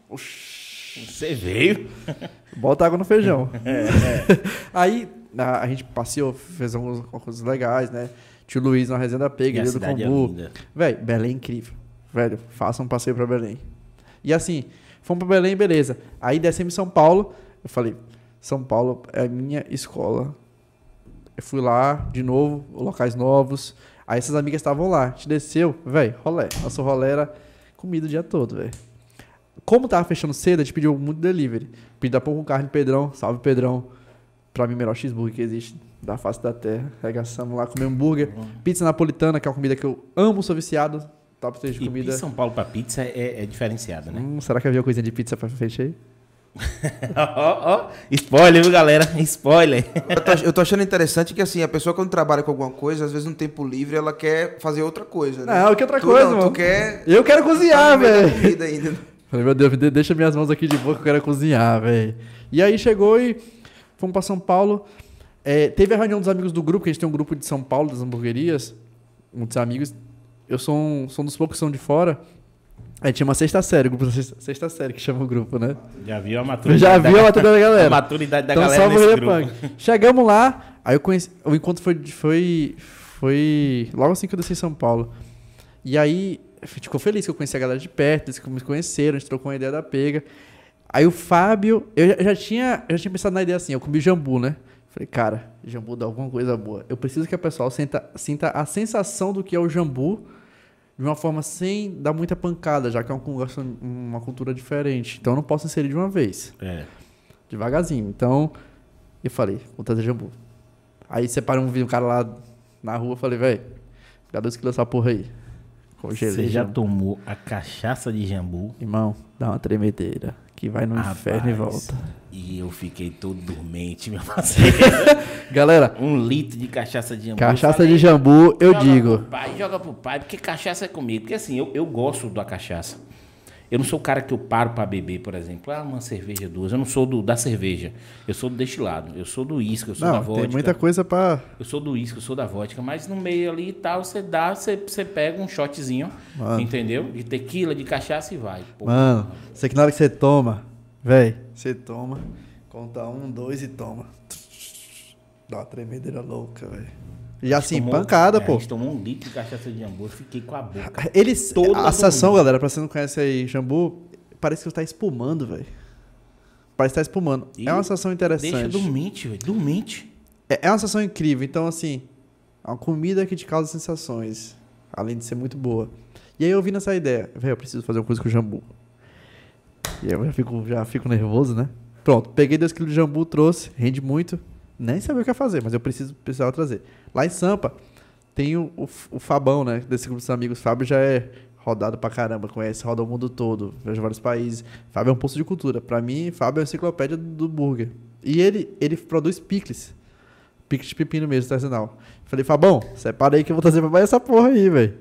Você veio. Bota água no feijão. Aí a, a gente passeou, fez algumas coisas legais, né? Tio Luiz na resenha da Pega, Ilha do é Combu. linda. Velho, Belém é incrível. Velho, faça um passeio pra Belém. E assim, fomos pra Belém, beleza. Aí descemos em São Paulo. Eu falei, São Paulo é a minha escola. Eu fui lá de novo, locais novos. Aí essas amigas estavam lá. A gente desceu, velho, rolé. Nosso rolé era comida o dia todo, velho. Como tava fechando cedo, a gente pediu muito delivery. Pedi da pão com carne Pedrão, salve Pedrão. Pra mim, o melhor cheeseburger que existe da face da terra. Regaçamos lá, comer hambúrguer. Pizza napolitana, que é uma comida que eu amo, sou viciado. Top 3 de E comida. São Paulo pra pizza é, é diferenciada, né? Hum, será que havia coisinha de pizza pra frente aí? Ó, ó, spoiler, viu, galera? Spoiler. Eu tô, eu tô achando interessante que assim, a pessoa quando trabalha com alguma coisa, às vezes no tempo livre ela quer fazer outra coisa, né? Não, que outra tu, coisa, não, mano. Tu quer Eu quero cozinhar, velho. Falei, meu Deus, deixa minhas mãos aqui de boa que eu quero cozinhar, velho. E aí chegou e fomos pra São Paulo. É, teve a reunião dos amigos do grupo, que a gente tem um grupo de São Paulo, das hamburguerias. Muitos amigos. Eu sou um, sou um dos poucos que são de fora. Aí tinha uma sexta série, o grupo da sexta, sexta série que chama o grupo, né? Já viu a maturidade? já vi da- a maturidade da galera. A maturidade da Então, galera salve nesse grupo. Repunk. Chegamos lá, aí eu conheci. O encontro foi, foi, foi logo assim que eu desci em São Paulo. E aí, ficou feliz que eu conheci a galera de perto, eles me conheceram, a gente trocou uma ideia da pega. Aí o Fábio, eu já, já tinha, eu já tinha pensado na ideia assim, eu comi jambu, né? Falei, cara, jambu dá alguma coisa boa. Eu preciso que a pessoa sinta, sinta a sensação do que é o jambu de uma forma sem dar muita pancada, já que é um- uma cultura diferente. Então eu não posso inserir de uma vez É. devagarzinho. Então, eu falei, vou trazer jambu. Aí separei um, um cara lá na rua, falei, velho, dá dois quilos dessa porra aí. Congelei. Você já jambu. tomou a cachaça de jambu? Irmão, dá uma tremedeira, que vai no inferno e Rapaz, volta. E eu fiquei todo dormente, meu parceiro. Galera, um litro de cachaça de jambu. cachaça falei, de jambu, eu joga digo. Pro pai, joga pro pai, porque cachaça é comigo. Porque assim, eu, eu gosto da cachaça. Eu não sou o cara que eu paro pra beber, por exemplo. Ah, uma cerveja, duas. Eu não sou do, da cerveja. Eu sou do destilado. Eu sou do uísque, eu sou da Não, vodka. tem muita coisa pra. Eu sou do uísque, eu sou da vodka, mas no meio ali e tal, você dá, você, você pega um shotzinho, Mano. entendeu? De tequila, de cachaça e vai. Pô, Mano, sei que na hora que você toma, véi, você toma, conta um, dois e toma. Dá uma tremedeira louca, velho. Gente assim, tomou- pancada, é, pô. A gente tomou um litro de cachaça de jambu, eu fiquei com a boca. Eles, Toda a sensação, dormida. galera, pra você não conhece aí Jambu, parece que você tá espumando, velho. Parece que tá espumando. E é uma sensação interessante. Deixa dormente, velho, dormente. É, é uma sensação incrível. Então, assim, é uma comida que te causa sensações. Além de ser muito boa. E aí eu vi nessa ideia, velho, eu preciso fazer uma coisa com o jambu. E aí eu já fico, já fico nervoso, né? Pronto, peguei 2kg de jambu, trouxe, rende muito. Nem sabia o que ia fazer, mas eu preciso, precisava trazer. Lá em Sampa, tem o, o, o Fabão, né? Desse grupo dos amigos. Fábio já é rodado pra caramba, conhece, roda o mundo todo, viaja vários países. Fábio é um poço de cultura. Pra mim, Fábio é a enciclopédia do, burger. E ele, ele produz picles. Picles de pepino mesmo, artesanal. Falei, Fabão, separa aí que eu vou trazer pra mais essa porra aí, velho.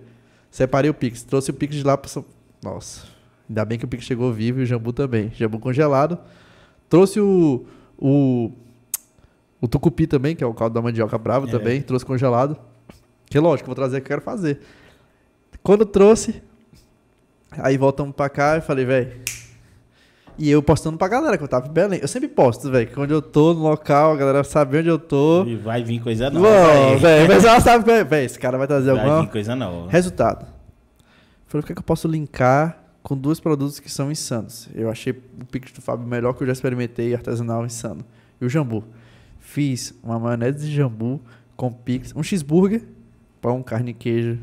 Separei o pix, trouxe o pix de lá pra São... Nossa, ainda bem que o pix chegou vivo e o jambu também. Jambu congelado. Trouxe o... o o tucupi também, que é o caldo da mandioca brava É. também, trouxe congelado. Que lógico, vou trazer que eu quero fazer. Quando trouxe, aí voltamos pra cá e falei, velho. E eu postando pra galera, que eu tava em Belém. Eu sempre posto, velho, que onde eu tô, no local, a galera sabe onde eu tô. E vai vir coisa nova. Velho, mas ela sabe, velho, esse cara vai trazer Vai alguma. vir coisa nova. Resultado. Falei, o que, é que eu posso linkar com dois produtos que são insanos? Eu achei o Pix do Fábio melhor que eu já experimentei artesanal insano. E o jambu. Fiz uma maionese de jambu com picles, um cheeseburger, pão, carne e queijo,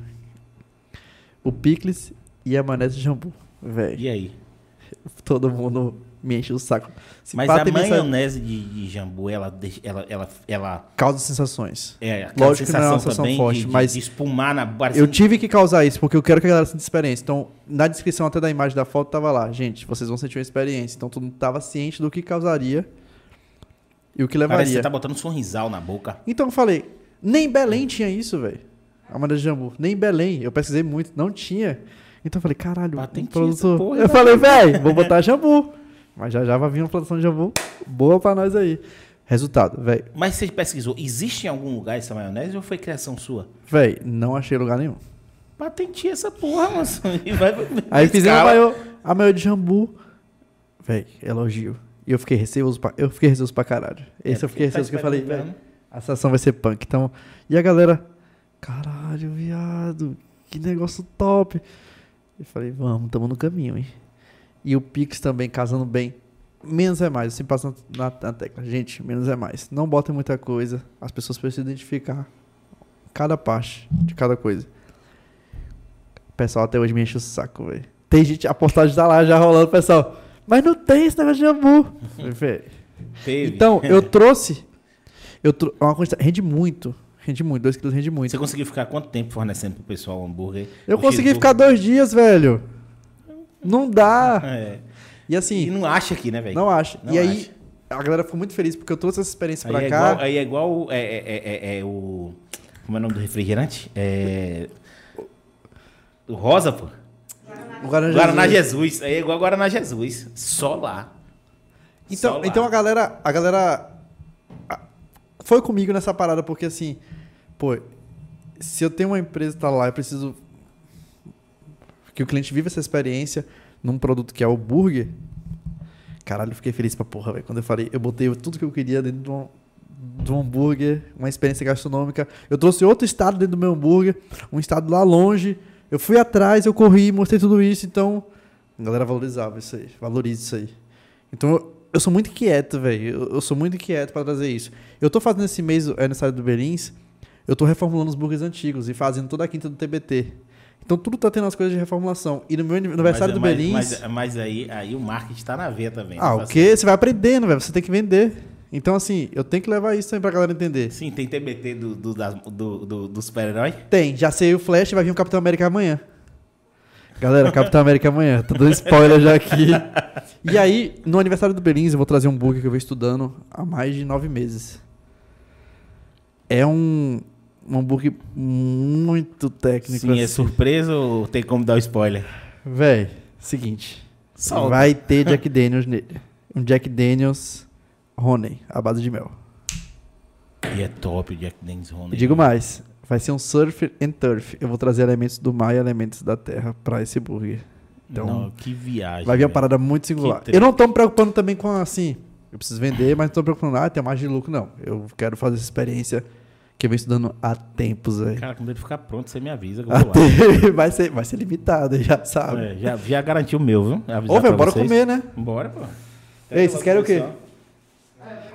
o picles e a maionese de jambu. Velho, E aí? todo mundo me enche o saco. Se Mas a maionese de, de jambu, ela, ela, ela, ela Causa sensações. é Lógico que não é uma sensação também forte, de, mas de espumar na Eu parecendo- tive que causar isso, porque eu quero que a galera sinta experiência. Então, na descrição até da imagem da foto tava lá, gente, vocês vão sentir uma experiência. Então, todo mundo tava ciente do que causaria e o que Parece que levaria. você tá botando um sorrisal na boca. Então, eu falei, nem em Belém tinha isso, velho. A maneira de jambu. Nem em Belém. Eu pesquisei muito, não tinha. Então, eu falei, caralho, um produtor... porra, eu falei, velho, vou botar jambu. Mas já já vai vir uma produção de jambu boa pra nós aí. Resultado, velho. Mas você pesquisou, existe em algum lugar essa maionese ou foi criação sua? Velho, não achei lugar nenhum. Patenteia essa porra, moço. E vai, Aí fizemos a maior, a maior de jambu. Véi, elogio. E eu fiquei receoso pra, eu fiquei receoso pra caralho. Esse É, eu fiquei tá receoso que eu falei, velho, a sensação vai ser punk. Então, e a galera, caralho, viado, que negócio top. Eu falei, vamos, tamo no caminho, hein. E o Pix também casando bem. Menos é mais, assim passando na, na tecla. Gente, menos é mais. Não botem muita coisa. As pessoas precisam identificar cada parte de cada coisa. O pessoal até hoje me enche o saco, velho. Tem gente, a postagem tá lá já rolando, pessoal. Mas não tem esse negócio de jambu. Falei, "Véi, Teve. Então, eu trouxe. Eu trou uma quantidade. Rende muito. Rende muito. 2 quilos rende muito. Você conseguiu ficar quanto tempo fornecendo pro pessoal o hambúrguer? Eu O consegui cheeseburger? ficar dois dias, velho. Não dá. É. E E assim, não acha aqui, né, velho? não acho. Não e aí, acha. a galera ficou muito feliz porque eu trouxe essa experiência Aí pra é, cá. igual, aí é igual. É, é, é, é- é o. Como é o nome do refrigerante? É. O Rosa, pô. Guaraná, Guaraná Jesus. Jesus. É igual Guaraná Jesus. Só lá. Só Então, lá. então a galera, a galera foi comigo nessa parada porque assim, pô, se eu tenho uma empresa que tá lá, eu preciso que o cliente viva essa experiência num produto que é o burger. Caralho, eu fiquei feliz pra porra, velho. Quando eu falei, eu botei tudo que eu queria dentro de um, de um hambúrguer, uma experiência gastronômica. Eu trouxe outro estado dentro do meu hambúrguer, um estado lá longe. Eu fui atrás, eu corri, mostrei tudo isso, então a galera valorizava isso aí, valoriza isso aí. Então eu, eu sou muito inquieto, velho. Eu, eu sou muito inquieto pra trazer isso. Eu tô fazendo esse mês, é aniversário do Belins, eu tô reformulando os burgers antigos e fazendo toda a quinta do TBT. Então tudo tá tendo as coisas de reformulação. E no meu aniversário Mas- do mas- Belins. Mas, mas aí, aí o marketing tá na veia também. ah, né, o parceiro? quê? Você vai aprendendo, velho. Você tem que vender. Então, assim, eu tenho que levar isso também pra galera entender. Sim, tem TBT do, do, do, do, do super-herói. Tem, já sei o Flash vai vir o Capitão América amanhã. Galera, Capitão América amanhã. Tô dando spoiler já aqui. E aí, no aniversário do Belins, eu vou trazer um burger que eu venho estudando há mais de nove meses. É um, um hambúrguer muito técnico. Sim, é assim. surpresa ou tem como dar o spoiler? Véi, seguinte. Solta. Vai ter Jack Daniels nele. Um Jack Daniels Honey, à base de mel. E é top o Jack Daniels Honey. E digo mais, vai ser um surf and turf. Eu vou trazer elementos do mar e elementos da terra pra esse burger. Então, Não, que viagem. vai vir uma velho. parada muito singular. Eu não tô me preocupando também com assim, eu preciso vender, mas não tô me preocupando, ah, tem mais de lucro, não. Eu quero fazer essa experiência que eu venho estudando há tempos, velho. Cara, quando ele ficar pronto, você me avisa que eu Há vou lá. tempo. vai, ser, vai ser limitado, já sabe. É, já, já garantiu o meu, viu? Ô, velho, bora vocês. comer, né? Bora, pô. Ei, vocês querem o quê?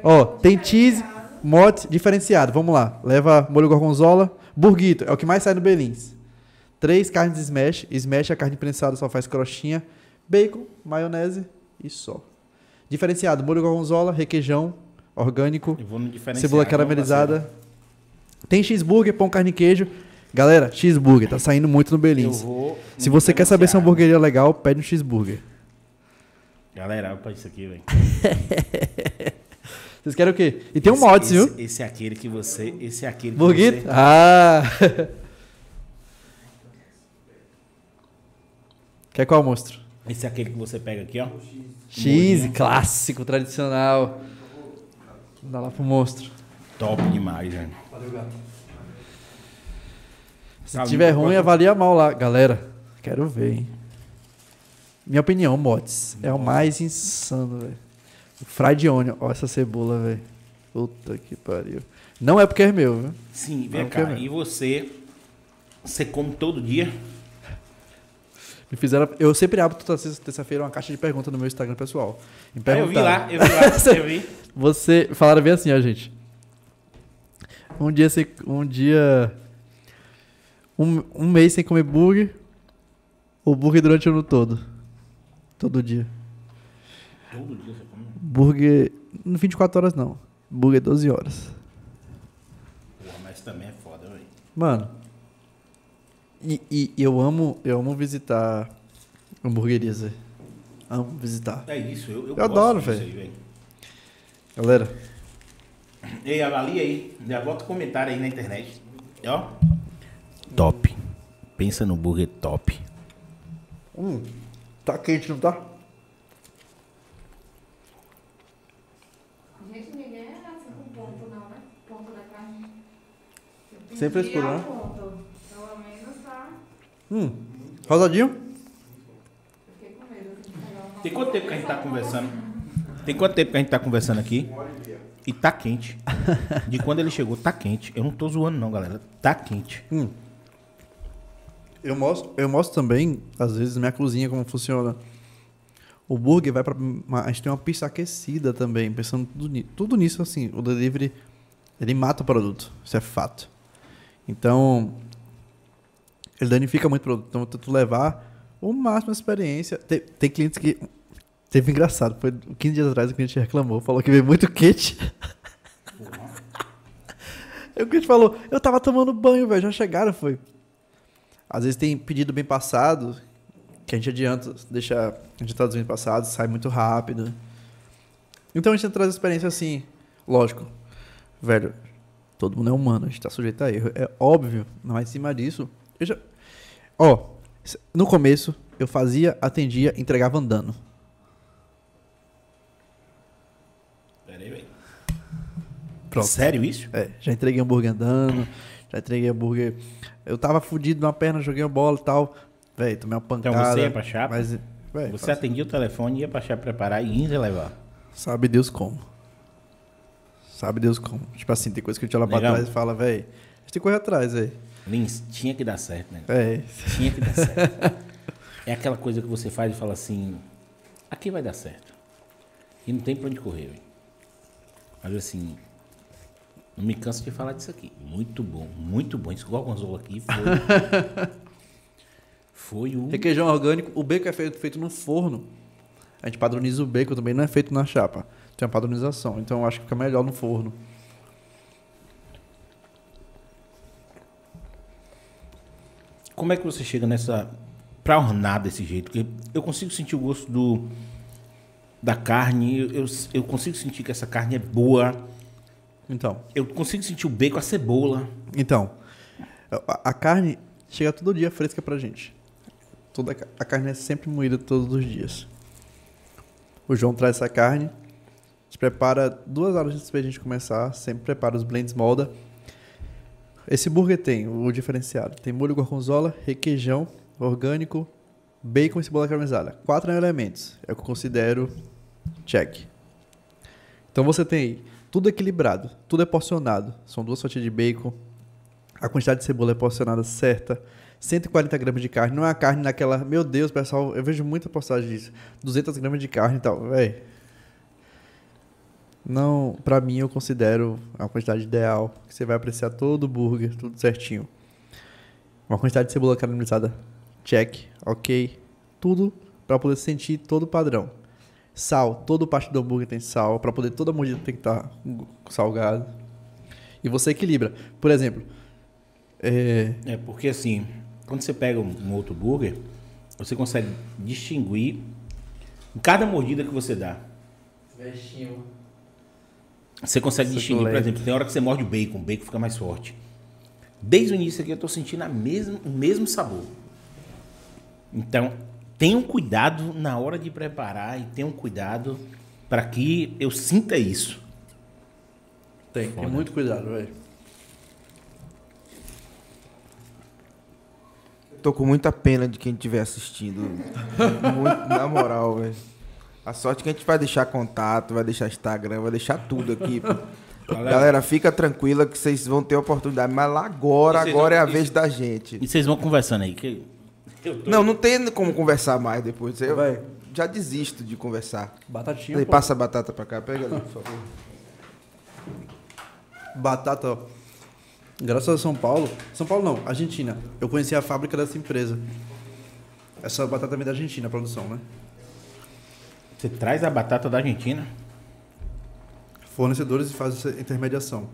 Ó, tem cheese, mote diferenciado. Vamos lá. Leva molho gorgonzola, burguito, é o que mais sai no Belins. Três carnes smash, smash a carne prensada só faz crostinha, bacon, maionese e só. Diferenciado, molho gorgonzola, requeijão, orgânico, cebola caramelizada. Tem cheeseburger, pão, carne e queijo. Galera, cheeseburger, tá saindo muito no Belins. Se você quer saber se é hamburgueria legal, pede um cheeseburger. Galera, olha pra isso aqui, velho. Vocês querem o quê? E tem um Esse- mods, viu? esse, Esse é aquele que você. Esse é aquele que Burguito? você. Ah! Quer qual monstro? Esse é aquele que você pega aqui, ó. Cheese, clássico, tradicional. Dá lá pro monstro. Top demais, velho. Se tiver ruim, gosto- avalia mal lá. Galera, quero ver, hein? Minha opinião, mods. É o mais insano, velho. Fried onion. Ó essa cebola, velho. Puta que pariu. Não é porque é meu, viu? Sim, vem Não, cá. é E você. Você come todo dia? Me fizeram... Eu sempre abro toda terça-feira uma caixa de perguntas no meu Instagram pessoal. Me Ah, eu vi lá, eu vi lá, eu vi. Você falaram bem assim, ó, gente. Um dia sem, um dia um, um mês sem comer burger ou burger durante o ano todo? Todo dia. Todo dia. Burger não 24 horas não. Burger 12 horas. Porra, mas também é foda, velho. Mano. E, e eu amo, eu amo visitar hamburguerias, velho. Amo visitar. É isso, eu, eu, Eu gosto adoro, disso velho. aí, velho. Galera, Ei, avalia aí. Já bota um comentário aí na internet. Ó. Top. Pensa no burger top. hum, tá quente, não tá? Gente, ninguém é assim com ponto, não, né? Ponto da carne. Eu Sem frescura, né? Pelo menos tá. Hum. Rosadinho? Eu fiquei com medo de pegar uma. Tem quanto tempo que a gente tá conversando? Tem quanto tempo que a gente tá conversando aqui? E tá quente. De quando ele chegou, tá quente. Eu não tô zoando, não, galera. Tá quente. Eu mostro, eu mostro também, às vezes, na minha cozinha como funciona. O burger vai pra. uma- A gente tem uma pista aquecida também, pensando tudo, tudo nisso, assim. O delivery, ele mata o produto. Isso é fato. Então, ele danifica muito o produto. Então, tento levar o máximo de experiência. Tem, tem clientes que. Teve engraçado, foi 15 dias atrás o cliente reclamou, falou que veio muito. Aí o cliente falou, eu tava tomando banho, velho, já chegaram, foi. Às vezes tem pedido bem passado, que a gente adianta, deixa editados bem passados, sai muito rápido. Então a gente traz experiência assim, lógico, velho, todo mundo é humano, a gente tá sujeito a erro, é óbvio, mas em cima disso, eu já... Ó, no começo, eu fazia, atendia, entregava andando. Pera aí, velho. Pronto. Sério isso? É, já entreguei hambúrguer andando, já entreguei hambúrguer. Eu tava fudido na perna, joguei a bola e tal. Véi, tomei uma pancada. Então você ia pra chapa? Mas, véi, Você faz- atendia o telefone, ia pra chá preparar e ia levar. sabe Deus como. Sabe Deus como. Tipo assim, tem coisa que a gente olha pra trás e fala, véi, a gente tem que correr atrás, véi. Lins, tinha que dar certo, né? É, Tinha que dar certo. é aquela coisa que você faz e fala assim: aqui vai dar certo. E não tem pra onde correr, velho. Mas assim, não me canso de falar disso aqui. Muito bom, muito bom. Esse gorgonzola aqui foi. foi o. Requeijão orgânico, o bacon é feito, feito no forno. A gente padroniza o bacon também, não é feito na chapa. Tem uma padronização, então eu acho que fica melhor no forno. Como é que você chega nessa. pra ornar desse jeito? Porque eu consigo sentir o gosto do. da carne, eu, eu, eu consigo sentir que essa carne é boa. Então, Eu consigo sentir o bacon, a cebola. Então, a, a carne chega todo dia fresca pra gente. Toda, a a carne é sempre moída todos os dias. O João traz essa carne. Gente prepara duas horas antes da gente começar. Sempre prepara os blends molda. Esse burger tem o diferenciado. Tem molho gorgonzola, requeijão, orgânico, bacon e cebola caramelizada. Quatro elementos. É o que eu considero check. Então você tem tudo equilibrado, tudo é porcionado. São duas fatias de bacon. A quantidade de cebola é porcionada certa. 140 gramas de carne. Não é a carne naquela. Meu Deus, pessoal, eu vejo muita postagem disso. 200 gramas de carne e tal. Véi. Não, pra mim eu considero a quantidade ideal. Que você vai apreciar todo o burger, tudo certinho. Uma quantidade de cebola caramelizada. Check, ok. Tudo pra poder sentir todo o padrão. Sal, todo parte do hambúrguer tem sal. Pra poder toda mordida tem que estar salgado. E você equilibra. Por exemplo, é, É porque assim, quando você pega um, outro burger, você consegue distinguir em cada mordida que você dá. Vestinho. Você consegue distinguir, por exemplo, tem hora que você morde o bacon, o bacon fica mais forte. Desde o início aqui eu tô sentindo a mesma, o mesmo sabor. Então, tenham cuidado na hora de preparar e tenham cuidado para que eu sinta isso. Tem, tem muito cuidado, velho. Tô com muita pena de quem estiver assistindo. Muito, na moral, velho. A sorte que a gente vai deixar contato, vai deixar Instagram, vai deixar tudo aqui. pô. Galera, fica tranquila que vocês vão ter oportunidade. Mas lá agora, agora é a vão- vez da gente. E vocês vão conversando aí. Que eu tô- Não, não tem como conversar mais depois. Eu Vai. já desisto de conversar. Batatinha, Aí, passa a batata pra cá, pega ali, por favor. Batata, ó. Graças a São Paulo. São Paulo não, Argentina. Eu conheci a fábrica dessa empresa. Essa batata vem da Argentina, a produção, né? Você traz a batata da Argentina? Fornecedores fazem essa intermediação.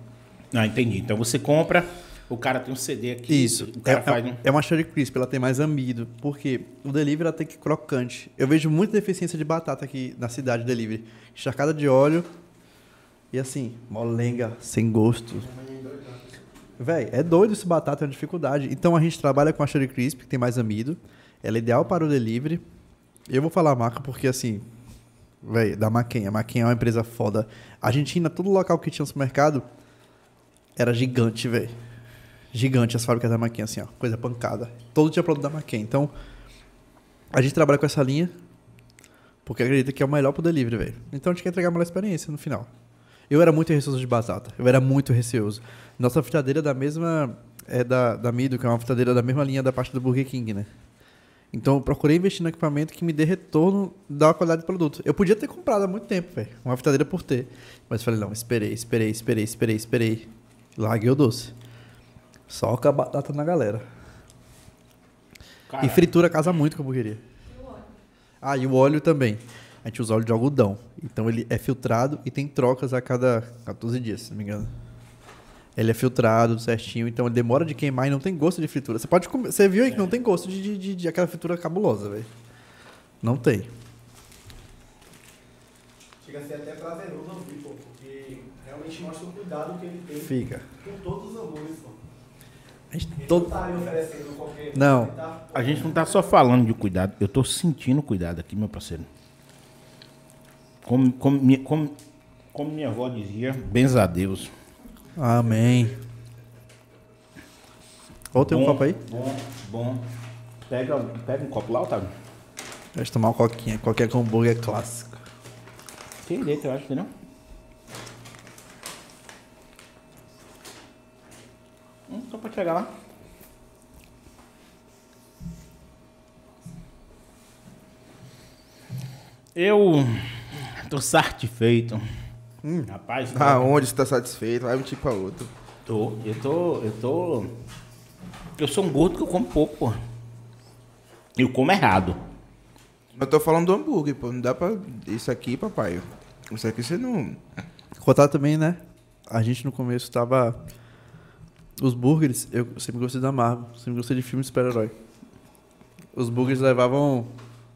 Ah, entendi. Então você compra, o cara tem um CD aqui. Isso. O cara é, faz é, um... é uma cherry crisp, ela tem mais amido. Porque o delivery ela tem que ir crocante. Eu vejo muita deficiência de batata aqui na cidade delivery. Encharcada de óleo. E assim, molenga, sem gosto. Véi, é doido esse batata, é uma dificuldade. Então a gente trabalha com a cherry crisp, que tem mais amido. Ela é ideal para o delivery. Eu vou falar a marca porque assim, da Maquin. A Maquin é uma empresa foda. A Argentina, todo local que tinha supermercado era gigante, velho. Gigante as fábricas da Maquin, assim, ó. Coisa pancada. Todo tinha produto da Maquin. Então, a gente trabalha com essa linha porque acredita que é o melhor pro delivery, velho. Então a gente quer entregar a melhor experiência no final. Eu era muito receoso de batata. Eu era muito receoso. Nossa fritadeira é da mesma. É da, da Mido, que é uma fritadeira da mesma linha da parte do Burger King, né? Então eu procurei investir no equipamento que me dê retorno da qualidade do produto. Eu podia ter comprado há muito tempo, velho. Uma fritadeira por ter. Mas falei, não, esperei, esperei, esperei, esperei, esperei. Larguei o doce. Soca a batata na galera. E fritura casa muito com a hamburgueria. Ah, e o óleo também. A gente usa óleo de algodão. Então ele é filtrado e tem trocas a cada 14 dias, se não me engano. Ele é filtrado certinho, então ele demora de queimar e não tem gosto de fritura. Você pode comer, Você viu aí que não tem gosto de, de, de- de aquela fritura cabulosa, velho. Não tem. Chega a ser até prazeroso ouvir, pô, porque realmente mostra o cuidado que ele tem Fica. com todos os hambúrgueres, pô. A gente Ele todo... não tá oferecendo qualquer Não. tá- A gente não tá só falando de cuidado, eu tô sentindo cuidado aqui, meu parceiro. Como, como, minha- como, como minha avó dizia, benza a Deus. Amém. Ou tem um Bom, copo aí? Bom, bom. Pega, pega um copo lá, Otávio. Deixa eu tomar uma coquinha. Qualquer hambúrguer é clássico. Tem direito, eu acho, entendeu? Hum, só pode chegar lá. Eu tô satisfeito. Rapaz, tô- Aonde você tá satisfeito? Vai um tipo pra outro. tô, eu tô, eu tô. Eu sou um gordo que eu como pouco, pô. Eu como errado. Eu tô falando do hambúrguer, pô. Não dá pra. Isso aqui, papai. Isso aqui você não. Contar também, né? A gente no começo tava. Os burgers, eu sempre gostei da Marvel, sempre gostei de filme de super-herói. Os burgers levavam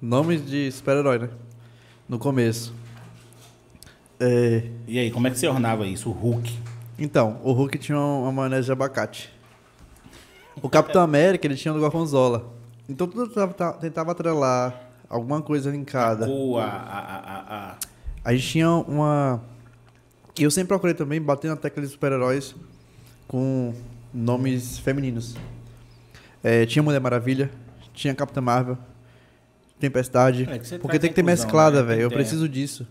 nomes de super-herói, né? No começo. É, E aí, como é que você ornava isso? O Hulk. Então, o Hulk tinha uma maionese de abacate. O Capitão América, ele tinha do gorgonzola. Então tudo tava- tentava atrelar alguma coisa linkada. Ou a, a, a, a- A gente tinha uma. E eu sempre procurei também bater na tecla de super-heróis com nomes femininos. É, tinha Mulher Maravilha, tinha Capitã Marvel, Tempestade. É, porque tem que ter mesclada, né? velho. Eu preciso disso.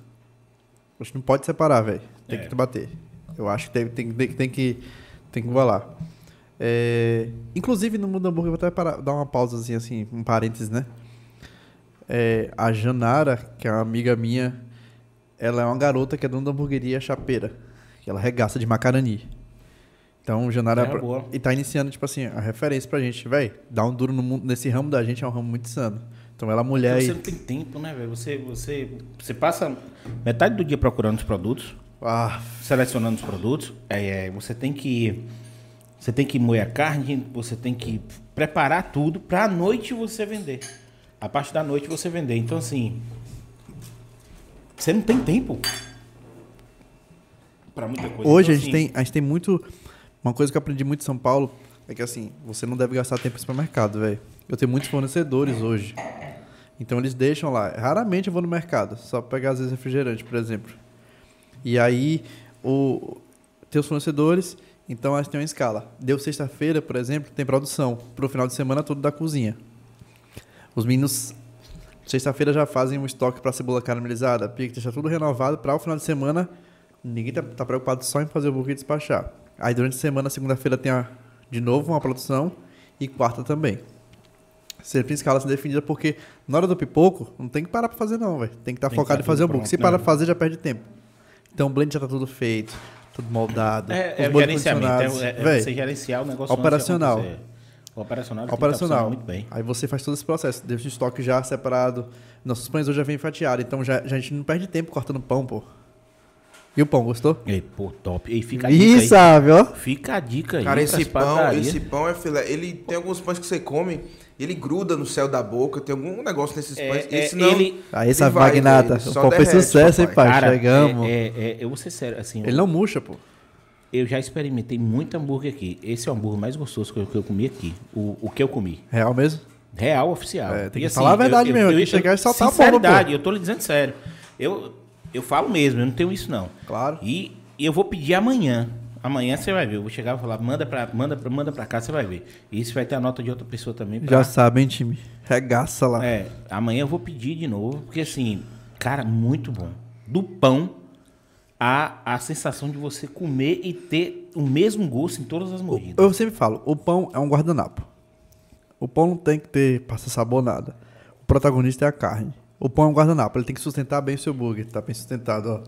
Acho que não pode separar, velho. Tem É. que bater. Eu acho que tem, tem, tem, tem que tem que igualar. É, inclusive, no Mundo Hambúrguer, vou até parar- dar uma pausazinha, assim, um parênteses, né? É, a Janara, que é uma amiga minha, ela é uma garota que é dona da hamburgueria Chapeira. Que ela regaça de macarani. Então, Janara... Terra boa. E tá iniciando, tipo assim, a referência pra gente. Véi, dar um duro no mundo, nesse ramo da gente é um ramo muito insano. Então, ela é mulher Você e... não tem tempo, né, velho? Você, você, você passa metade do dia procurando os produtos, Ah, selecionando os produtos. É, é, você tem que você tem que moer a carne, você tem que preparar tudo para à noite você vender. A parte da noite você vender. Então assim, você não tem tempo para muita coisa. Hoje Então, a gente, assim, tem, a gente tem muito. Uma coisa que eu aprendi muito em São Paulo é que assim, você não deve gastar tempo em supermercado, velho. Eu tenho muitos fornecedores hoje. Então eles deixam lá. Raramente eu vou no mercado, só pra pegar às vezes refrigerante, por exemplo. E aí, o, tem os fornecedores, então gente tem uma escala. Deu sexta-feira, por exemplo, tem produção. Pro final de semana todo da cozinha. Os meninos, sexta-feira já fazem um estoque para cebola caramelizada, pique, deixa tudo renovado para o final de semana. Ninguém tá, tá preocupado só em fazer o hambúrguer e despachar. Aí durante a semana, segunda-feira tem a, de novo uma produção e quarta também. Sempre em escala assim definida, porque na hora do pipoco, não tem que parar pra fazer não, velho. Tem que estar que focado tá em fazer tudo hambúrguer. Se parar né? pra fazer, já perde tempo. Então o blend já tá tudo feito, tudo moldado. é, é o gerenciamento, é, é Véi, você gerenciar o negócio Operacional. O operacional, tá Operacional. muito bem. Aí você faz todo esse processo, deixa o estoque já separado. Nossos pães hoje já vem fatiado, então já, já a gente não perde tempo cortando pão, pô. E o pão, gostou? Ei, pô, top. E fica a dica Ih, aí. sabe, ó. Fica a dica aí. Cara, esse pão, esse pão é filé. Ele tem alguns pães que você come, ele gruda no céu da boca, tem algum negócio nesses É, pães. é, Esse não. ele- Aí, essa vai, magnata. O pão derrete, sucesso, hein, pai? Cara, Chegamos. É, é, é, eu vou ser sério, assim, Ele não murcha, pô. eu já experimentei muito hambúrguer aqui. Esse é o hambúrguer mais gostoso que eu, que eu comi aqui. O, o que eu comi. Real mesmo? Real oficial. É, tem E que falar a verdade mesmo, tem que chegar e soltar a bomba, Sinceridade, eu tô lhe dizendo sério. Eu, eu falo mesmo, eu não tenho isso não. Claro. E, e eu vou pedir amanhã. Amanhã você vai ver. Eu vou chegar e falar, manda pra, manda, pra, manda pra cá, você vai ver. E isso vai ter a nota de outra pessoa também. pra- Já sabem, time. Regaça lá. É, amanhã eu vou pedir de novo, porque assim, cara, muito bom. Do pão, a, a sensação de você comer e ter o mesmo gosto em todas as mordidas. Eu sempre falo, o pão é um guardanapo. O pão não tem que ter passa sabor nada. O protagonista é a carne. O pão é um guardanapo, ele tem que sustentar bem o seu hambúrguer, tá bem sustentado, ó.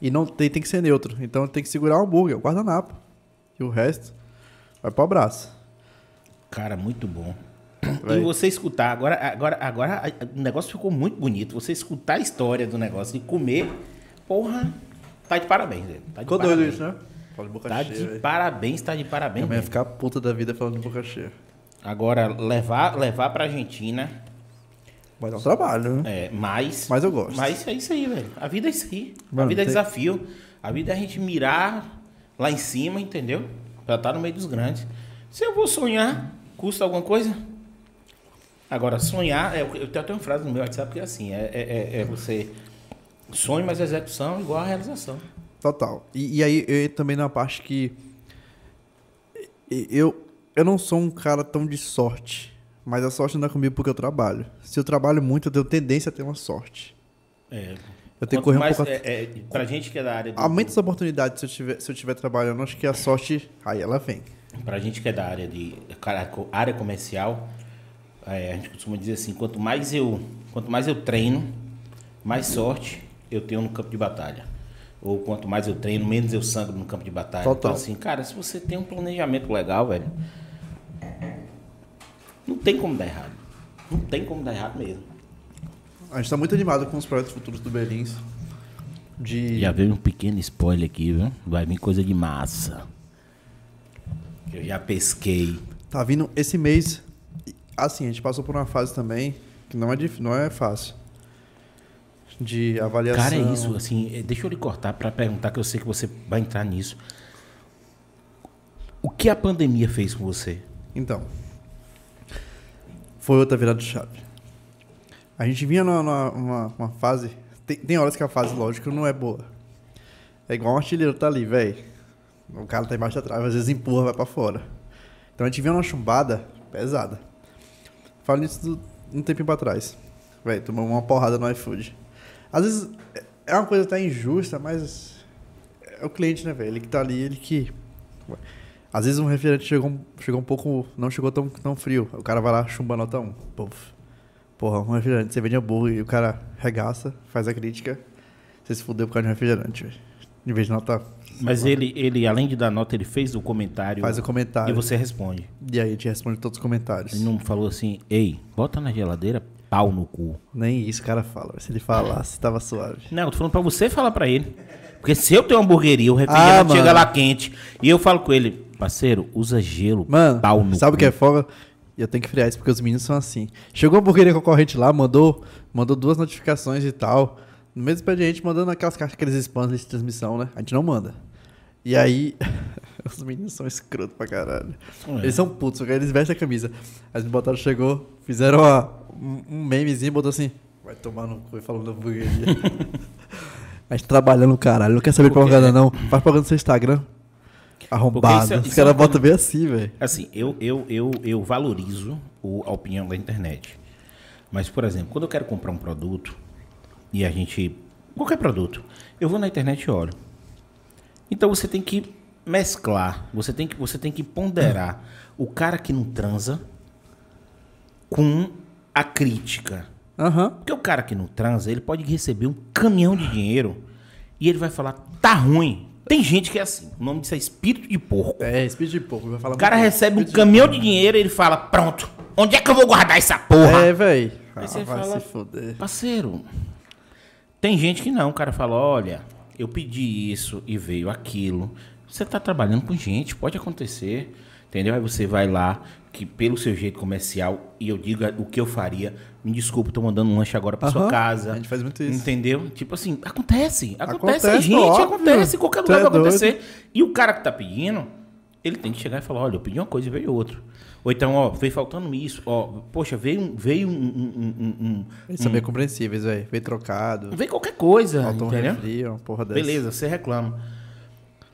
E não tem, tem que ser neutro, então tem que segurar o hambúrguer, o guardanapo. E o resto vai pro abraço. Cara, muito bom. Vai. E você escutar, agora, agora, agora o negócio ficou muito bonito. Você escutar a história do negócio e comer, porra, tá de parabéns, velho. Tá de Ficou doido isso, né? Fala de boca Tá cheia, de velho. parabéns, tá de parabéns. Minha mãe ia ficar puta da vida falando de boca cheia. Agora, levar, levar pra Argentina, Vai dar um trabalho, né? é, mais. Mas eu gosto. Mas é isso aí, velho. A vida é isso aí. a Mano, vida é tem- desafio. A vida é a gente mirar lá em cima, entendeu? Pra estar no meio dos grandes. Se eu vou sonhar, custa alguma coisa? Agora, sonhar, é, eu tenho até uma frase no meu WhatsApp que é assim: é, é, é- é você sonho, mas execução é igual a realização. Total. E, e aí, eu também na parte que. Eu, eu não sou um cara tão de sorte. Mas a sorte não é comigo porque eu trabalho. Se eu trabalho muito, eu tenho tendência a ter uma sorte. É. Eu tenho que correr um mais, pouco. é, é, pra gente que é da área do, Aumenta as oportunidades se eu tiver, se eu estiver trabalhando. Acho que a sorte. Aí ela vem. Pra gente que é da área de área comercial, é, a gente costuma dizer assim, quanto mais eu, quanto mais eu treino, mais sorte eu tenho no campo de batalha. Ou quanto mais eu treino, menos eu sangro no campo de batalha. Total. Então assim, cara, se você tem um planejamento legal, velho, não tem como dar errado. Não tem como dar errado mesmo. A gente tá muito animado com os projetos futuros do Belins. De. Já veio um pequeno spoiler aqui, viu? Vai vir coisa de massa. Eu já pesquei. Tá vindo esse mês. Assim, a gente passou por uma fase também que não é, dif- não é fácil. De avaliação. Cara, é isso, assim, eh, deixa eu lhe cortar para perguntar, que eu sei que você vai entrar nisso. O que a pandemia fez com você? Então. Foi outra virada de chave. A gente vinha numa, numa- uma, uma fase. Tem, tem horas que a fase, lógico, não é boa. É igual um artilheiro tá ali, velho. O cara tá embaixo da trave, às vezes empurra, vai pra fora. Então a gente vinha numa chumbada pesada. Falo isso do- um tempinho pra trás. Velho, tomamos uma porrada no iFood. Às vezes é uma coisa até injusta, mas é o cliente, né, velho? Ele que tá ali, ele que. Às vezes um refrigerante chegou, um- chegou um pouco. Não chegou tão, tão frio. O cara vai lá, chumba nota 1. Puf. Porra, um refrigerante. Você vende hambúrguer e o cara regaça, faz a crítica. Você se fudeu por causa de um refrigerante, velho. Em vez de nota. Mas ele, ele, além de dar nota, ele fez o comentário. Faz o comentário. E você responde. E aí gente responde todos os comentários. Ele não falou assim, ei, bota na geladeira, pau no cu. Nem isso o cara fala. Se ele falasse, tava suave. Não, eu tô falando pra você falar pra ele. Porque se eu tenho uma hamburgueria, o refrigerante Ah, chega lá quente, e eu falo com ele, parceiro, usa gelo, Mano, sabe o que é foda? E eu tenho que friar isso porque os meninos são assim. Chegou a hamburgueria concorrente lá, mandou, mandou duas notificações e tal. No mesmo expediente, mandando aquelas caixas, aqueles spams de transmissão, né? A gente não manda. E aí, os meninos são escroto pra caralho. É. Eles são putos, eles vestem a camisa. Aí me botaram, chegou, fizeram uma- um, memezinho, botou assim, vai tomar no cu e falando hamburgueria. a gente trabalhando, caralho, não quer saber propaganda não. Faz propaganda no seu Instagram. Arrombado. isso é- Os é caras botam bem assim, velho. Assim, eu, eu, eu, eu valorizo o- a opinião da internet. Mas, por exemplo, quando eu quero comprar um produto e a gente. Qualquer produto, eu vou na internet e olho. Então você tem que mesclar, você tem que, você tem que ponderar o cara que não transa com a crítica. Aham. Porque o cara que não transa, ele pode receber um caminhão de dinheiro e ele vai falar, tá ruim. Tem gente que é assim, o nome disso é espírito de porco. É, speed de falar O cara recebe um caminhão de dinheiro e ele fala, pronto, onde é que eu vou guardar essa porra? É, velho. Aí Ah, você vai fala- se foder. Parceiro, tem gente que não, o cara fala, olha, eu pedi isso e veio aquilo. Você tá trabalhando com gente, pode acontecer, entendeu? Aí você vai lá, que pelo seu jeito comercial, e eu digo o que eu faria, me desculpa, tô mandando um lanche agora pra sua Aham, casa. a gente faz muito isso. Entendeu? Tipo assim, acontece, acontece, Acontece, gente, óbvio. acontece, em qualquer Tu lugar é vai acontecer. E o cara que tá pedindo, ele tem que chegar e falar, olha, eu pedi uma coisa e veio outra. Ou então, ó, veio faltando isso, ó, poxa, veio, um- veio um, um, um- um- Eles são bem compreensíveis, velho. Veio trocado. Veio qualquer coisa, Faltou um refri, uma porra dessa. Beleza, você reclama.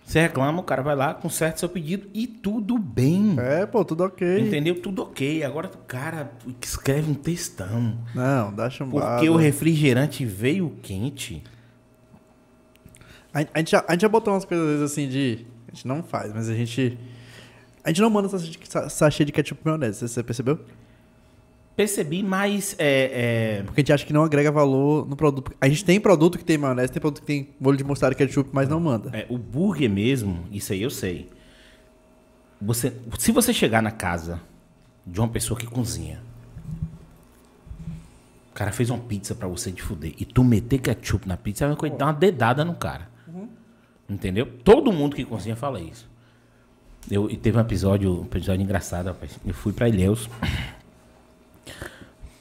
Você reclama, o cara vai lá, conserta seu pedido e tudo bem. É, pô, tudo ok. Entendeu? Tudo ok. Agora o cara escreve um textão. Não, dá chumbada. Porque o refrigerante veio quente. A, a gente já, a gente já botou umas coisas às vezes, assim de... A gente não faz, mas a gente... A gente não manda sachê de, sachê de ketchup e maionese, você percebeu? Percebi, mas é, é, Porque a gente acha que não agrega valor no produto. A gente tem produto que tem maionese, tem produto que tem molho de mostarda e ketchup, mas não manda. é, o burger mesmo, isso aí eu sei. Você, se você chegar na casa de uma pessoa que cozinha, o cara fez uma pizza pra você de fuder, e tu meter ketchup na pizza, vai dar uma dedada no cara. Entendeu? Todo mundo que cozinha fala isso. Eu, e teve um episódio, um episódio engraçado, rapaz. Eu fui pra Ilhéus.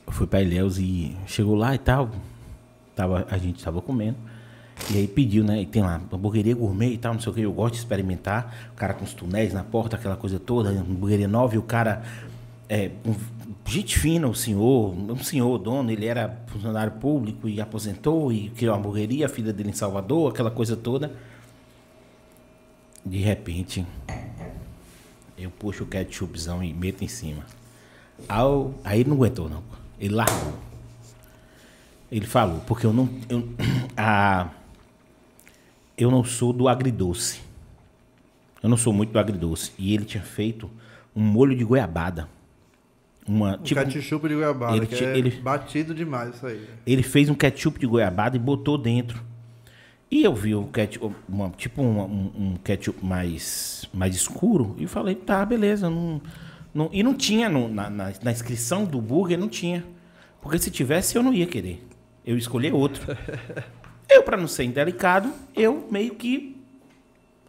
Eu fui pra Ilhéus e chegou lá e tal. Tava, a gente tava comendo. E aí pediu, né? E tem lá, hamburgueria gourmet e tal, não sei o que. Eu gosto de experimentar. O cara com os túneis na porta, aquela coisa toda. Hamburgueria nova e o cara. É, um, gente fina, o senhor, um senhor, dono, ele era funcionário público e aposentou e criou uma hamburgueria, a filha dele em Salvador, aquela coisa toda. De repente, eu puxo o ketchupzão e meto em cima. Ao, aí ele não aguentou, não. Ele largou. Ele falou, porque eu não. Eu, a, eu não sou do agridoce. Eu não sou muito do agridoce. E ele tinha feito um molho de goiabada. Uma, Um tipo, ketchup de goiabada, ele é ele- batido demais isso aí. ele fez um ketchup de goiabada e botou dentro. E eu vi o ketchup, uma- tipo um, um- um ketchup mais, mais escuro, e falei, tá, beleza. Não, não- e não tinha, no- na, na, na inscrição do burger, não tinha. Porque se tivesse, eu não ia querer. Eu escolhi outro. eu, para não ser indelicado, eu meio que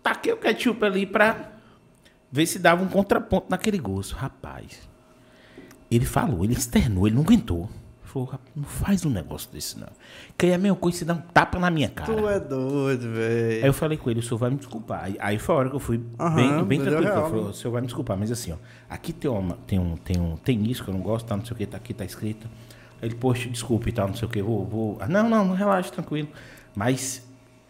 taquei o ketchup ali pra ver se dava um contraponto naquele gosto. Rapaz, ele falou, ele externou, ele não aguentou. Ele falou, "Rapaz, não faz um negócio desse não. Que aí a mesma coisa se dá um tapa na minha cara. Tu é doido, Aí velho. eu falei com ele, o senhor vai me desculpar. Aí, aí foi a hora que eu fui Aham, bem, bem tranquilo. real, Eu falei, né? o senhor vai me desculpar, mas assim, ó, aqui tem, uma, tem, um, tem, um, tem isso que eu não gosto, tá, não sei o que, tá aqui, tá escrito. Ele, poxa, desculpe e tal, não sei o que, vou, vou. Ah, Não, não, relaxa, tranquilo. Mas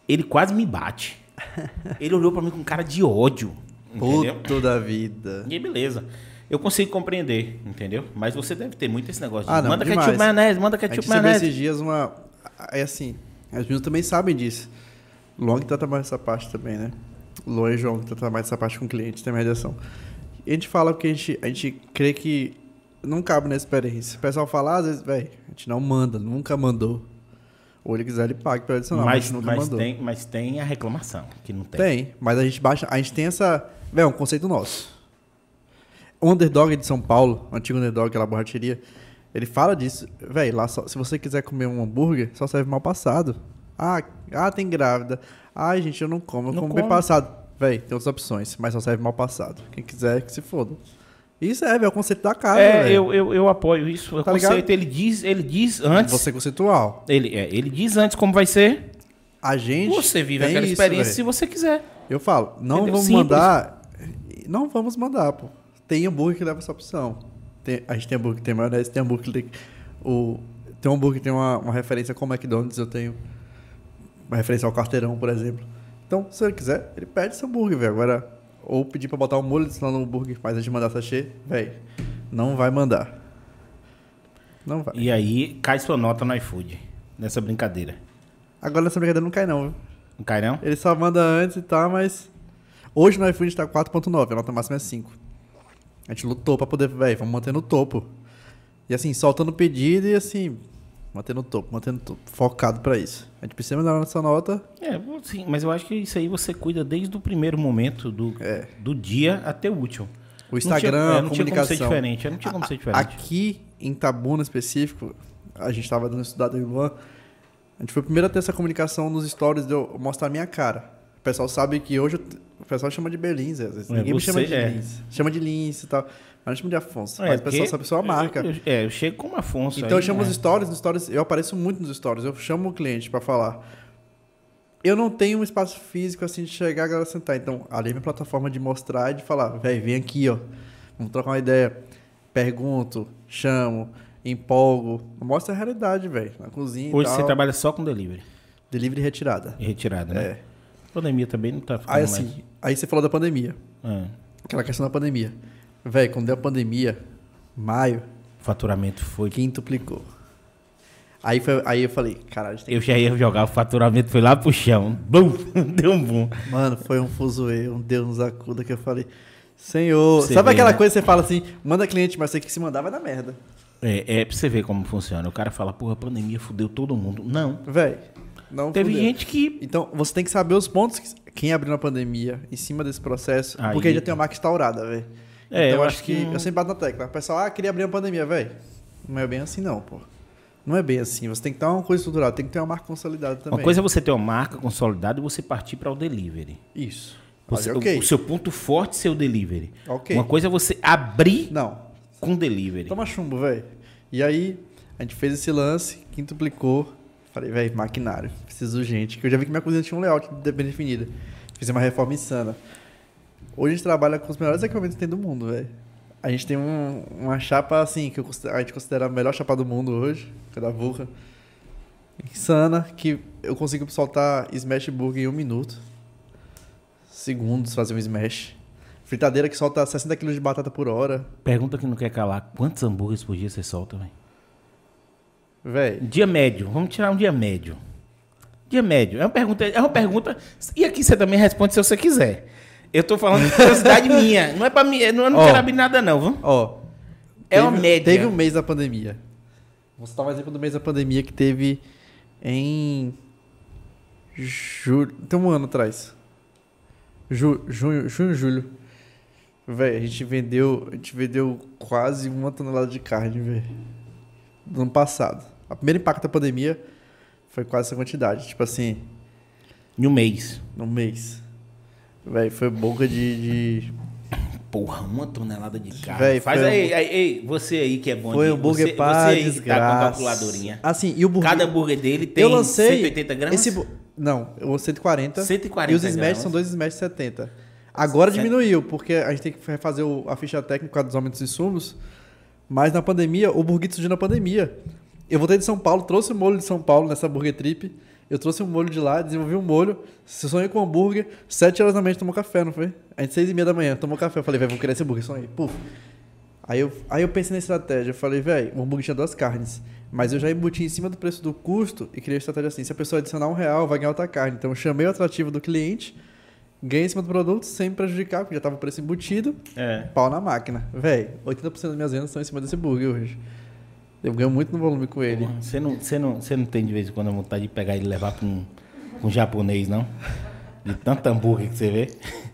ele quase me bate. Ele olhou pra mim com cara de ódio. Entendeu? Puto da vida. E beleza. Eu consigo compreender, entendeu? Mas você deve ter muito esse negócio de Ah, não, manda demais. ketchup maionese, manda ketchup maionese. esses dias uma. É assim, as meninas também sabem disso. Que trata mais essa parte também, né? Luan e João que tratam mais essa parte com cliente, tem mediação. A gente fala porque a gente, a gente crê que não cabe na experiência. O pessoal fala, às vezes, velho, a gente não manda, nunca mandou. Ou ele quiser, ele paga pelo adicional, mas, a Mas, gente nunca mas, mandou. tem, mas tem a reclamação, que não tem. Tem, mas a gente baixa, a gente tem essa. Velho, é um conceito nosso. O underdog de São Paulo, o antigo underdog, aquela borracheria, ele fala disso. Velho, lá só, se você quiser comer um hambúrguer, só serve mal passado. Ah, ah, tem grávida. Ai, gente, eu não como, eu Não como bem passado. Velho, tem outras opções, mas só serve mal passado. Quem quiser, que se foda. Isso é, é o conceito da casa, É, eu, eu, eu apoio isso. O Tá conceito, ligado? ele diz, ele diz antes. Você é conceitual. Ele, é, ele diz antes como vai ser. A gente. Você vive aquela isso, experiência velho. se você quiser. Eu falo, não Entendeu? vamos Simples. mandar. Não vamos mandar, pô. Tem hambúrguer que leva essa opção. Tem- a gente tem hambúrguer que tem maionese, tem hambúrguer que tem. O, tem um hambúrguer que tem uma, uma referência com o McDonald's, eu tenho. Uma referência ao carteirão, por exemplo. Então, se ele quiser, ele pede esse hambúrguer, velho. Agora, ou pedir pra botar um molho adicional no hambúrguer, mas a gente mandar sachê, velho, não vai mandar. Não vai. E aí cai sua nota no iFood. Nessa brincadeira. Agora nessa brincadeira não cai, não, viu? Não cai não? Ele só manda antes e tal, mas. Hoje no iFood tá 4.9, a nota máxima é 5. A gente lutou pra poder, velho, vamos manter no topo. E assim, soltando pedido e assim, mantendo no topo, mantendo no topo, focado pra isso. A gente precisa mandar nossa nota. É, sim, mas eu acho que isso aí você cuida desde o primeiro momento do, É. do dia até o último. O Instagram, não tinha, é, a não tinha como ser comunicação. diferente. Não tinha como ser diferente. Aqui em Tabuna específico, a gente tava dando estudado em Luan. A gente foi o primeiro a ter essa comunicação nos stories de eu mostrar a minha cara. O pessoal sabe que hoje eu o pessoal chama de Berlins, às vezes. É, Ninguém me chama de é. Lins. Chama de Lins e tal. Mas não chama de Afonso. É, mas o pessoal sabe a sua marca. Eu, eu- é, eu chego como Afonso. Então eu aí, chamo né? os stories, nos stories, eu apareço muito nos stories, eu chamo o cliente pra falar. Eu não tenho um espaço físico assim de chegar a galera sentar. Então, ali é minha plataforma de mostrar e de falar, velho, vem aqui, ó. Vamos trocar uma ideia. Pergunto, chamo, empolgo. Mostra a realidade, velho. Na cozinha Hoje você trabalha só com delivery Delivery e retirada. e retirada, né? É. Pandemia também não tá ficando Aí assim, aí você falou da pandemia. mais... É. Aquela questão da pandemia. Velho, quando deu a pandemia, maio, O faturamento foi... quintuplicou. Aí, foi, aí eu falei, caralho, Eu já ia jogar, o faturamento foi lá pro chão. Bum! Deu um boom. Mano, foi um fuzuê, um Deus nos acuda que eu falei. Senhor, Você sabe vê, aquela né? coisa que você fala assim, manda cliente, mas você que se mandar vai dar merda. É, é pra você ver como funciona. O cara fala, porra, a pandemia fudeu todo mundo. Não. Véi, não Teve fudeu. gente que... Então, você tem que saber os pontos que quem abriu na pandemia em cima desse processo, Aí- porque aí já tem uma marca instaurada, velho. É, então, eu acho que, que- eu sempre bato na tecla. O pessoal, ah, queria abrir uma pandemia, velho. Não é bem assim não, pô. Não é bem assim. Você tem que ter uma coisa estruturada, tem que ter uma marca consolidada também. Uma coisa é você ter uma marca consolidada e você partir para o delivery. Isso. Você- Olha, ok. o, o seu ponto forte é ser o delivery. Uma coisa é você abrir Não, com delivery. Toma chumbo, velho. E aí, a gente fez esse lance, quintuplicou. Falei, velho, maquinário, preciso urgente. Que eu já vi que minha cozinha tinha um layout bem definido. Fiz uma reforma insana. Hoje a gente trabalha com os melhores equipamentos que tem do mundo, velho. A gente tem um- uma chapa, assim, que eu a gente considera a melhor chapa do mundo hoje, que é da Vulca. Insana, que eu consigo soltar smash burger em um minuto. Segundos fazer um smash. Fritadeira que solta 60 kg de batata por hora. Pergunta que não quer calar. Quantos hambúrgueres por dia você solta, velho? Velho, Dia médio. Vamos tirar um dia médio. Dia médio. É uma pergunta. É uma pergunta. E aqui você também responde se você quiser. Eu tô falando de curiosidade minha. Não é pra mim. Eu não, eu não Ó. quero abrir nada, não, viu? Ó. É uma média. Teve um mês da pandemia. Vou citar um exemplo do mês da pandemia que teve em. Julho. Tem um ano atrás. Ju, junho, junho, julho. Véi, a gente vendeu. A gente vendeu quase uma tonelada de carne, velho. No ano passado. A primeiro impacto da pandemia foi quase essa quantidade. Tipo assim, Em um mês. no mês. Véi, foi boca de- de Porra, uma tonelada de carne. Véi, Faz foi aí, aí, você aí que é bom Foi de- hambúrguer você, pra você aí que tá com a calculadorinha. Assim, e o hambúrguer... Cada hambúrguer dele tem eu lancei 180 gramas? Esse, não, o 140. 140 E os smash gramas. são dois smash de 70. Agora Cent- diminuiu, porque a gente tem que refazer o- a ficha técnica dos aumentos de insumos. Mas na pandemia, o burguito surgiu na pandemia. Eu voltei de São Paulo, trouxe o molho de São Paulo nessa Burger Trip. Eu trouxe um molho de lá, desenvolvi um molho. Se sonhei com hambúrguer, sete horas da manhã tomou café, não foi? A gente seis e meia da manhã tomou café. Eu falei, velho, vou querer esse hambúrguer, sonhei. Puf. Aí eu, aí eu pensei na estratégia. Eu falei, velho, o hambúrguer tinha duas carnes. Mas eu já embuti em cima do preço do custo e criei a estratégia assim: se a pessoa adicionar um real, vai ganhar outra carne. Então eu chamei o atrativo do cliente, ganhei em cima do produto sem prejudicar, porque já tava o preço embutido, É. pau na máquina. Véi, 80% das minhas vendas estão em cima desse hambúrguer hoje. Eu ganho muito no volume com ele. Você não, você, não, você não tem de vez em quando a vontade de pegar ele e levar pra um, um japonês, não? De tanto hambúrguer que você vê.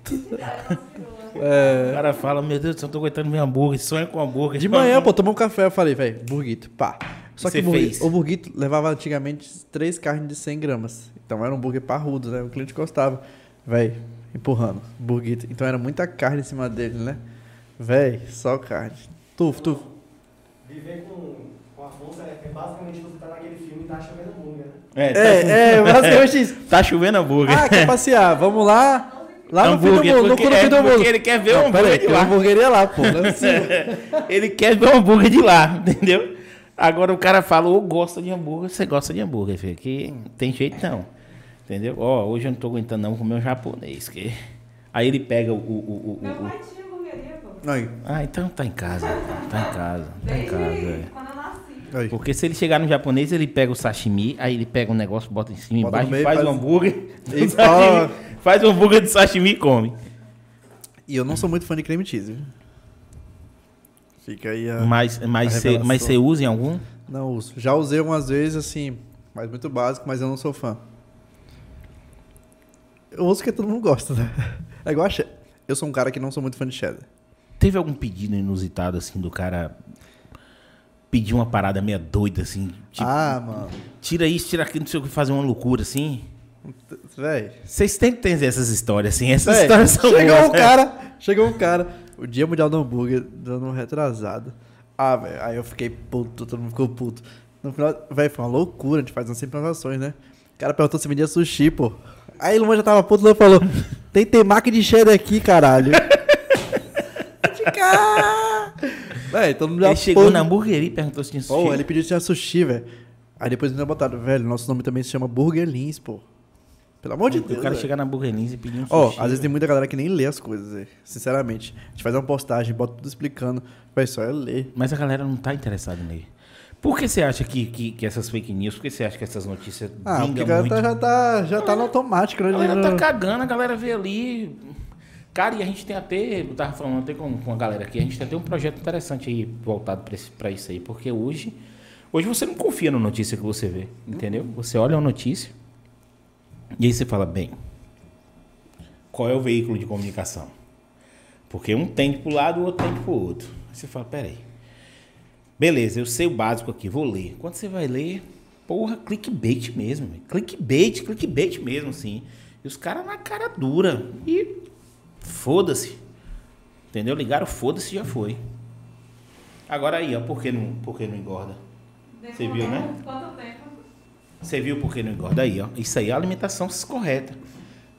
É, O cara fala, meu Deus, eu tô aguentando meu hambúrguer, sonha com hambúrguer. De manhã, pô, tomou um café, eu falei, velho, burguito, pá. Só E que o burguito, fez? o burguito levava antigamente três carnes de 100 gramas. Então era um burguer parrudo, né? O cliente gostava. Velho, empurrando, burguito. Então era muita carne em cima dele, né? Velho, só carne. Tufo, tufo. Viver com, com a força é, é basicamente você tá naquele filme e tá chovendo hambúrguer, né? É, tá, É, é, basicamente isso. tá chovendo hambúrguer. Ah, quer passear? Vamos lá. Lá no fim do Hambúrguer, mundo, no fim é, do mundo. ele quer ver o hambúrguer de lá. uma hamburgueria lá, pô. Ele quer ver o hambúrguer de lá, entendeu? Agora o cara fala, ou gosta de hambúrguer, você gosta de hambúrguer, filho. Que não tem jeito não. Entendeu? Ó, hoje eu não tô aguentando não comer um japonês. Que... Aí ele pega o. o, o, o- o- pai tinha hamburgueria, pô. Aí, Ah, então tá em casa. Tá em casa. Tá em casa. é. aí. Porque se ele chegar no japonês, ele pega o sashimi, aí ele pega um negócio, bota em cima, embaixo, meio, faz, faz- o hambúrguer. do E sashimi, faz o hambúrguer de sashimi e come. E eu não sou muito fã de creme cheese. viu? Fica aí a... Mas, mas, a você, revelação. mas você usa em algum? Não uso. Já usei algumas vezes, assim, mas muito básico, mas eu não sou fã. Eu uso porque todo mundo gosta, né? É igual a che- Eu sou um cara que não sou muito fã de cheddar. Teve algum pedido inusitado, assim, do cara pedir uma parada meio doida, assim? Tipo, ah, mano. tira isso, tira aquilo, não sei o que, fazer uma loucura, assim? Véi. Vocês têm que ter essas histórias, assim. Essas Véi, histórias são chegou boas, um cara, chegou um cara, o dia mundial do hambúrguer, dando um retrasado. Ah, velho, aí eu fiquei puto, todo mundo ficou puto. No final, velho, foi uma loucura, a gente faz umas improvisações, né? O cara perguntou se vendia sushi, pô. Aí o Luan já tava puto, o Luan falou, tem temaki de cheddar aqui, caralho. Véi, todo mundo já Ele chegou na hamburgueria e perguntou se tinha sushi. Pô, ele pediu se tinha sushi, velho. Aí depois ainda botaram, velho, nosso nome também se chama Burger Lins, pô. Pelo amor de O Deus. cara velho. chegar na hamburgueria e pedir um Ó, sushi. às vezes tem muita galera que nem lê as coisas, velho. sinceramente. A gente faz uma postagem, bota tudo explicando. Vai só é ler. Mas a galera não tá interessada nele. Por que você acha que, que, que essas fake news, por que você acha que essas notícias Ah, porque vingam a galera muito? tá- já tá, já tá no automático, né? A galera tá cagando, a galera vê ali. Cara, e a gente tem até, eu tava falando até com, com a galera aqui, a gente tem até um projeto interessante aí voltado pra isso aí, porque hoje, hoje você não confia na notícia que você vê, entendeu? Você olha uma notícia e aí você fala, bem, qual é o veículo de comunicação? Porque um tende pro lado, o outro tende pro outro. Aí você fala, peraí. Beleza, eu sei o básico aqui, vou ler. Quando você vai ler, porra, clickbait mesmo. Clickbait, clickbait mesmo, assim. E os caras na cara dura. E foda-se. Entendeu? Ligaram, foda-se, já foi. Agora aí, ó, por que não, por que não engorda? Você viu, né? Quanto tempo? Você viu por que não engorda aí, ó? Isso aí é a alimentação correta.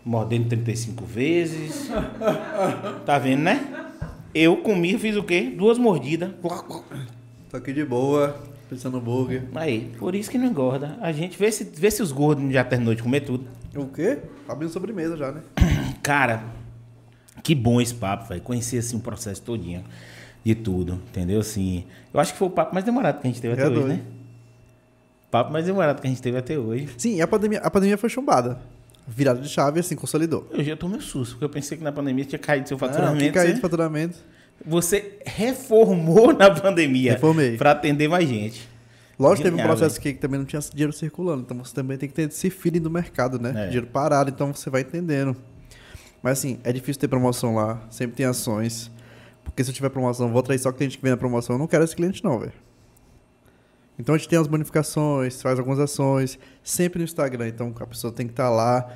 Mordendo 35 vezes. Tá vendo, né? Eu comi, fiz o quê? Duas mordidas. Tô aqui de boa, pensando no burger. Aí, por isso que não engorda. A gente vê se, vê se os gordos já terminou de comer tudo. O quê? Tá abrindo sobremesa já, né? Cara, que bom esse papo, velho. Conhecer assim o processo todinho de tudo, entendeu? Assim, eu acho que foi o papo mais demorado que a gente teve até É hoje, doido. né? Papo mais demorado que a gente teve até hoje. Sim, e a pandemia, a pandemia foi chumbada. Virada de chave, assim, consolidou. Eu já tomei um susto, porque eu pensei que na pandemia tinha caído seu faturamento. que caiu né? de faturamento. Você reformou na pandemia Reformei. para atender mais gente. Lógico, teve um processo que também não tinha dinheiro circulando, então você também tem que ter esse feeling do mercado, né? É. Dinheiro parado, então você vai entendendo. Mas assim, é difícil ter promoção lá, sempre tem ações. Porque se eu tiver promoção, vou atrair só cliente que vem na promoção, eu não quero esse cliente não, velho. Então a gente tem as bonificações, faz algumas ações, sempre no Instagram, então a pessoa tem que estar lá,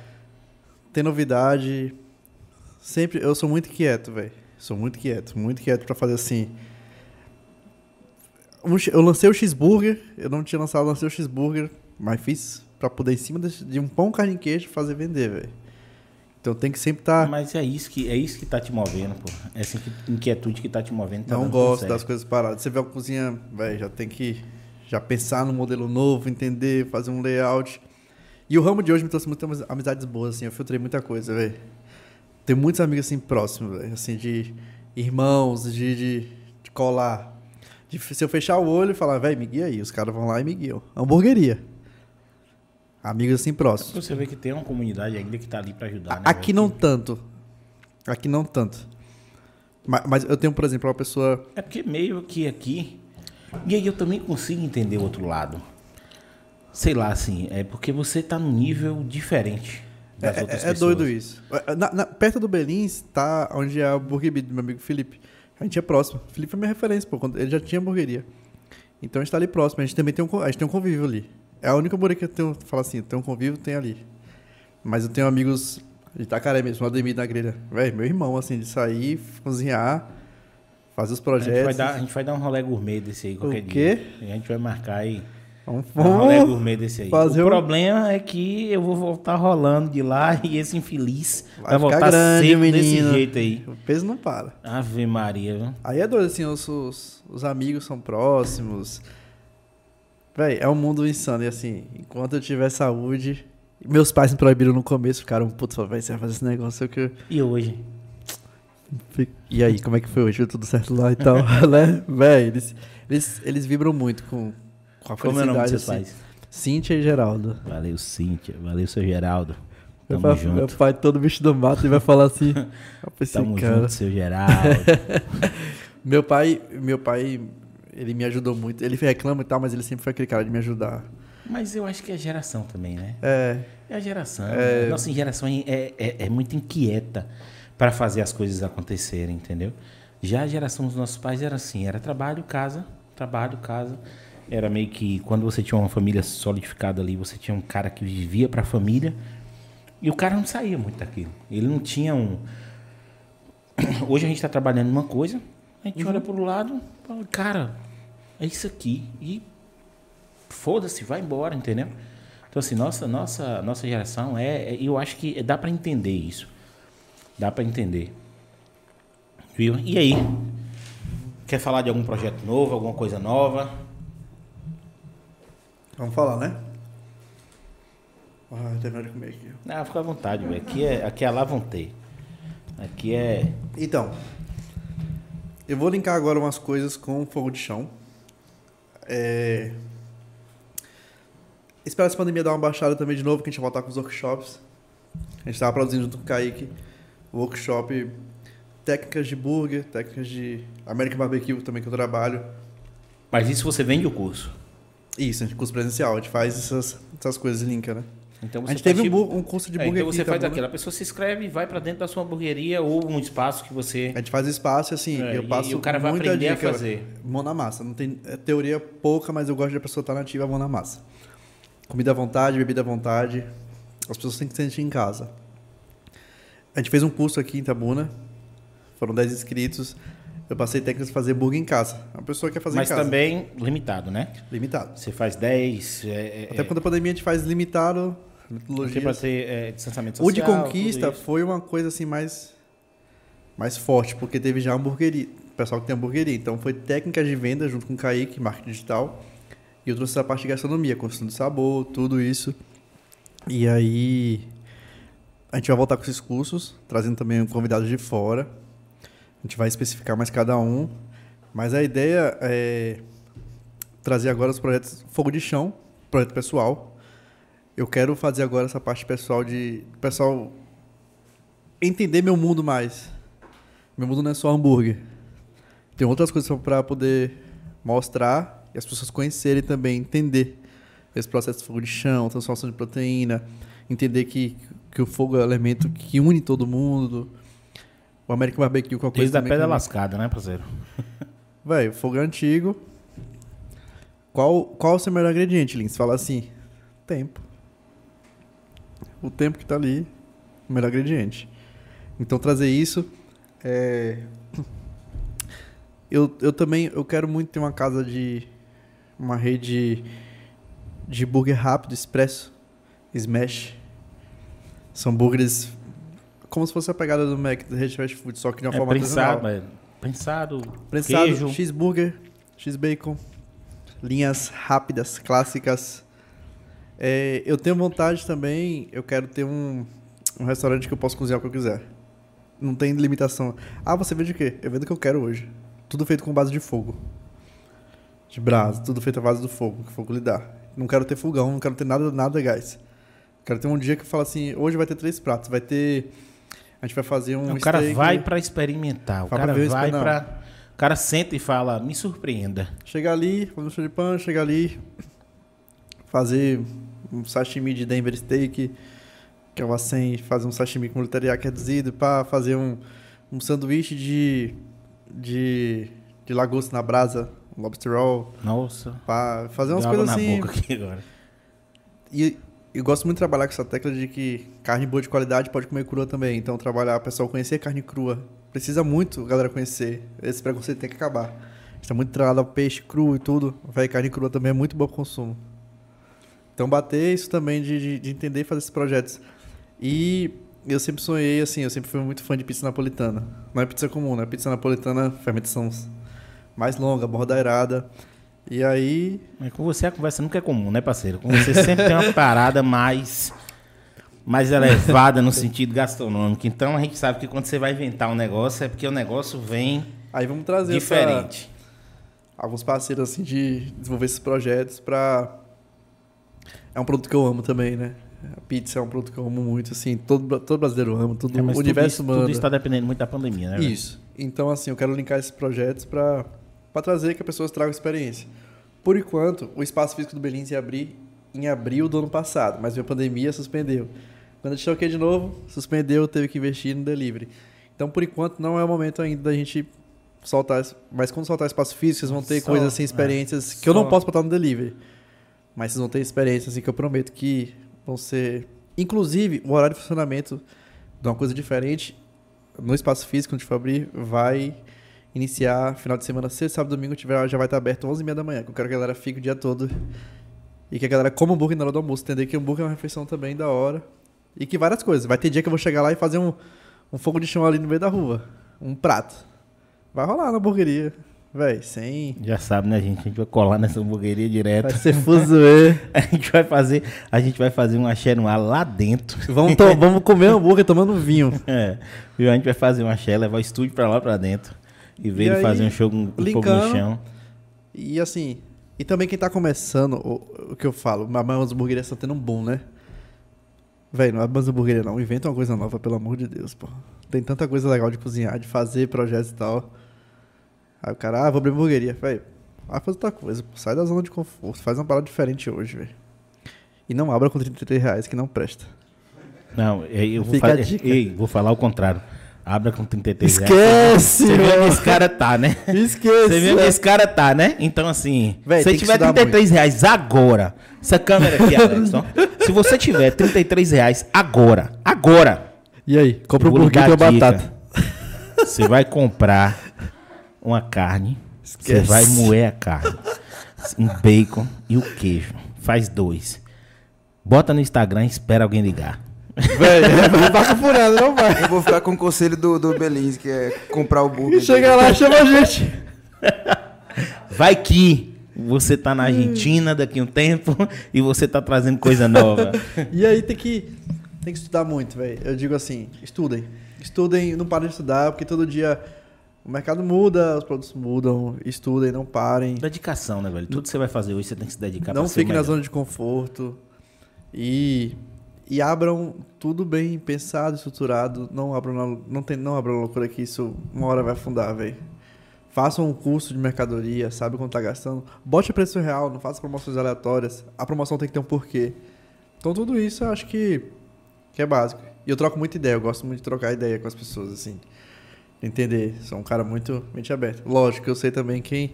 tem novidade. Sempre, eu sou muito quieto, velho. Sou muito quieto, muito quieto pra fazer assim. Eu lancei o cheeseburger, eu não tinha lançado, lancei o cheeseburger, mas fiz pra poder em cima de de um pão, carne e queijo fazer vender, velho. Então tem que sempre estar. Mas é isso que é isso que tá te movendo, pô. Essa inqui- inquietude que tá te movendo. Tá não gosto das coisas paradas. Você vê uma cozinha, velho, já tem que já pensar no modelo novo, entender, fazer um layout. E o ramo de hoje me trouxe muitas amizades boas, assim, eu filtrei muita coisa, velho. Tenho muitos amigos assim próximos, velho, assim, de irmãos, de, de, de colar. De, se eu fechar o olho e falar, velho, me guia aí, os caras vão lá e me guiam. Hamburgueria. Amigos assim próximos. Você vê que tem uma comunidade ainda que tá ali pra ajudar, né? Aqui não tanto. Aqui não tanto. Ma- Mas, eu tenho, por exemplo, uma pessoa. É porque meio que aqui. E aí eu também consigo entender o outro lado. Sei lá, assim, é porque você tá num nível diferente das É, outras é- é pessoas. doido isso. Na- na- perto do Belins tá onde é a Burger do meu amigo Felipe. A gente é próximo. O Felipe é minha referência, pô. Ele já tinha hamburgueria. Então a gente tá ali próximo. A gente também tem um, a gente tem um convívio ali. É a única hamburgueria que eu tenho, fala assim, tem um convívio, tem ali. Mas eu tenho amigos de Itacaré mesmo, no Ademir na grelha. Velho, meu irmão, assim, de sair, cozinhar, fazer os A gente, projetos. vai dar, a gente vai dar um rolê gourmet desse aí qualquer O quê? dia. A gente vai marcar aí Vamos, um rolê gourmet desse aí. fazer o um- problema é que eu vou voltar rolando de lá e esse infeliz vai, Vai voltar grande, sempre desse menino. jeito aí. O peso não para. Ave Maria, viu? Aí é doido, assim, os, os, os amigos são próximos. Véi, é um mundo insano. E assim, enquanto eu tiver saúde. Meus pais me proibiram no começo, ficaram, putz, véi, você vai fazer esse negócio sei o que. E hoje? E aí, como é que foi hoje? Tudo certo lá e tal, né? Véi, eles, eles, eles vibram muito com, com a Como é o nome dos felicidade, seus assim. pais? Cíntia e Geraldo. Valeu, Cíntia. Valeu, seu Geraldo. Meu Tamo pai, junto. meu pai todo bicho do mato e vai falar assim. Pensei, Tamo cara. junto, seu Geraldo. Meu pai, meu pai, ele me ajudou muito. Ele reclama e tal, mas ele sempre foi aquele cara de me ajudar. Mas eu acho que é geração também, né? É, É a geração. É. Nossa geração é, é, é muito inquieta para fazer as coisas acontecerem, entendeu? Já a geração dos nossos pais era assim, era trabalho, casa, trabalho, casa. Era meio que quando você tinha uma família solidificada ali, você tinha um cara que vivia para a família e o cara não saía muito daquilo. Ele não tinha um Hoje a gente está trabalhando numa coisa, a gente olha para o lado, fala, cara, é isso aqui e foda-se, vai embora, entendeu? Então assim, nossa, nossa, nossa geração é, é- eu acho que dá para entender isso. Dá para entender. Viu? E aí? Quer falar de algum projeto novo, alguma coisa nova? vamos falar, né? Ah, terminar de comer aqui. Ah, fica à vontade, velho. Aqui é, aqui é ter. Aqui é Então, eu vou linkar agora umas coisas com fogo de chão. É... Espero essa pandemia dar uma baixada também de novo, que a gente vai voltar com os workshops. A gente estava produzindo junto com o Kaique o workshop técnicas de burger, técnicas de American Barbecue também que eu trabalho. Mas isso você vende o curso. Isso, curso presencial, a gente faz essas, essas coisas linka, né? Então A você gente teve um, tipo- um curso de É, burger então você faz também, aquilo, a pessoa se inscreve e vai para dentro da sua hamburgueria ou um espaço que você A gente faz espaço assim, É, eu e- passo e o cara vai aprender a dica, fazer. Mão na massa. Não tem é teoria pouca, mas eu gosto de a pessoa estar nativa, mão na massa. Comida à vontade, bebida à vontade. As pessoas têm que se sentir em casa. A gente fez um curso aqui em Tabuna. Foram 10 inscritos. Eu passei técnicas de fazer burger em casa. A pessoa quer fazer Mas em casa. também limitado, né? Limitado. Você faz 10, é, Até é, quando a pandemia a gente faz limitado. Metodologias. para ter é, distanciamento social. O de conquista foi uma coisa assim mais mais forte, porque teve já hamburgueria, pessoal que tem hamburgueria. Então foi técnicas de venda junto com o Kaique, marketing digital. E eu trouxe essa parte de gastronomia, construção de sabor, tudo isso. E aí a gente vai voltar com esses cursos, trazendo também convidados de fora. A gente vai especificar mais cada um. Mas a ideia é trazer agora os projetos Fogo de Chão, projeto pessoal. Eu quero fazer agora essa parte pessoal de pessoal entender meu mundo mais. Meu mundo não é só hambúrguer. Tem outras coisas para poder mostrar e as pessoas conhecerem também, entender esse processo de fogo de chão, transformação de proteína, entender que, que o fogo é o elemento que une todo mundo. O American Barbecue com a coisa Desde a pedra lascada, né, parceiro? Véi, o fogo é antigo. Qual, qual o seu melhor ingrediente, Lins? Fala assim: tempo. O tempo que tá ali, o melhor ingrediente. Então, trazer isso. é, Eu, eu também eu quero muito ter uma casa de. Uma rede de burger rápido, expresso, smash. São burgers como se fosse a pegada do Mac, da rede fast food, só que de uma É forma artesanal. prensado, é, prensado, Prensado, queijo. cheeseburger, cheesebacon. linhas rápidas, clássicas. É, eu tenho vontade também, eu quero ter um, um restaurante que eu possa cozinhar o que eu quiser. Não tem limitação. Ah, você vende o quê? Eu vendo o que eu quero hoje. Tudo feito com base de fogo. De brasa, tudo feito à base do fogo, que o fogo lhe dá. Não quero ter fogão, não quero ter nada, nada gás. Quero ter um dia que eu falo assim, hoje vai ter três pratos, vai ter... A gente vai fazer um o cara vai pra experimentar. O cara ver vai pra. O cara senta e fala, me surpreenda. Chegar ali, fazer um show de pão, chegar ali, fazer um sashimi de Denver Steak, que é o acém, fazer um sashimi com teriyaki reduzido, para fazer um, um sanduíche de, de, de lagosta na brasa, um lobster roll, Nossa. para fazer umas coisas na assim. boca aqui agora. E eu gosto muito de trabalhar com essa tecla de que carne boa de qualidade pode comer crua também. Então, trabalhar, o pessoal conhecer carne crua. Precisa muito, a galera, conhecer. Esse preconceito tem que acabar. Está muito treinado ao peixe cru e tudo. Vai, carne crua também é muito boa para consumo. Então, bater isso também de, de, de entender e fazer esses projetos. E eu sempre sonhei, assim, eu sempre fui muito fã de pizza napolitana. Não é pizza comum, né? Pizza napolitana, fermentação mais longa, borda aerada. E aí, Mas com você a conversa nunca é comum, né, parceiro? Com você sempre tem uma parada mais, mais elevada no sentido gastronômico. Então a gente sabe que quando você vai inventar um negócio é porque o negócio vem aí vamos trazer essa- diferente. alguns parceiros assim de desenvolver esses projetos pra é um produto que eu amo também, né? A pizza é um produto que eu amo muito, assim, todo, todo brasileiro ama, todo É, o universo tudo, isso, manda. tudo isso tá dependendo muito da pandemia, né? Isso. Então, assim, eu quero linkar esses projetos pra trazer que as pessoas tragam experiência. Por enquanto, o espaço físico do Belize ia abrir em abril do ano passado, mas veio a pandemia suspendeu. Quando a gente toquei de novo, suspendeu, teve que investir no delivery. Então, por enquanto, não é o momento ainda da gente soltar. Mas quando soltar espaço físico, vocês vão ter coisas assim, é. experiências que eu não posso botar no delivery. Mas vocês vão ter experiências assim que eu prometo que vão ser. Inclusive, o horário de funcionamento de uma coisa diferente no espaço físico onde for abrir vai iniciar final de semana, sexta, sábado, domingo, tiver, já vai estar aberto 11h30 da manhã. que Eu quero que a galera fique o dia todo e que a galera coma hambúrguer na hora do almoço. Entender que hambúrguer é uma refeição também da hora. E que várias coisas. Vai ter dia que eu vou chegar lá e fazer um, um fogo de chão ali no meio da rua. Um prato. Vai rolar na hamburgueria. Véi, sem. Já sabe, né, gente? A gente vai colar nessa hamburgueria direto. Vai ser fuzuê. A gente vai fazer, a gente vai fazer um axé no ar lá dentro. vamos, to- vamos comer hambúrguer tomando vinho. É, viu? A gente vai fazer um axé, levar o estúdio pra lá pra dentro. E ver E ele aí, fazer um show, um, um fogo no chão. E assim, e também quem tá começando, o, o que eu falo, mas as hamburguerias estão tendo um boom, né? Véi, não é mais hamburgueria não, inventa uma coisa nova, pelo amor de Deus, pô. Tem tanta coisa legal de cozinhar, de fazer projetos e tal. Aí o cara, ah, vou abrir hamburgueria. Véi, vai fazer outra coisa, pô. sai da zona de conforto, faz uma parada diferente hoje, velho. E não abra com 33 reais, que não presta. Não, eu vou, Fica a fazer, dica. ei, vou falar o contrário. Abra com 33 reais. Esquece, Você vê onde mano. esse cara tá, né? Esquece. Você vê onde esse cara tá, né? Então, assim, Véi, se tiver estudar 33 reais agora, essa câmera aqui, Alexson, se você tiver 33 reais agora, agora, E aí, compra um burguinho dica. batata. Você vai comprar uma carne, você vai moer a carne, um bacon e o queijo. Faz dois. Bota no Instagram e espera alguém ligar. Véi, não tá furando, não vai. Eu vou ficar com o conselho do, do Belize, que é comprar o burger. Chega lá, chama a gente. Vai que você tá na Argentina daqui a um tempo e você tá trazendo coisa nova. E aí tem que, tem que estudar muito, velho. Eu digo assim, estudem. Estudem, não parem de estudar, porque todo dia o mercado muda, os produtos mudam. Estudem, não parem. Dedicação, né, velho? Tudo que você vai fazer hoje, você tem que se dedicar Não fiquem na zona de conforto. E, e abram tudo bem pensado, estruturado. Não abram, na, não, tem, não abram loucura que isso uma hora vai afundar, velho. Façam um curso de mercadoria, sabe quanto tá gastando. Bote a preço real, não faça promoções aleatórias. A promoção tem que ter um porquê. Então tudo isso eu acho que, que é básico. E eu troco muita ideia, eu gosto muito de trocar ideia com as pessoas, assim. Entender. Sou um cara muito mente aberta. Lógico, eu sei também quem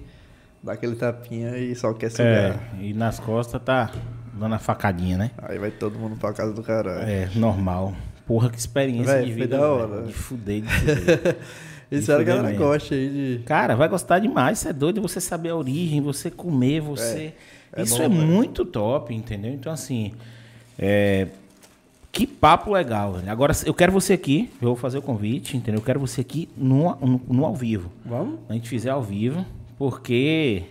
dá aquele tapinha e só quer sugar. É, e nas costas tá dando a facadinha, né? Aí vai todo mundo pra casa do caralho. É, normal. Porra, que experiência Véi, de foi vida. da velho. hora. De fuder, de fuder. Espero que a fuder galera mesmo. goste aí de. Cara, vai gostar demais. Isso é doido você saber a origem, você comer, você. É, é Isso bom, é velho. muito top, entendeu? Então, assim. é, Que papo legal, velho. Agora, eu quero você aqui. Eu vou fazer o convite, entendeu? Eu quero você aqui no, no, no ao vivo. Vamos? A gente fizer ao vivo, porque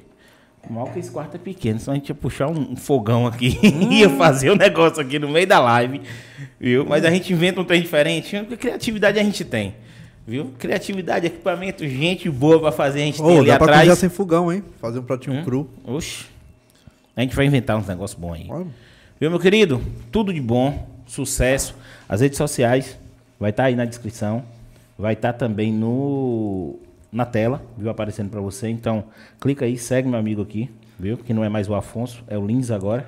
Mal que esse quarto é pequeno, senão a gente ia puxar um, fogão aqui ia fazer um negócio aqui no meio da live, viu? Mas a gente inventa um trem diferente, porque criatividade a gente tem, viu? Criatividade, equipamento, gente boa pra fazer, a gente tem Ô, ali dá pra atrás. cozinhar sem fogão, hein? Fazer um pratinho Hum? cru. Oxi, a gente vai inventar uns negócios bons aí. Olha, Viu, meu querido? Tudo de bom, sucesso. As redes sociais vai estar aí na descrição, vai estar também no na tela, viu aparecendo para você. Então, clica aí, segue meu amigo aqui, viu? Que não é mais o Afonso, é o Lins agora.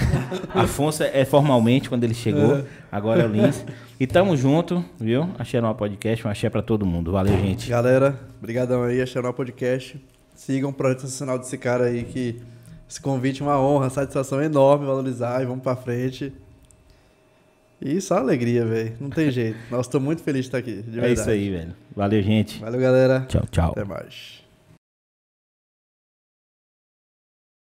Afonso é formalmente quando ele chegou, agora é o Lins. E tamo junto, viu? Achei no podcast, um axé para todo mundo. Valeu, gente. Galera, brigadão aí, achando o podcast. Sigam o projeto nacional desse cara aí, que esse convite é uma honra, satisfação enorme, valorizar e vamos pra frente. E só alegria, velho. Não tem jeito. Nossa, tô muito feliz de estar aqui, de É isso aí, velho. Valeu, gente. Valeu, galera. Tchau, tchau. Até mais.